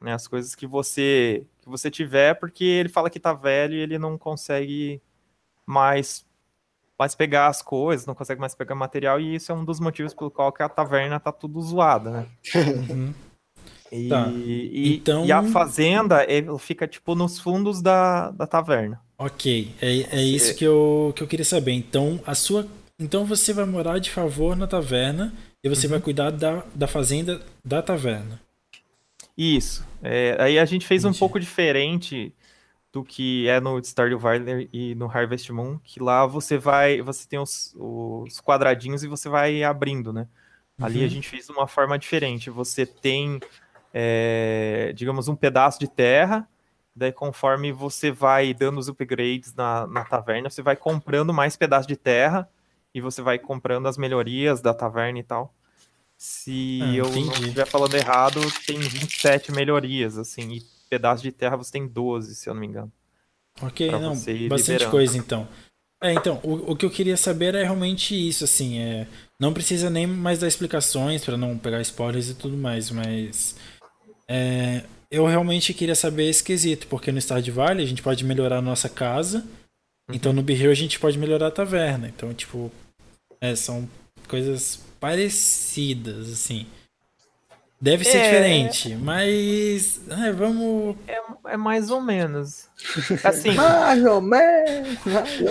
né? As coisas que você que você tiver, porque ele fala que tá velho e ele não consegue mais mais pegar as coisas, não consegue mais pegar material, e isso é um dos motivos pelo qual que a taverna tá tudo zoada, né? Uhum. E, tá. e, então... e a fazenda fica tipo nos fundos da, da taverna. Ok, é, é isso que eu, que eu queria saber. Então, a sua. Então você vai morar de favor na taverna e você uhum. vai cuidar da, da fazenda da taverna. Isso. É, aí a gente fez Entendi. um pouco diferente do que é no Stardew Valley e no Harvest Moon, que lá você vai, você tem os, os quadradinhos e você vai abrindo, né? Uhum. Ali a uhum. gente fez de uma forma diferente. Você tem, é, digamos, um pedaço de terra, daí conforme você vai dando os upgrades na, na taverna, você vai comprando mais pedaços de terra e você vai comprando as melhorias da taverna e tal. Se ah, eu não estiver falando errado, tem 27 melhorias, assim, e pedaços de terra você tem 12, se eu não me engano. Ok, não, bastante liberando. coisa então. É, então, o, o que eu queria saber é realmente isso, assim, é, não precisa nem mais dar explicações para não pegar spoilers e tudo mais, mas é, eu realmente queria saber esse quesito, porque no Stardew Valley a gente pode melhorar a nossa casa, então uhum. então no Be a gente pode melhorar a taverna, então, tipo, é, são coisas parecidas, assim. Deve ser é, diferente, mas é, vamos. É, é, mais ou menos. Assim, <laughs> mais ou menos.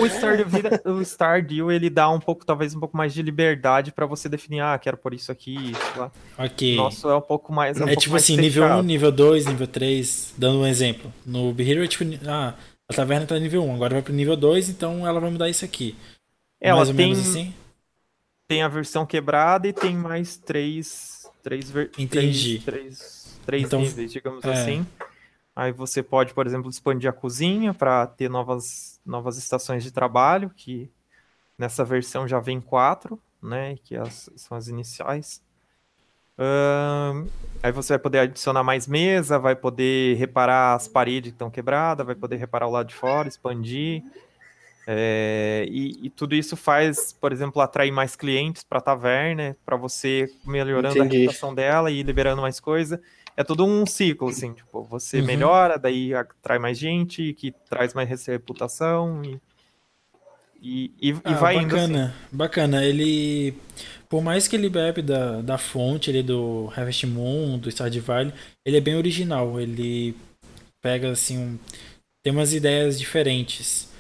o Stardew, o Stardew ele dá um pouco, talvez um pouco mais de liberdade para você definir, ah, quero por isso aqui, sei lá. Ok. Nosso é um pouco mais. É, um é tipo assim, nível 1, nível 2, nível 3, dando um exemplo. No Be Hero é tipo, ah, a taverna tá nível 1, agora vai pro nível 2, então ela vai mudar isso aqui. Ela mais ou tem, menos assim? Tem a versão quebrada e tem mais três três, ver... Entendi. três, três, três então, níveis, digamos é. assim. Aí você pode, por exemplo, expandir a cozinha para ter novas, novas estações de trabalho, que nessa versão já vem quatro, né? Que as, são as iniciais. Aí você vai poder adicionar mais mesa, vai poder reparar as paredes que estão quebradas, vai poder reparar o lado de fora, expandir. É, e, e, tudo isso faz, por exemplo, atrair mais clientes para a taverna, para você melhorando Entendi. a reputação dela e liberando mais coisa. É todo um ciclo, assim, tipo, você uhum. melhora, daí atrai mais gente, que traz mais reputação e, e, e, ah, vai bacana, indo. Assim. Bacana, ele. Por mais que ele bebe da, da fonte ele do Harvest Moon, do Stardew Valley, ele é bem original. Ele pega assim um, tem umas ideias diferentes.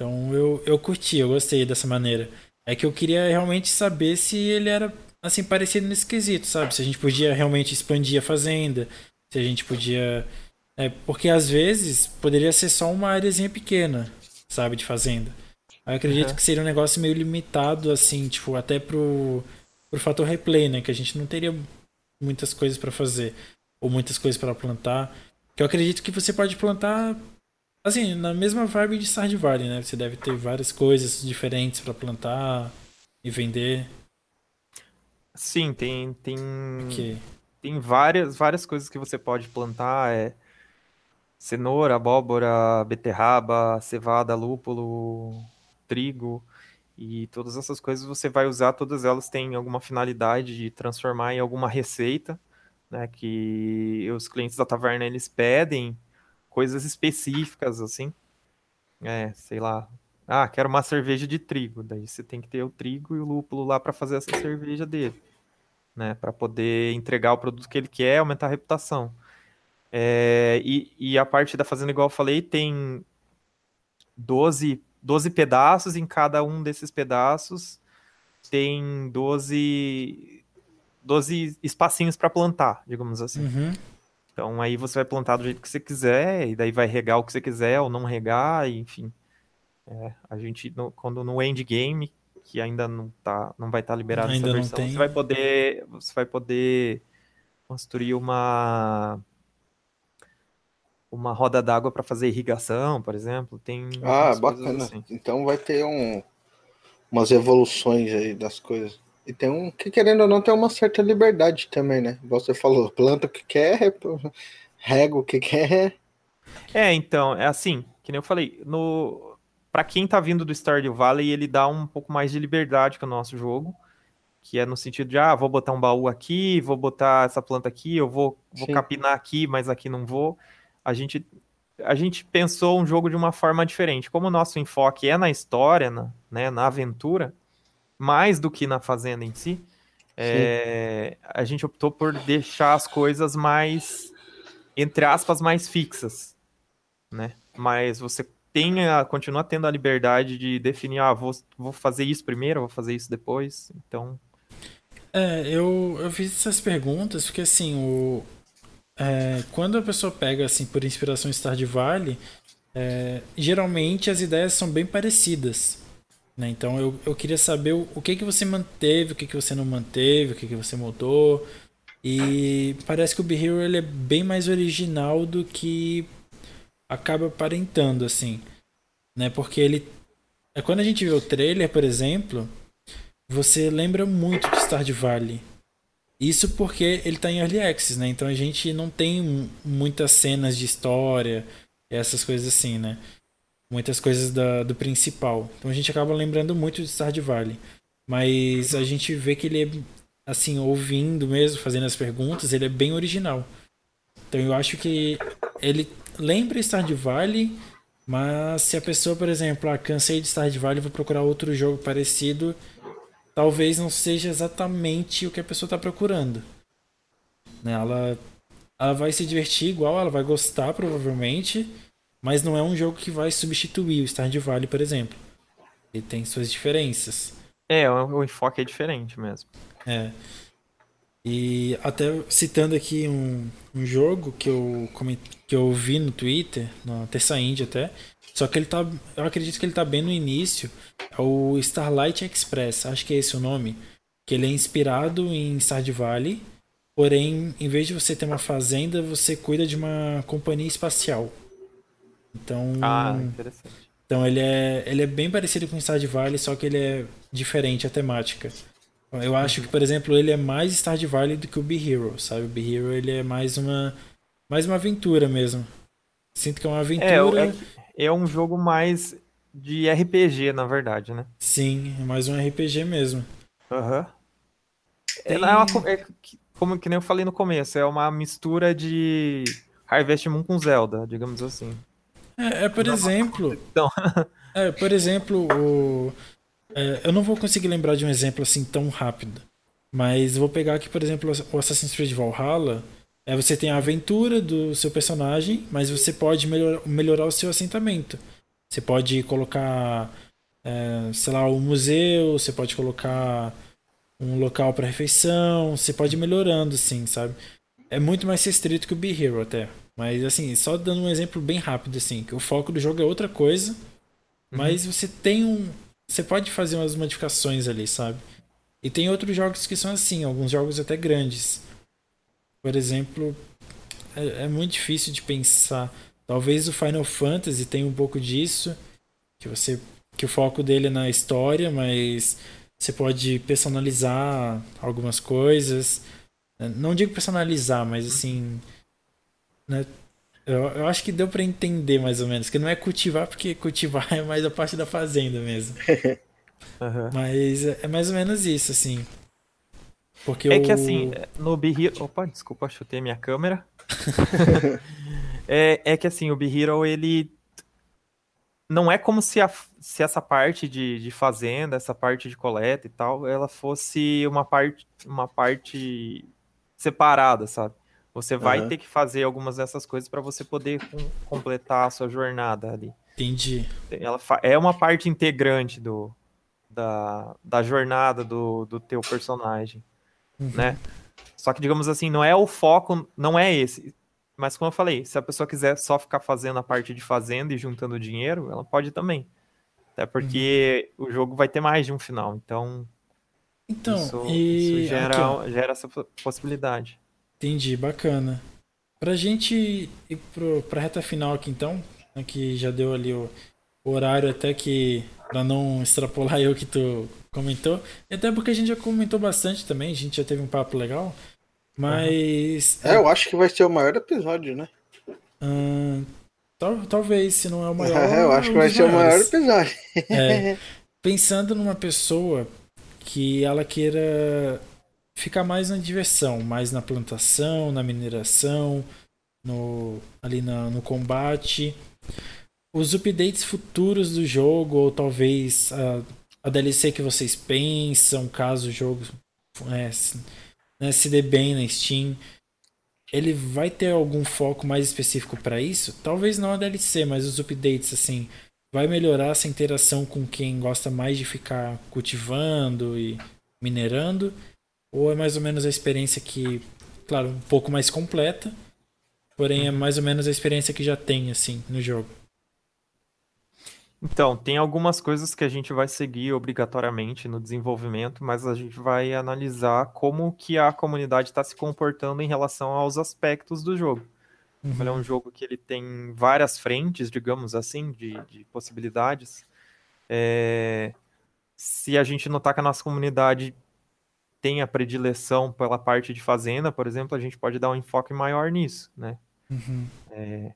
Então eu, eu curti, eu gostei dessa maneira. É que eu queria realmente saber se ele era assim parecido nesse quesito, sabe? Se a gente podia realmente expandir a fazenda, se a gente podia. É, porque às vezes poderia ser só uma áreazinha pequena, sabe, de fazenda. Eu acredito uhum. que seria um negócio meio limitado, assim, tipo, até pro, pro fator replay, né? Que a gente não teria muitas coisas para fazer, ou muitas coisas para plantar. Que eu acredito que você pode plantar Assim, na mesma vibe de Stardew Valley, né? Você deve ter várias coisas diferentes para plantar e vender. Sim, tem tem okay. tem várias várias coisas que você pode plantar, é cenoura, abóbora, beterraba, cevada, lúpulo, trigo e todas essas coisas você vai usar, todas elas têm alguma finalidade de transformar em alguma receita, né, que os clientes da taverna eles pedem coisas específicas, assim. É, sei lá. Ah, quero uma cerveja de trigo. Daí você tem que ter o trigo e o lúpulo lá para fazer essa cerveja dele. Né, para poder entregar o produto que ele quer, aumentar a reputação. É, e, e, a parte da fazenda, igual eu falei, tem 12, 12 pedaços, em cada um desses pedaços tem 12, 12 espacinhos para plantar, digamos assim. Uhum. Então aí você vai plantar do jeito que você quiser, e daí vai regar o que você quiser ou não regar, e, enfim. É, a gente, no, quando no endgame, que ainda não, tá, não vai estar tá liberado ainda essa versão, você vai poder. Você vai poder construir uma uma roda d'água para fazer irrigação, por exemplo. Tem ah, bacana. Assim. Então vai ter um, umas evoluções aí das coisas. E tem um que, querendo ou não, tem uma certa liberdade também, né? Você falou, planta o que quer, rega o que quer. É, então, é assim, que nem eu falei, no para quem tá vindo do Stardew Valley, ele dá um pouco mais de liberdade que o nosso jogo. que é no sentido de, ah, vou botar um baú aqui, vou botar essa planta aqui, eu vou, vou capinar aqui, mas aqui não vou. A gente, a gente pensou um jogo de uma forma diferente. Como o nosso enfoque é na história, na, né, na aventura, mais do que na fazenda em si, é, a gente optou por deixar as coisas mais, entre aspas, mais fixas, né? Mas você tenha, continua tendo a liberdade de definir, ah, vou, vou fazer isso primeiro, vou fazer isso depois, então... É, eu, eu fiz essas perguntas porque, assim, o, é, quando a pessoa pega, assim, por inspiração Stardew Valley, é, geralmente as ideias são bem parecidas. Né? Então eu, eu queria saber o, o que, que você manteve, o que, que você não manteve, o que, que você mudou. E parece que o Be Hero ele é bem mais original do que acaba aparentando, assim. Né? Porque ele. É quando a gente vê o trailer, por exemplo, você lembra muito de Stardew Valley. Isso porque ele está em Early Access, né? Então a gente não tem muitas cenas de história, essas coisas assim, né? Muitas coisas da, do principal. Então a gente acaba lembrando muito de Stardew Valley. Mas a gente vê que ele é, assim, ouvindo mesmo, fazendo as perguntas, ele é bem original. Então eu acho que ele lembra Stardew Valley, mas se a pessoa, por exemplo, ah, cansei de Stardew Valley, vou procurar outro jogo parecido, talvez não seja exatamente o que a pessoa está procurando. Né? Ela, ela vai se divertir igual, ela vai gostar provavelmente, mas não é um jogo que vai substituir o Stardew Valley, por exemplo. Ele tem suas diferenças. É, o enfoque é diferente mesmo. É. E até citando aqui um, um jogo que eu, que eu vi no Twitter, na Terça Indie até, só que ele tá. Eu acredito que ele tá bem no início. É o Starlight Express, acho que é esse o nome. Que ele é inspirado em Stardew Valley. Porém, em vez de você ter uma fazenda, você cuida de uma companhia espacial. Então. Ah, interessante. Então ele é, ele é bem parecido com Stardew Valley, só que ele é diferente a temática. Eu acho que, por exemplo, ele é mais Stardew Valley do que o Be Hero, sabe? O Be Hero ele é mais uma mais uma aventura mesmo. Sinto que é uma aventura. É, é, é um jogo mais de RPG, na verdade, né? Sim, é mais um RPG mesmo. Aham. Uhum. Tem... É, uma, é, como que nem eu falei no começo, é uma mistura de Harvest Moon com Zelda, digamos assim. É, é por exemplo. Então. <laughs> é, por exemplo, o, é, eu não vou conseguir lembrar de um exemplo assim tão rápido. Mas vou pegar aqui, por exemplo, o Assassin's Creed Valhalla. É, você tem a aventura do seu personagem, mas você pode melhor, melhorar o seu assentamento. Você pode colocar, é, sei lá, um museu, você pode colocar um local para refeição, você pode ir melhorando, assim, sabe? É muito mais restrito que o Be Hero até. Mas assim, só dando um exemplo bem rápido, assim, que o foco do jogo é outra coisa, uhum. mas você tem um. Você pode fazer umas modificações ali, sabe? E tem outros jogos que são assim, alguns jogos até grandes. Por exemplo, é, é muito difícil de pensar. Talvez o Final Fantasy tenha um pouco disso, que você que o foco dele é na história, mas você pode personalizar algumas coisas. Não digo personalizar, mas assim, né? Eu, eu acho que deu para entender mais ou menos. Que não é cultivar, porque cultivar <laughs> é mais a parte da fazenda mesmo. <laughs> uhum. Mas é mais ou menos isso, assim. Porque é que assim, no Be Hero... Opa, desculpa, chutei minha câmera. <laughs> é, é que assim, o Be Hero, ele... Não é como se, a, se essa parte de, de fazenda, essa parte de coleta e tal, ela fosse uma parte, uma parte separada, sabe? Você vai uhum. ter que fazer algumas dessas coisas para você poder com, completar a sua jornada ali. Entendi. Ela é uma parte integrante do, da, da jornada do, do teu personagem, uhum. né? Só que, digamos assim, não é o foco, não é esse. Mas como eu falei, se a pessoa quiser só ficar fazendo a parte de fazenda e juntando dinheiro, ela pode também. Até porque uhum. o jogo vai ter mais de um final, então... Então, isso, e... isso gera, gera essa possibilidade. Entendi, bacana. Pra gente ir pro, pra reta final aqui então, né, que já deu ali o, o horário até que para não extrapolar <laughs> eu que tu comentou, e até porque a gente já comentou bastante também, a gente já teve um papo legal, mas... É, eu acho que vai ser o maior episódio, né? Hum, tal, talvez, se não é o maior. <laughs> É, eu acho um que vai ser maiores. o maior episódio. É, <laughs> pensando numa pessoa que ela queira ficar mais na diversão, mais na plantação, na mineração, no, ali na, no combate. Os updates futuros do jogo, ou talvez a, a DLC que vocês pensam, caso o jogo é, né, se dê bem na Steam, ele vai ter algum foco mais específico para isso? Talvez não a DLC, mas os updates, assim, vai melhorar essa interação com quem gosta mais de ficar cultivando e minerando? Ou é mais ou menos a experiência que, claro, um pouco mais completa, porém é mais ou menos a experiência que já tem, assim, no jogo? Então, tem algumas coisas que a gente vai seguir obrigatoriamente no desenvolvimento, mas a gente vai analisar como que a comunidade está se comportando em relação aos aspectos do jogo. Uhum. Ele é um jogo que ele tem várias frentes, digamos assim, de, de possibilidades. É... Se a gente notar que a nossa comunidade tem a predileção pela parte de fazenda, por exemplo, a gente pode dar um enfoque maior nisso, né? Uhum. É...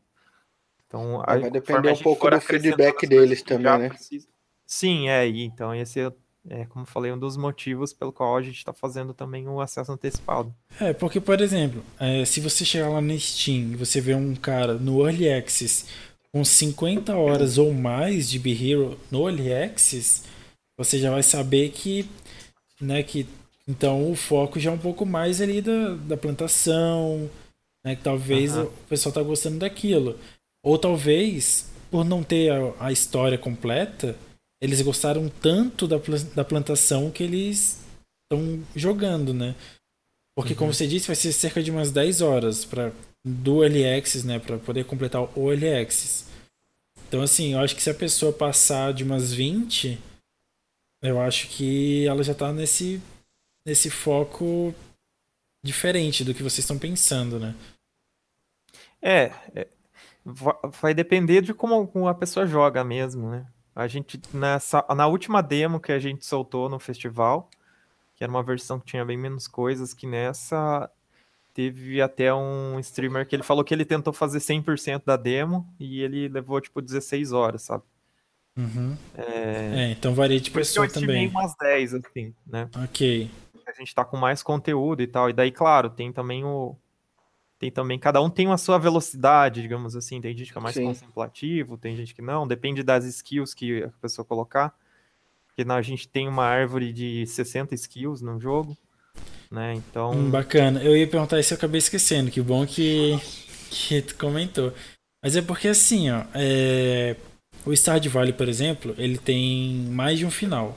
Então, vai depender um pouco do feedback deles também, né? Precisa... Sim, é, e então esse é, é, como falei, um dos motivos pelo qual a gente está fazendo também o acesso antecipado. É, porque, por exemplo, é, se você chegar lá no Steam e você vê um cara no Early Access com 50 horas ou mais de Be Hero no Early Access, você já vai saber que, né, que então o foco já é um pouco mais ali da, da plantação, né, que talvez uhum. o pessoal tá gostando daquilo. Ou talvez, por não ter a, a história completa, eles gostaram tanto da, da plantação que eles estão jogando, né? Porque, uhum. como você disse, vai ser cerca de umas 10 horas para do Early Access, né? Para poder completar o Early Access. Então, assim, eu acho que se a pessoa passar de umas 20, eu acho que ela já está nesse, nesse foco diferente do que vocês estão pensando, né? É, é vai depender de como a pessoa joga mesmo, né? A gente, nessa, na última demo que a gente soltou no festival, que era uma versão que tinha bem menos coisas, que nessa teve até um streamer que ele falou que ele tentou fazer 100% da demo e ele levou, tipo, 16 horas, sabe? Uhum. É... é... então varia de pessoa também. Eu umas 10, assim, né? Ok. A gente tá com mais conteúdo e tal. E daí, claro, tem também o, tem também, cada um tem a sua velocidade, digamos assim. Tem gente que é mais Sim. contemplativo, tem gente que não, depende das skills que a pessoa colocar. Porque a gente tem uma árvore de 60 skills no jogo, né? Então. Hum, bacana. Eu ia perguntar isso e eu acabei esquecendo. Que bom que, que tu comentou. Mas é porque assim, ó. É... O Stardew Valley, por exemplo, ele tem mais de um final,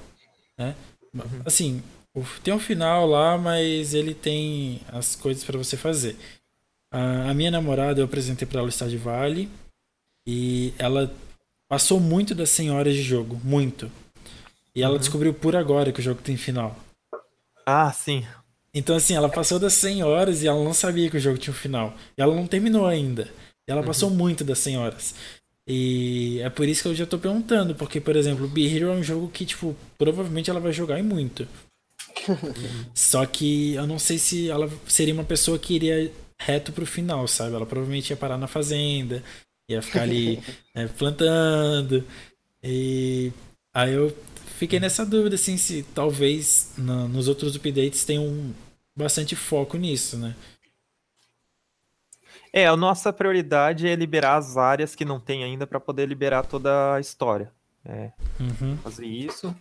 né? Uhum. Assim, tem um final lá, mas ele tem as coisas para você fazer. A, minha namorada, eu apresentei para ela o Stardew Valley e ela passou muito das 100 horas de jogo, muito. E ela uhum. descobriu por agora que o jogo tem final. Ah, sim. Então, assim, ela passou das 100 horas e ela não sabia que o jogo tinha um final. E ela não terminou ainda. E ela uhum. passou muito das 100 horas. E é por isso que eu já tô perguntando, porque, por exemplo, o Be Hero é um jogo que, tipo, provavelmente ela vai jogar e muito. Só que eu não sei se ela seria uma pessoa que iria reto pro final, sabe? Ela provavelmente ia parar na fazenda, ia ficar ali <laughs> né, plantando. E aí eu fiquei nessa dúvida, assim, se talvez no, nos outros updates tenham bastante foco nisso, né? É, a nossa prioridade é liberar as áreas que não tem ainda para poder liberar toda a história. É, uhum. Fazer isso,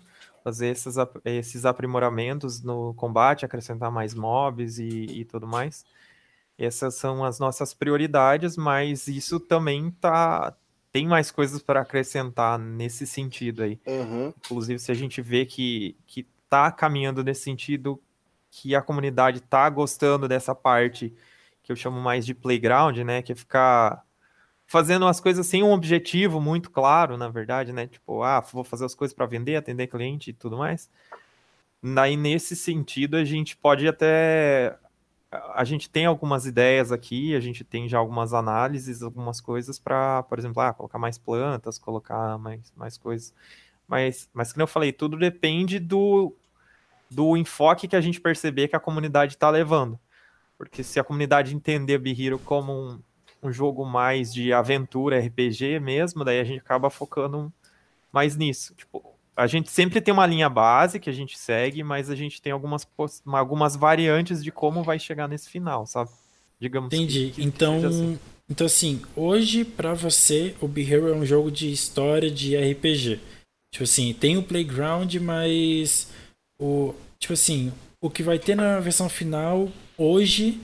fazer esses, esses aprimoramentos no combate, acrescentar mais mobs e, e tudo mais. Essas são as nossas prioridades, mas isso também tá tem mais coisas para acrescentar nesse sentido aí. Uhum. Inclusive, se a gente vê que, que tá caminhando nesse sentido, que a comunidade tá gostando dessa parte que eu chamo mais de playground, né? Que é ficar fazendo as coisas sem um objetivo muito claro, na verdade, né? Tipo, ah, vou fazer as coisas para vender, atender cliente e tudo mais. Daí, nesse sentido, a gente pode até a gente tem algumas ideias aqui, a gente tem já algumas análises, algumas coisas para, por exemplo, ah, colocar mais plantas, colocar mais, mais coisas. Mas, mas como eu falei, tudo depende do, do enfoque que a gente perceber que a comunidade está levando. Porque se a comunidade entender Bihiro como um, um jogo mais de aventura, RPG mesmo, daí a gente acaba focando mais nisso. Tipo, a gente sempre tem uma linha base que a gente segue, mas a gente tem algumas, algumas variantes de como vai chegar nesse final, sabe? Digamos Entendi. Que, que então, assim. então, assim, hoje para você o Be Hero é um jogo de história de RPG. Tipo assim, tem o Playground, mas o tipo assim, o que vai ter na versão final hoje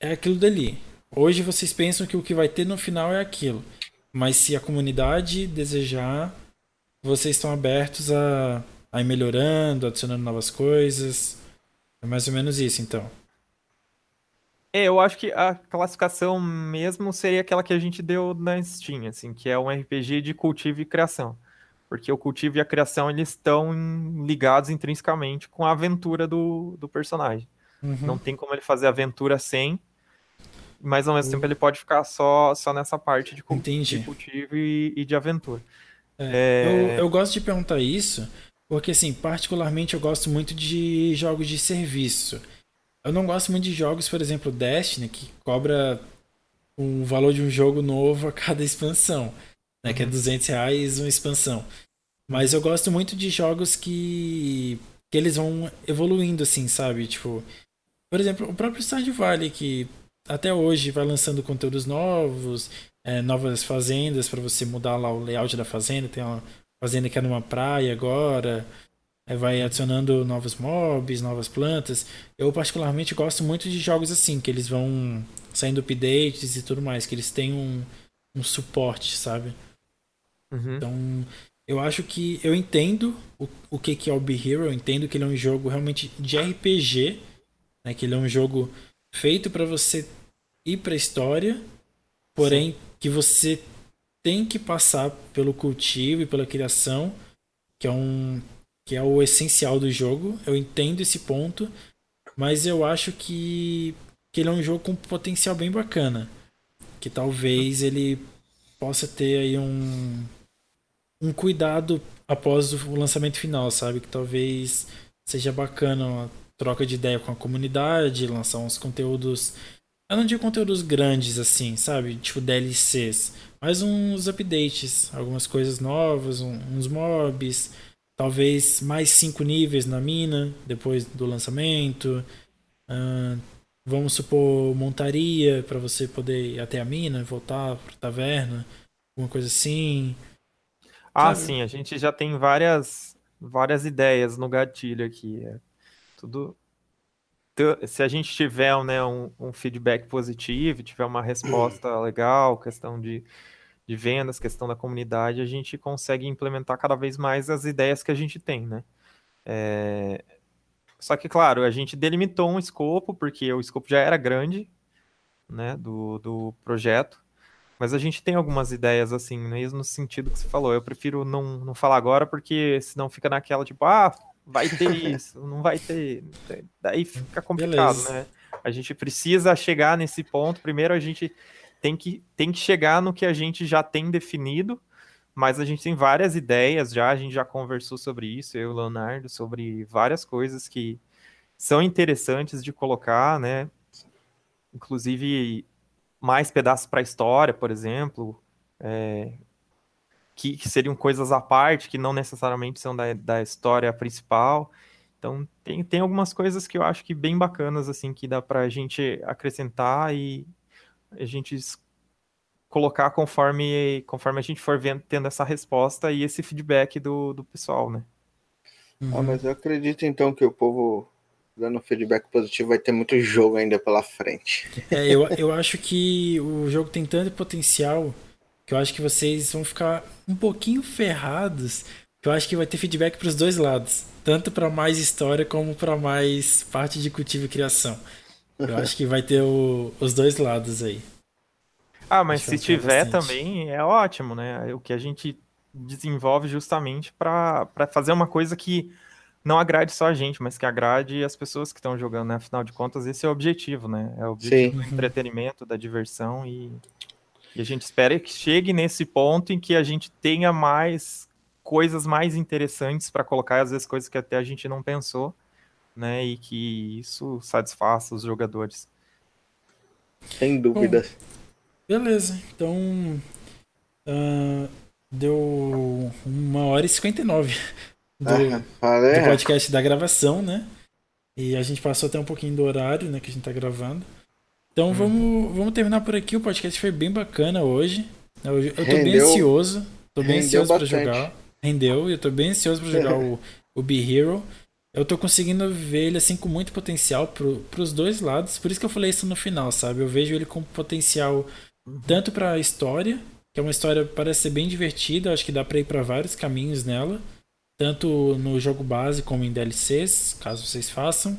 é aquilo dali. Hoje vocês pensam que o que vai ter no final é aquilo. Mas se a comunidade desejar, vocês estão abertos a, a ir melhorando, adicionando novas coisas. É mais ou menos isso, então. É, eu acho que a classificação mesmo seria aquela que a gente deu na Steam, assim, que é um RPG de cultivo e criação. Porque o cultivo e a criação, eles estão ligados intrinsecamente com a aventura do, do personagem. Uhum. Não tem como ele fazer aventura sem, mas ao mesmo tempo ele pode ficar só, só nessa parte de, de cultivo e, e, de aventura. É, é... Eu, eu gosto de perguntar isso, porque assim, particularmente eu gosto muito de jogos de serviço. Eu não gosto muito de jogos, por exemplo, Destiny, que cobra o valor de um jogo novo a cada expansão, né? Que é 200 uhum. reais uma expansão. Mas eu gosto muito de jogos que, que eles vão evoluindo, assim, sabe? Tipo, por exemplo, o próprio Stardew Valley, que até hoje vai lançando conteúdos novos, é, novas fazendas para você mudar lá o layout da fazenda. Tem uma fazenda que é numa praia agora. É, vai adicionando novos mobs, novas plantas. Eu particularmente gosto muito de jogos assim, que eles vão saindo updates e tudo mais, que eles têm um, um suporte, sabe? Uhum. Então, eu acho que eu entendo o, o que, que é o Be Hero, eu entendo que ele é um jogo realmente de RPG, né? Que ele é um jogo feito para você ir para a história, porém Sim. que você tem que passar pelo cultivo e pela criação, que é um que é o essencial do jogo. Eu entendo esse ponto, mas eu acho que, que ele é um jogo com potencial bem bacana, que talvez ele possa ter aí um um cuidado após o lançamento final, sabe? Que talvez seja bacana uma troca de ideia com a comunidade, lançar uns conteúdos eu não digo conteúdos grandes assim, sabe? Tipo DLCs. Mas uns updates, algumas coisas novas, uns mobs. Talvez mais cinco níveis na mina depois do lançamento. Uh, vamos supor montaria para você poder ir até a mina, voltar para taverna, alguma coisa assim. Ah, sabe? sim, a gente já tem várias várias ideias no gatilho aqui. É tudo se a gente tiver né, um, um, feedback positivo, tiver uma resposta <clears throat> legal, questão de, de vendas, questão da comunidade, a gente consegue implementar cada vez mais as ideias que a gente tem, né? É... Só que, claro, a gente delimitou um escopo, porque o escopo já era grande, né, do, do projeto, mas a gente tem algumas ideias, assim, mesmo no sentido que você falou. Eu prefiro não, não falar agora, porque senão fica naquela, tipo, ah, vai ter <laughs> isso, não vai ter. Daí fica complicado, Beleza. né? A gente precisa chegar nesse ponto. Primeiro, a gente tem que, tem que chegar no que a gente já tem definido, mas a gente tem várias ideias já. A gente já conversou sobre isso, eu e o Leonardo, sobre várias coisas que são interessantes de colocar, né? Inclusive, mais pedaços para a história, por exemplo. É, que, que, seriam coisas à parte, que não necessariamente são da, da história principal. Então, tem, tem algumas coisas que eu acho que bem bacanas, assim, que dá para a gente acrescentar e a gente colocar conforme, conforme a gente for vendo, tendo essa resposta e esse feedback do, do pessoal, né? Uhum. Ah, mas eu acredito, então, que o povo dando feedback positivo vai ter muito jogo ainda pela frente. É, eu, eu acho que o jogo tem tanto potencial que eu acho que vocês vão ficar um pouquinho ferrados. Que eu acho que vai ter feedback para os dois lados, tanto para mais história como para mais parte de cultivo e criação. Eu acho que vai ter o, os dois lados aí. Ah, mas se tiver bastante. também é ótimo, né? O que a gente desenvolve justamente para fazer uma coisa que não agrade só a gente, mas que agrade as pessoas que estão jogando, né? Afinal de contas, esse é o objetivo, né? É o objetivo Sim. do entretenimento, da diversão e e a gente espera que chegue nesse ponto em que a gente tenha mais coisas mais interessantes para colocar, às vezes coisas que até a gente não pensou, né? E que isso satisfaça os jogadores. Sem dúvidas. Bom, beleza, então uh, deu uma hora e 59 do, ah, do podcast da gravação, né? E a gente passou até um pouquinho do horário, né, que a gente tá gravando. Então hum. vamos, vamos terminar por aqui. O podcast foi bem bacana hoje. Eu, eu tô Rendeu. bem ansioso. Tô bem ansioso para jogar. Rendeu, eu tô bem ansioso para jogar <laughs> o, o Be Hero. Eu tô conseguindo ver ele assim com muito potencial pro, pros dois lados. Por isso que eu falei isso no final, sabe? Eu vejo ele com potencial tanto para a história, que é uma história que parece ser bem divertida, acho que dá para ir para vários caminhos nela, tanto no jogo base como em DLCs, caso vocês façam.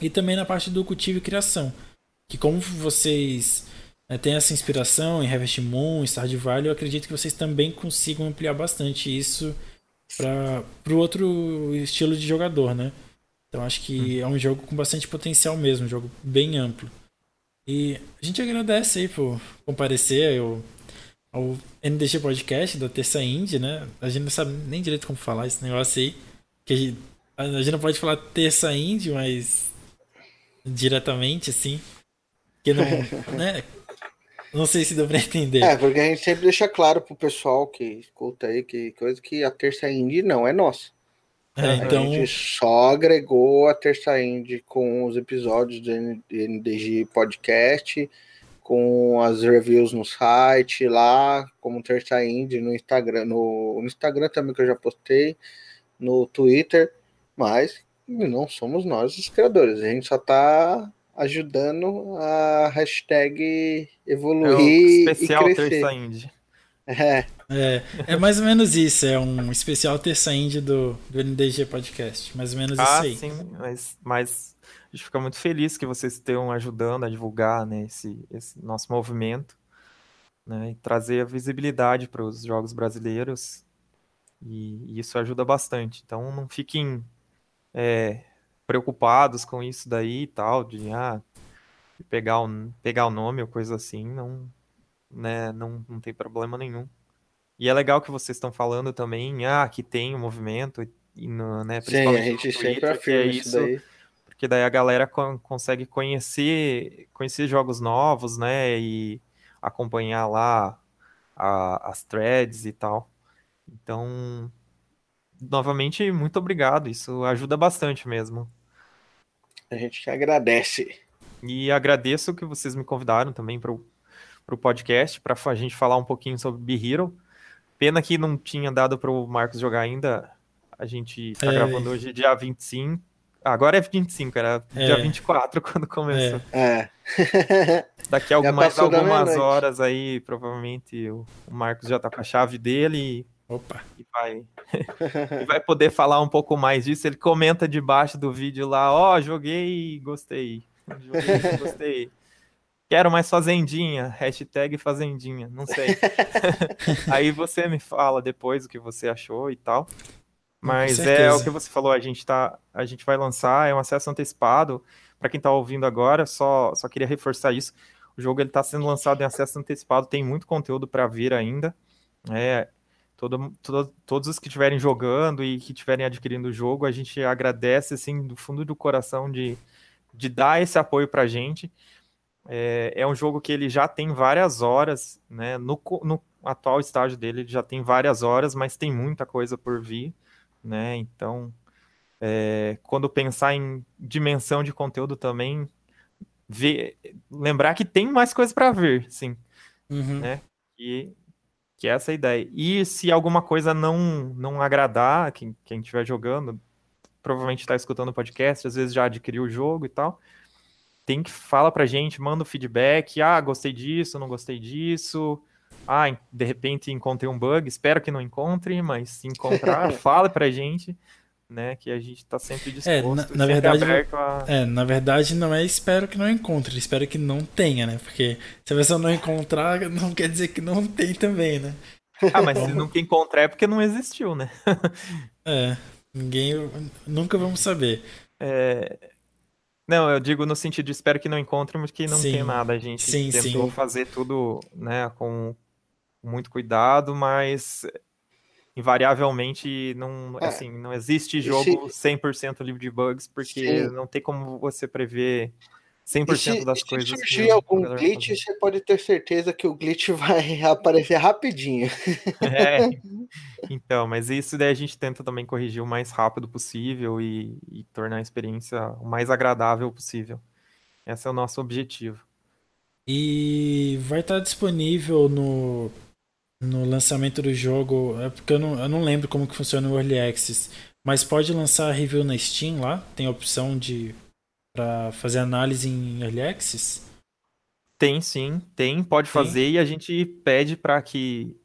E também na parte do cultivo e criação, que como vocês né, têm essa inspiração em Harvest Moon, Stardew Valley, eu acredito que vocês também consigam ampliar bastante isso para o outro estilo de jogador, né? Então acho que hum. é um jogo com bastante potencial mesmo, um jogo bem amplo. E a gente agradece aí por comparecer ao, ao NDG Podcast da Terça Indie, né? A gente não sabe nem direito como falar esse negócio aí. Que a gente, a gente não pode falar Terça Indie, mas diretamente, assim. Que não, <laughs> né? Não sei se deu pra entender. É, porque a gente sempre deixa claro pro pessoal que escuta aí que coisa que a terça indie não é nossa. É, então... A gente só agregou a terça indie com os episódios do NDG Podcast, com as reviews no site lá, como terça indie no Instagram, no, no Instagram também que eu já postei, no Twitter, mas não somos nós os criadores, a gente só tá ajudando a hashtag evoluir é especial e crescer. Terça Indie. É. é. É mais ou menos isso, é um especial terça indie do, do NDG Podcast, mais ou menos ah, isso aí. sim, mas, mas a gente fica muito feliz que vocês estejam ajudando a divulgar né, esse, esse nosso movimento né, e trazer a visibilidade para os jogos brasileiros e, e, isso ajuda bastante. Então não fiquem é, preocupados com isso daí e tal, de, ah, de pegar, o, pegar o nome ou coisa assim, não, né, não, não tem problema nenhum. E é legal que vocês estão falando também, ah, que tem o um movimento, e no, né, principalmente Sim, a gente Twitter, sempre afirma é isso, daí. Porque daí a galera consegue conhecer, conhecer jogos novos, né, e acompanhar lá a, as threads e tal. Então, novamente, muito obrigado. Isso ajuda bastante mesmo. A gente te agradece. E agradeço que vocês me convidaram também para o podcast, para a gente falar um pouquinho sobre Be Hero. Pena que não tinha dado para o Marcos jogar ainda. A gente está é. gravando hoje dia 25. Agora é 25, era é. dia 24 <laughs> quando começou. É. <laughs> Daqui a mais algumas horas aí, provavelmente o, o Marcos já está com a chave dele Opa. E vai, <laughs> e vai poder falar um pouco mais disso. Ele comenta debaixo do vídeo lá, ó, oh, joguei gostei. Joguei <laughs> gostei. Quero mais fazendinha, hashtag fazendinha, não sei. <laughs> Aí você me fala depois o que você achou e tal. Mas é o que você falou, a gente tá, a gente vai lançar, é um acesso antecipado. Para quem está ouvindo agora, só só queria reforçar isso. O jogo ele tá sendo lançado em acesso antecipado, tem muito conteúdo para vir ainda. É, todo, todo, todos os que estiverem jogando e que estiverem adquirindo o jogo, a gente agradece, assim, do fundo do coração de, de dar esse apoio para a gente. É, é, um jogo que ele já tem várias horas, né? No, no atual estágio dele, ele já tem várias horas, mas tem muita coisa por vir, né? Então, é, quando pensar em dimensão de conteúdo também, ver, lembrar que tem mais coisa para ver, sim, uhum. né? E que é essa a ideia. E se alguma coisa não não agradar quem, quem estiver jogando, provavelmente está escutando o podcast, às vezes já adquiriu o jogo e tal, tem que fala pra gente, manda o feedback, ah, gostei disso, não gostei disso, ah, de repente encontrei um bug, espero que não encontre, mas se encontrar, <laughs> fala pra gente né? Que a gente está sempre disposto, é, na, na verdade, a... É, na verdade não é espero que não encontre, espero que não tenha, né? Porque se a pessoa não encontrar, <laughs> não quer dizer que não tem também, né? Ah, mas se nunca encontrar é porque não existiu, né? <laughs> é, ninguém, nunca vamos saber. É... Não, eu digo no sentido de espero que não encontre, mas que não sim, tem nada. A gente sim, tentou sim. fazer tudo, né, com muito cuidado, mas invariavelmente não, é, assim, não existe jogo se... 100% livre de bugs, porque Sim. não tem como você prever 100% se, das se coisas. Se surgir algum glitch, você pode ter certeza que o glitch <laughs> vai aparecer rapidinho. É. Então, mas isso daí a gente tenta também corrigir o mais rápido possível e, e tornar a experiência o mais agradável possível. Esse é o nosso objetivo. E vai estar disponível no, no lançamento do jogo. É porque eu não, eu não lembro como que funciona o Early Access. Mas pode lançar review na Steam lá? Tem a opção de para fazer análise em Early Access? Tem sim, tem, pode tem. fazer e a gente pede para que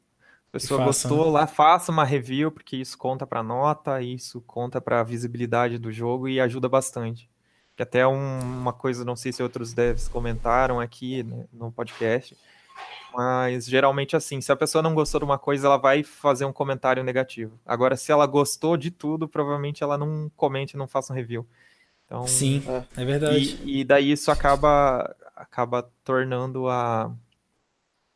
a pessoa faça, gostou né? lá, faça uma review, porque isso conta para nota, isso conta para a visibilidade do jogo e ajuda bastante que até um, uma coisa, não sei se outros devs comentaram aqui né, no podcast, mas geralmente assim, se a pessoa não gostou de uma coisa, ela vai fazer um comentário negativo. Agora, se ela gostou de tudo, provavelmente ela não comente, não faça um review. Então, Sim, é, é verdade. E, e, daí isso acaba, acaba tornando a,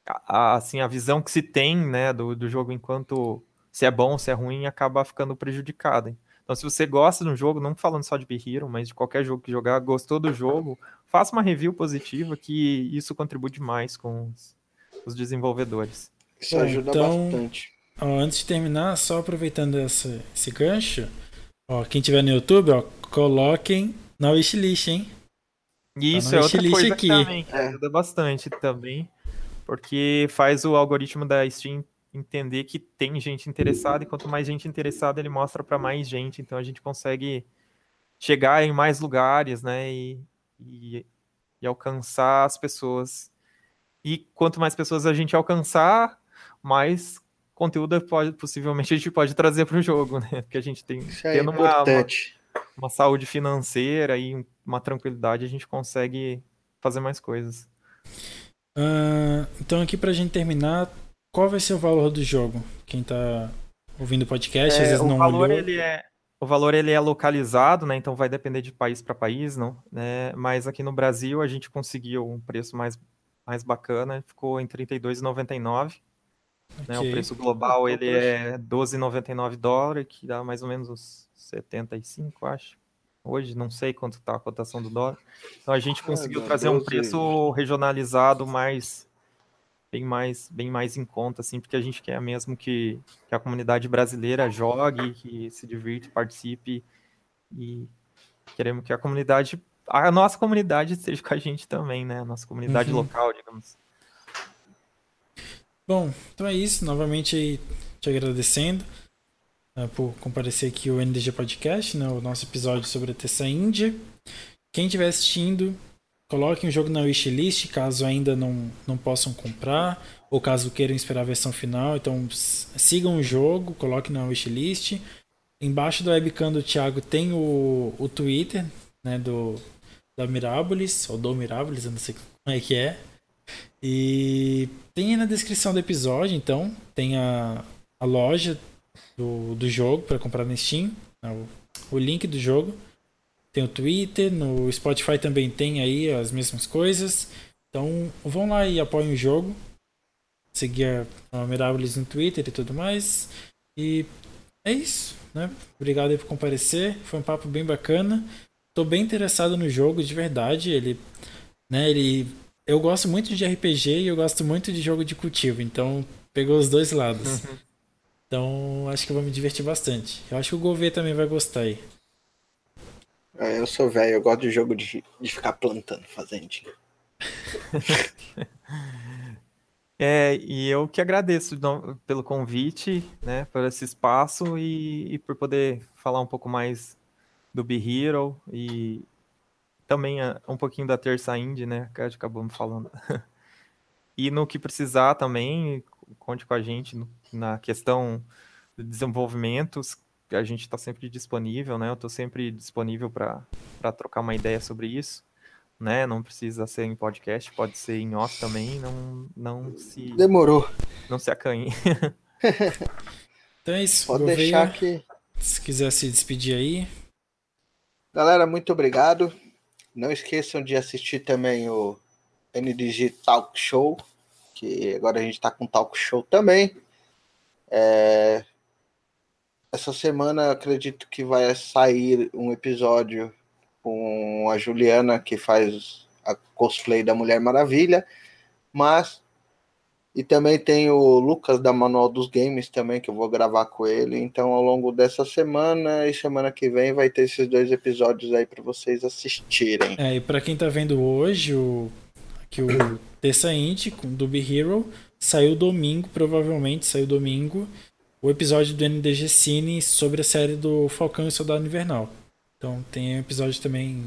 a, assim, a visão que se tem né, do, do jogo enquanto se é bom, se é ruim, acaba ficando prejudicada. Então, se você gosta de um jogo, não falando só de Be Hero, mas de qualquer jogo que jogar, gostou do jogo, faça uma review positiva, que isso contribui demais com os, os desenvolvedores. Isso ajuda então, bastante. Ó, antes de terminar, só aproveitando essa, esse gancho, ó, quem tiver no YouTube, ó, coloquem na wishlist, hein? Isso tá é outra coisa aqui. que também é. ajuda bastante também, porque faz o algoritmo da Steam entender que tem gente interessada e quanto mais gente interessada ele mostra para mais gente, então a gente consegue chegar em mais lugares, né, e, e, e, alcançar as pessoas. E quanto mais pessoas a gente alcançar, mais conteúdo pode, possivelmente a gente pode trazer para o jogo, <laughs> né, porque a gente tem Isso é tendo uma, uma, uma saúde financeira e uma tranquilidade, a gente consegue fazer mais coisas. Uh, então aqui para a gente terminar, qual vai ser o valor do jogo? Quem tá ouvindo o podcast, é, às vezes o não valor, olhou. Ele é, o valor ele é localizado, né? Então vai depender de país para país, não? Né? Mas aqui no Brasil a gente conseguiu um preço mais, mais bacana, ficou em R$ 32,99. Okay. Né? O preço global ele é 12,99 dólares, que dá mais ou menos uns 75, acho. Hoje não sei quanto está a cotação do dólar. Então a gente conseguiu é, trazer um preço regionalizado mais bem mais, bem mais em conta, assim, porque a gente quer mesmo que, que a comunidade brasileira jogue, que se divirta, participe e queremos que a comunidade, a nossa comunidade esteja com a gente também, né? A nossa comunidade uhum. local, digamos. Bom, então é isso. Novamente te agradecendo uh, por comparecer aqui o NDG Podcast, né, o nosso episódio sobre a Tessa Índia. Quem estiver assistindo, Coloquem o jogo na wishlist caso ainda não, não possam comprar ou caso queiram esperar a versão final. Então sigam o jogo, coloquem na wishlist. Embaixo do webcam do Thiago tem o, o Twitter né, do, da Mirabolis, ou do Mirabolis, eu não sei como é que é. E tem aí na descrição do episódio, então, tem a, a loja do, do jogo para comprar na Steam, né, o, o link do jogo. Tem o Twitter, no Spotify também tem aí as mesmas coisas. Então vão lá e apoiem o jogo. Seguir a Mirables no Twitter e tudo mais. E é isso, né? Obrigado por comparecer. Foi um papo bem bacana. Tô bem interessado no jogo, de verdade. Ele, né, ele eu gosto muito de RPG e eu gosto muito de jogo de cultivo, então pegou os dois lados. Uhum. Então acho que eu vou me divertir bastante. Eu acho que o Gouveia também vai gostar aí. É, eu sou velho, eu gosto de jogo de, de ficar plantando fazendinha. <laughs> é, e eu que agradeço pelo convite, né, por esse espaço e, e, por poder falar um pouco mais do Be Hero e também uh, um pouquinho da Terça Indie, né, que a gente acabou me falando. <laughs> e no que precisar também, conte com a gente na questão de desenvolvimentos, a gente está sempre disponível, né? Eu estou sempre disponível para trocar uma ideia sobre isso, né? Não precisa ser em podcast, pode ser em off também, não, não se... Demorou. Não se acanhe. <laughs> então é isso. Pode deixar que... Se quiser se despedir aí. Galera, muito obrigado. Não esqueçam de assistir também o NDG Talk Show, que agora a gente está com Talk Show também. É, essa semana acredito que vai sair um episódio com a Juliana, que faz a cosplay da Mulher Maravilha, mas e também tem o Lucas da Manual dos Games também, que eu vou gravar com ele. Então, ao longo dessa semana e semana que vem vai ter esses dois episódios aí para vocês assistirem. É, e para quem tá vendo hoje, o que o Terça Indie do Be Hero saiu domingo, provavelmente saiu domingo, o episódio do NDG Cine sobre a série do Falcão e Soldado Invernal. Então, tem episódio também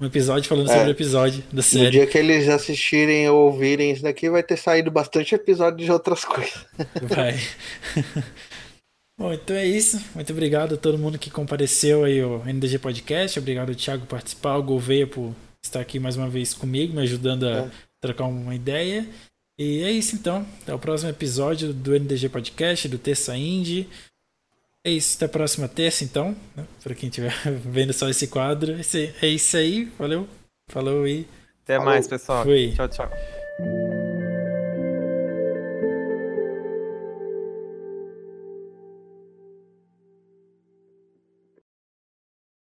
um episódio falando é, sobre o episódio da série. No dia que eles assistirem ou ouvirem isso daqui, vai ter saído bastante episódio de outras coisas. Vai. <laughs> Bom, então é isso. Muito obrigado a todo mundo que compareceu aí ao NDG Podcast. Obrigado ao Thiago por participar, ao Gouveia por estar aqui mais uma vez comigo, me ajudando a é. trocar uma ideia. E é isso então. Até o próximo episódio do NDG Podcast, do Terça Indie. É isso, até a próxima terça, então. Né? Para quem estiver <laughs> vendo só esse quadro. É isso aí, valeu. Falou aí. Até Falou. mais, pessoal. Fui. Tchau, tchau.